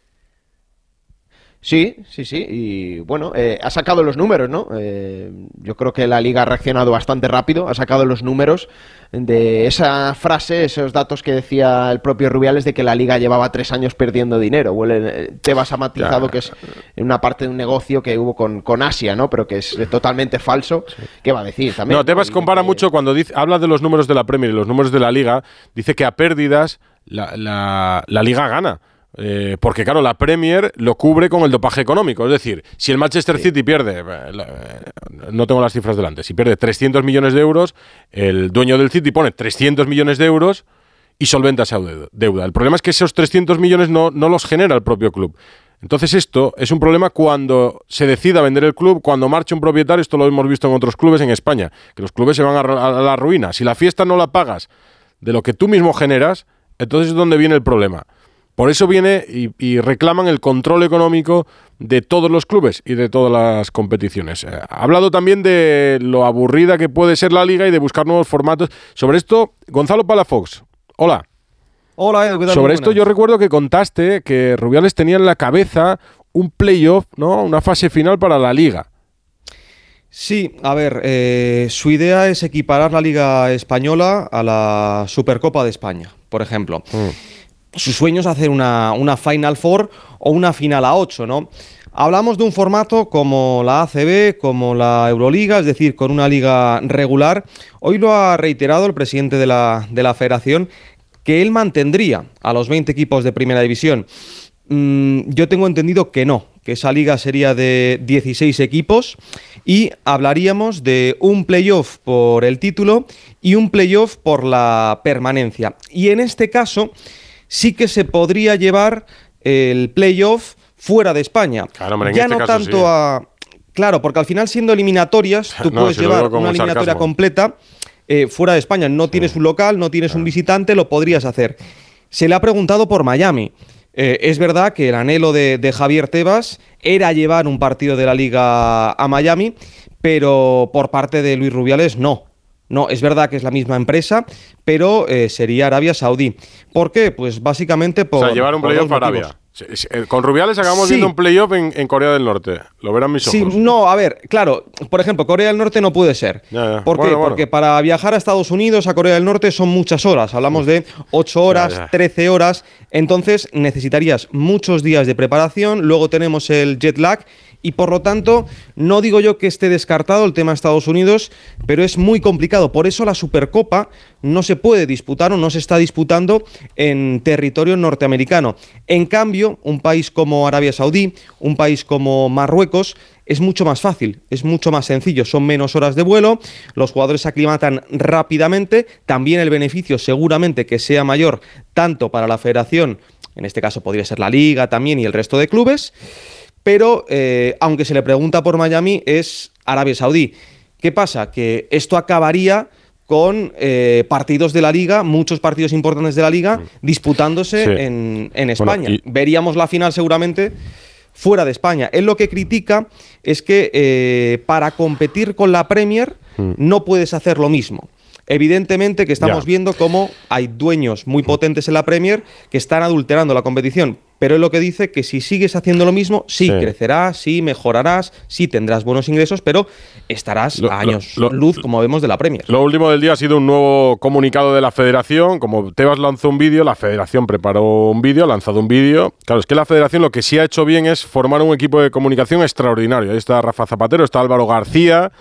Sí, sí, sí. Y bueno, eh, ha sacado los números, ¿no? Eh, yo creo que la liga ha reaccionado bastante rápido, ha sacado los números de esa frase, esos datos que decía el propio Rubiales de que la liga llevaba tres años perdiendo dinero. Huele- eh, Tebas ha matizado que es una parte de un negocio que hubo con, con Asia, ¿no? Pero que es totalmente falso. ¿Qué va a decir también? No, Tebas compara mucho cuando dice, habla de los números de la Premier y los números de la Liga, dice que a pérdidas la, la- la Liga gana. Eh, porque claro, la Premier lo cubre con el dopaje económico. Es decir, si el Manchester City pierde, eh, eh, no tengo las cifras delante, si pierde 300 millones de euros, el dueño del City pone 300 millones de euros y solventa esa deuda-. El problema es que esos 300 millones no, no los genera el propio club. Entonces esto es un problema cuando se decida vender el club, cuando marche un propietario, esto lo hemos visto en otros clubes en España, que los clubes se van a la ruina. Si la fiesta no la pagas de lo que tú mismo generas, entonces es donde viene el problema. Por eso viene y, y reclaman el control económico de todos los clubes y de todas las competiciones. Eh, ha hablado también de lo aburrida que puede ser la liga y de buscar nuevos formatos. Sobre esto, Gonzalo Palafox. Hola. Hola, Edu, ¿qué tal? Sobre esto yo recuerdo que contaste que Rubiales tenía en la cabeza un playoff, ¿no? Una fase final para la liga. Sí, a ver, eh, su idea es equiparar la Liga Española a la Supercopa de España, por ejemplo. Su sueño es hacer una, una Final Four o una final a 8, ¿no? Hablamos de un formato como la ACB, como la Euroliga, es decir, con una liga regular. Hoy lo ha reiterado el presidente de la, de la federación que él mantendría a los 20 equipos de primera división. Mm, yo tengo entendido que no, que esa liga sería de 16 equipos y hablaríamos de un playoff por el título y un playoff por la permanencia. Y en este caso sí que se podría llevar el playoff fuera de España. hombre, en ya este no caso tanto sí. a... Claro, porque al final siendo eliminatorias, *laughs* tú No, puedes si llevar una un eliminatoria sarcasmo. completa eh, fuera de España. No tienes un local, no tienes un visitante, lo podrías hacer. Se le ha preguntado por Miami. Eh, es verdad que el anhelo de, de Javier Tebas era llevar un partido de la liga a Miami, pero por parte de Luis Rubiales no. No, es verdad que es la misma empresa, pero eh, sería Arabia Saudí. ¿Por qué? Pues básicamente por. o sea, llevar un playoff a Arabia. motivos. Sí, sí, eh, Con Rubiales acabamos Sí. viendo un playoff en, en Corea del Norte. Lo verán mis ojos. Sí, no, a ver, claro, por ejemplo, Corea del Norte no puede ser. Ya, ya. ¿Por qué? Bueno. Porque para viajar a Estados Unidos, a Corea del Norte, son muchas horas. Hablamos de 8 horas, ya. 13 horas. Entonces necesitarías muchos días de preparación. Luego tenemos el jet lag. Y por lo tanto, no digo yo que esté descartado el tema de Estados Unidos, pero es muy complicado. Por eso la Supercopa no se puede disputar o no se está disputando en territorio norteamericano. En cambio, un país como Arabia Saudí, un país como Marruecos, es mucho más fácil, es mucho más sencillo, son menos horas de vuelo, los jugadores se aclimatan rápidamente, también el beneficio seguramente que sea mayor tanto para la federación, en este caso podría ser la liga también y el resto de clubes, pero eh, aunque se le pregunta por Miami es Arabia Saudí. ¿Qué pasa? Que esto acabaría con eh, partidos de la liga, muchos partidos importantes de la liga, disputándose Sí. en, en Bueno, España. y- Veríamos la final seguramente fuera de España. Él lo que critica es que eh, para competir con la Premier Mm. no puedes hacer lo mismo. Evidentemente que estamos Ya. viendo cómo hay dueños muy potentes en la Premier que están adulterando la competición. Pero es lo que dice que si sigues haciendo lo mismo, sí, Sí. crecerás, sí mejorarás, sí tendrás buenos ingresos, pero estarás Lo- a años lo- lo- luz, como vemos, de la Premier. Lo último del día ha sido un nuevo comunicado de la federación. Como Tebas lanzó un vídeo, la federación preparó un vídeo, ha lanzado un vídeo. Claro, es que la federación lo que sí ha hecho bien es formar un equipo de comunicación extraordinario. Ahí está Rafa Zapatero, está Álvaro García.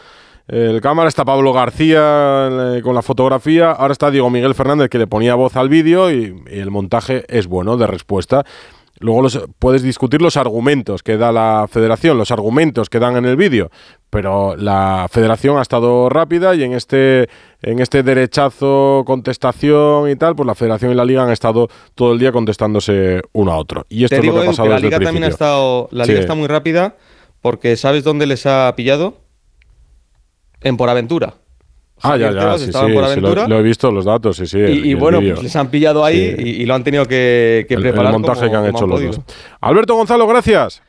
El cámara está Pablo García eh, con la fotografía. Ahora está Diego Miguel Fernández que le ponía voz al vídeo y, y el montaje es bueno de respuesta. Luego los- puedes discutir los argumentos que da la federación, los argumentos que dan en el vídeo, pero la federación ha estado rápida y en este, en este derechazo, contestación y tal, pues la federación y la liga han estado todo el día contestándose uno a otro. Y esto Te es digo, lo que ha pasado que la desde el liga también ha estado. La Sí. liga está muy rápida porque ¿sabes dónde les ha pillado? En Por Aventura. Ah, ya, ya, sí, sí, sí, lo, lo he visto los datos, sí, sí. el- y, y el bueno, pues les han pillado ahí Sí. y, y lo han tenido que, que El- el preparar. montaje como- que han hecho los podido. dos. Alberto Gonzalo, gracias.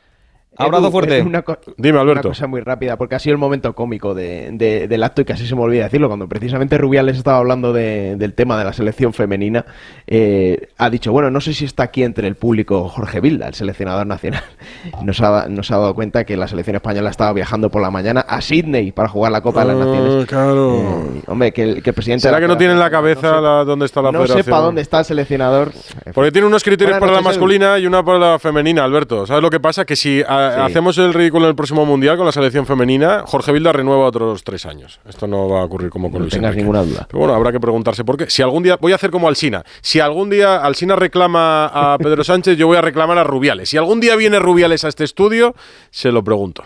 Abrazo fuerte. Una, Dime, Alberto. Una cosa muy rápida, porque ha sido el momento cómico de- de- del acto y casi se me olvida decirlo. Cuando precisamente Rubiales estaba hablando de- del tema de la selección femenina, eh, ha dicho, bueno, no sé si está aquí entre el público Jorge Vilda, el seleccionador nacional. *laughs* Nos ha, nos ha dado cuenta que la selección española estaba viajando por la mañana a Sydney para jugar la Copa de las Ah, Naciones. claro. Eh, hombre, que el, que el presidente... ¿Será que la no tiene en la cabeza la- dónde está la no federación? sepa dónde está el seleccionador. Porque tiene unos criterios Buenas para la noches, Edu. masculina y una para la femenina, Alberto. ¿Sabes lo que pasa? Que si a- Sí. hacemos el ridículo en el próximo mundial con la selección femenina, Jorge Vilda renueva otros tres años. Esto no va a ocurrir como con No Luis tengas Enrique. ninguna duda. Pero bueno, habrá que preguntarse por qué. Si algún día voy a hacer como Alsina. Si algún día Alsina reclama a *laughs* Pedro Sánchez, yo voy a reclamar a Rubiales. Si algún día viene Rubiales a este estudio, se lo pregunto.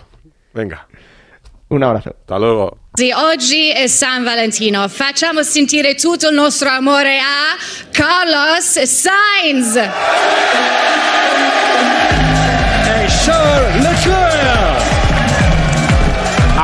Venga. Un abrazo. Hasta luego. Sì, oggi è San Valentino. Facciamo sentire tutto il nostro amore a Carlos Sainz.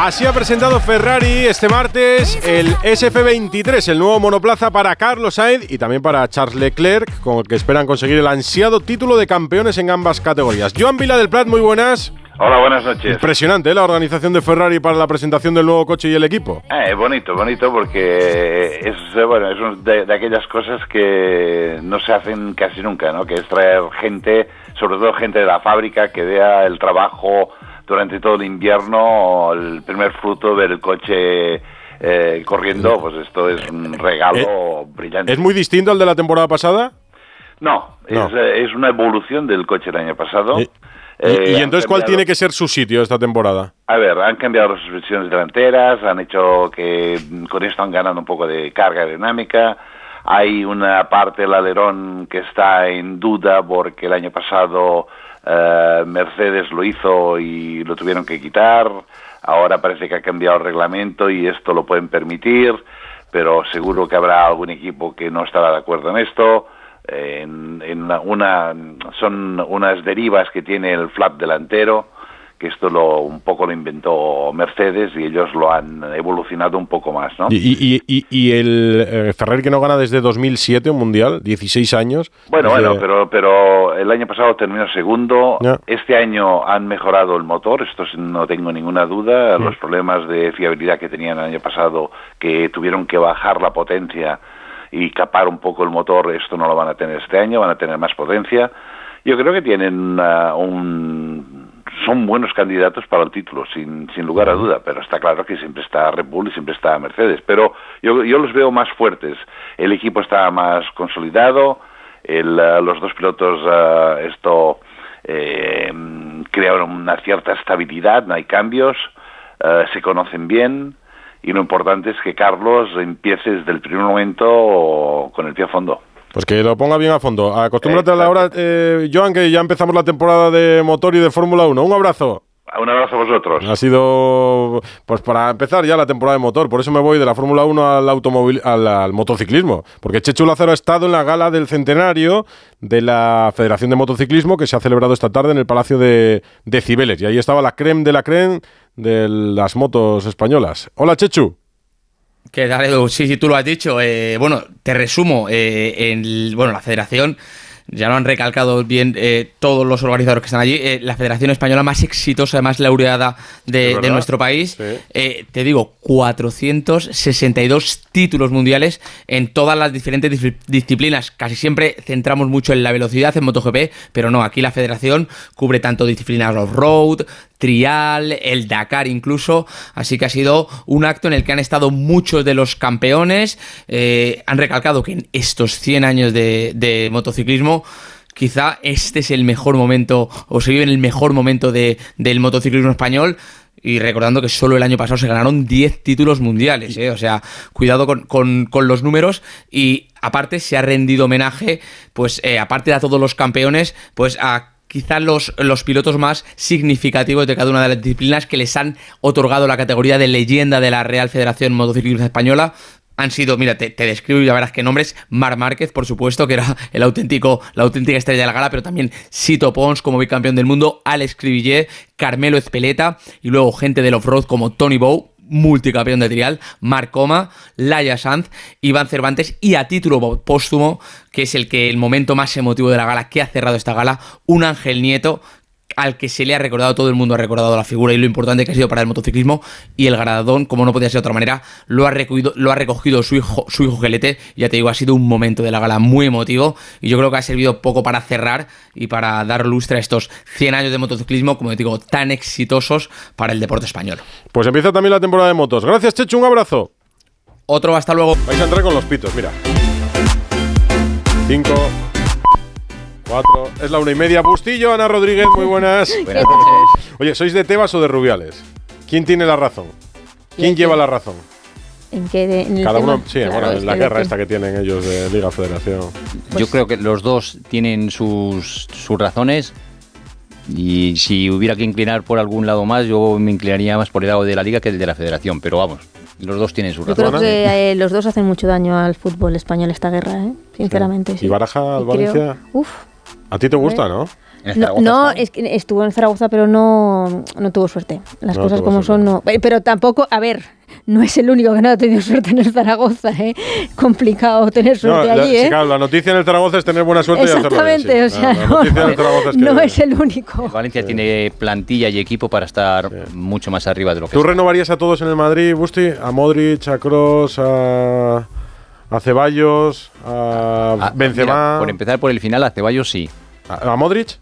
Así ha presentado Ferrari este martes el SF23, el nuevo monoplaza para Carlos Sainz y también para Charles Leclerc, con el que esperan conseguir el ansiado título de campeones en ambas categorías. Joan Vila del Prat, muy buenas. Hola, buenas noches. Impresionante ¿eh? la organización de Ferrari para la presentación del nuevo coche y el equipo. Eh, bonito, bonito porque es eh, bueno es un- de, de aquellas cosas que no se hacen casi nunca, ¿no? Que es traer gente, sobre todo gente de la fábrica, que vea el trabajo durante todo el invierno, el primer fruto ver el coche eh, corriendo, pues esto es un regalo brillante. ¿Es muy distinto al de la temporada pasada? No, No. Es, eh, es una evolución del coche del año pasado. Y, Eh, y entonces, ¿cuál tiene que ser su sitio esta temporada? A ver, han cambiado las suspensiones delanteras, han hecho que mm, con esto han ganado un poco de carga aerodinámica. Hay una parte del alerón que está en duda porque el año pasado eh, Mercedes lo hizo y lo tuvieron que quitar. Ahora parece que ha cambiado el reglamento y esto lo pueden permitir, pero seguro que habrá algún equipo que no estará de acuerdo en esto. En, en una, son unas derivas que tiene el flap delantero que esto lo un poco lo inventó Mercedes y ellos lo han evolucionado un poco más, ¿no? Y, y- y- y el eh, Ferrari que no gana desde 2007 un mundial, 16 años. Bueno, Desde- bueno, pero pero el año pasado terminó segundo. Este año han mejorado el motor, esto no tengo ninguna duda. Los problemas de fiabilidad que tenían el año pasado, que tuvieron que bajar la potencia y capar un poco el motor, esto no lo van a tener este año, van a tener más potencia. Yo creo que tienen ah, un son buenos candidatos para el título, sin, sin lugar a duda, pero está claro que siempre está Red Bull y siempre está Mercedes. Pero yo, yo los veo más fuertes. El equipo está más consolidado, el, ah, los dos pilotos ah, esto eh, crearon una cierta estabilidad, no hay cambios, ah, se conocen bien y lo importante es que Carlos empiece desde el primer momento con el pie a fondo. Pues que lo ponga bien a fondo. Acostúmbrate a la hora, eh, Joan, que ya empezamos la temporada de motor y de Fórmula 1. Un abrazo. Un abrazo a vosotros. Ha sido, pues para empezar ya la temporada de motor. Por eso me voy de la Fórmula 1 al, automóvil, al, al motociclismo. Porque Chechu Lázaro ha estado en la gala del centenario de la Federación de Motociclismo que se ha celebrado esta tarde en el Palacio de, de Cibeles. Y ahí estaba la creme de la creme de las motos españolas. Hola, Chechu. ¿Qué tal, Edu? Sí, sí, tú lo has dicho. Eh, bueno, te resumo. eh, en el- bueno, la federación ya lo han recalcado bien eh, todos los organizadores que están allí, eh, la Federación Española más exitosa, más laureada de, nuestro país. Sí. Eh, te digo, 462 títulos mundiales en todas las diferentes dis- disciplinas. Casi siempre centramos mucho en la velocidad en MotoGP, pero no, aquí la federación cubre tanto disciplinas off-road, trial, el Dakar incluso. Así que ha sido un acto en el que han estado muchos de los campeones. eh, han recalcado que en estos 100 años de, motociclismo quizá este es el mejor momento, o se vive en el mejor momento de- del motociclismo español. Y recordando que solo el año pasado se ganaron 10 títulos mundiales, ¿eh? o sea, cuidado con, con- con los números. Y aparte se ha rendido homenaje, pues eh, aparte de a todos los campeones, pues a quizás los, los pilotos más significativos de cada una de las disciplinas que les han otorgado la categoría de leyenda de la Real Federación Motociclista Española han sido, mira, te, te describo y ya verás qué nombres. Mar Márquez, por supuesto, que era el auténtico, la auténtica estrella de la gala, pero también Sito Pons como bicampeón del mundo, Alex Cribillet, Carmelo Ezpeleta y luego gente del off-road como Tony Bow, multicampeón de trial, Marc Coma, Laia Sanz, Iván Cervantes y a título póstumo, que es el que el momento más emotivo de la gala, que ha cerrado esta gala, un Ángel Nieto al que se le ha recordado, todo el mundo ha recordado la figura y lo importante que ha sido para el motociclismo y el galardón, como no podía ser de otra manera, lo ha recogido, lo ha recogido su hijo, su hijo Gelete, ya te digo, ha sido un momento de la gala muy emotivo y yo creo que ha servido poco para cerrar y para dar lustre a estos 100 años de motociclismo, como te digo, tan exitosos para el deporte español. Pues empieza también la temporada de motos. Gracias, Chechu, un abrazo. Otro, hasta luego. Vais a entrar con los pitos, mira. Cinco, cuatro, es la una y media. Bustillo, Ana Rodríguez, muy buenas. *laughs* Buenas noches. Oye, ¿sois de Tebas o de Rubiales? ¿Quién tiene la razón? ¿Quién lleva la razón? ¿En qué de- en el Cada tema? uno, sí, Claro, bueno, es en la guerra esta que tienen ellos de Liga Federación. Yo creo que los dos tienen sus, sus razones y si hubiera que inclinar por algún lado más, yo me inclinaría más por el lado de la liga que el de la federación, pero vamos, los dos tienen sus Yo creo razones. que eh, los dos hacen mucho daño al fútbol español esta guerra, ¿eh? sinceramente. sí. ¿Y Baraja al creo- Valencia? Uf. ¿A ti te gusta, no? No, no, es que estuvo en Zaragoza, pero no, no tuvo suerte. Las No cosas como son, no. Eh, Pero tampoco, a ver, no es el único que no ha tenido suerte en el Zaragoza, ¿eh? *laughs* Complicado tener No, suerte la, allí, sí, ¿eh? claro, la noticia en el Zaragoza es tener buena suerte y hacerlo bien. sí. Exactamente, o sea, La- la no, noticia en el Zaragoza es que- no es el único. Valencia tiene plantilla y equipo para estar mucho más arriba de lo que ¿Tú está. renovarías a todos en el Madrid, Busti? A Modric, a Kroos, a, a Ceballos, a Ah, Benzema. mira, por empezar por el final, a Ceballos sí. ¿A, a Modric?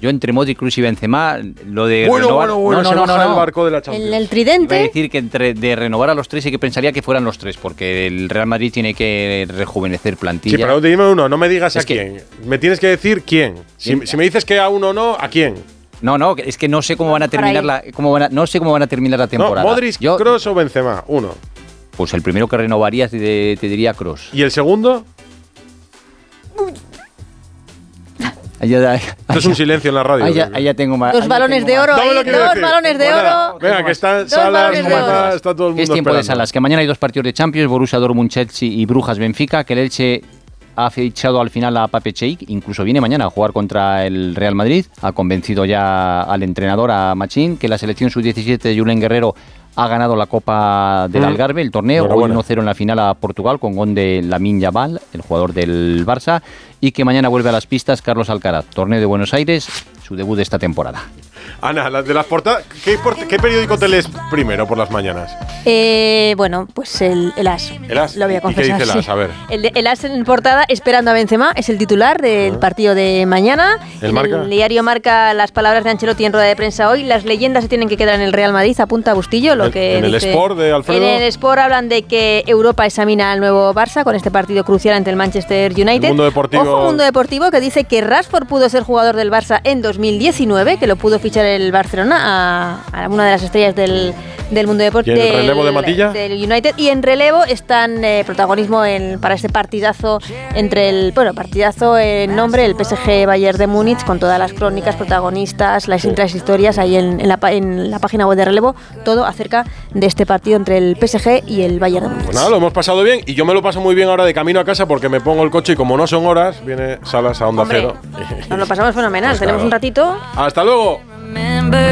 Yo entre Modric, Cruz y Benzema, lo de Bueno, renovar... bueno, bueno, no, se no, no, baja no, el no. barco de la Champions. El, el Iba a tridente, decir que entre de renovar a los tres sí que pensaría que fueran los tres, porque el Real Madrid tiene que rejuvenecer plantilla. Sí, pero dime uno, no me digas Es a que- quién. Me tienes que decir quién. Si, me dices que a uno no, ¿a quién? No, no, es que no sé cómo van a terminar la, cómo van a- no sé cómo van a terminar la No, temporada. Modric, Yo, Kroos o Benzema, uno. pues el primero que renovaría te, te diría Cross. ¿Y el segundo? Esto es un silencio en la radio. Ahí ya, ahí ya tengo más. dos balones de oro, ahí, dos balones de oro. Venga, que está Dos Salas, balones de Morata, oro. está todo el mundo Es tiempo de salas, que mañana hay dos partidos de Champions, Borussia Dortmund, Chelsea y Brujas Benfica, que el Elche ha fichado al final a Pape Cheik, incluso viene mañana a jugar contra el Real Madrid, ha convencido ya al entrenador, a Machín, que la selección sub-17 de Julen Guerrero ha ganado la Copa del Mm. Algarve, el torneo, hoy Enhorabuena. 1-0 en la final a Portugal con gol de Lamin Yamal, el jugador del Barça, y que mañana vuelve a las pistas Carlos Alcaraz, torneo de Buenos Aires, su debut de esta temporada. Ana, las de las portadas. ¿qué, periódico te lees primero por las mañanas? Eh, bueno, pues el, el As. El As. Lo voy a ¿Y qué dice el As? sí. A ver. El, el As en portada, esperando a Benzema, es el titular del partido de mañana. ¿El En Marca? El diario marca las palabras de Ancelotti en rueda de prensa hoy. Las leyendas se tienen que quedar en el Real Madrid, apunta Bustillo. Lo En- que en el Sport de Alfredo. En el Sport hablan de que Europa examina al nuevo Barça con este partido crucial ante el Manchester United. El Mundo Deportivo- Ojo, Mundo Deportivo que dice que Rashford pudo ser jugador del Barça en 2019, que lo pudo fichar el Barcelona a, a una de las estrellas del, del Mundo Deportivo. ¿Y en el relevo de Matilla? del United y en relevo están eh, protagonismo en- para este partidazo entre el bueno partidazo en nombre el PSG Bayern de Múnich con todas las crónicas protagonistas las intras historias ahí en, en la, en la página web de relevo todo acerca de este partido entre el PSG y el Bayern de Múnich Pues nada, lo hemos pasado bien y yo me lo paso muy bien ahora de camino a casa porque me pongo el coche y como no son horas, viene Salas a Onda Hombre, Cero. nos lo pasamos fenomenal *laughs* Pues tenemos claro. un ratito Hasta luego. remember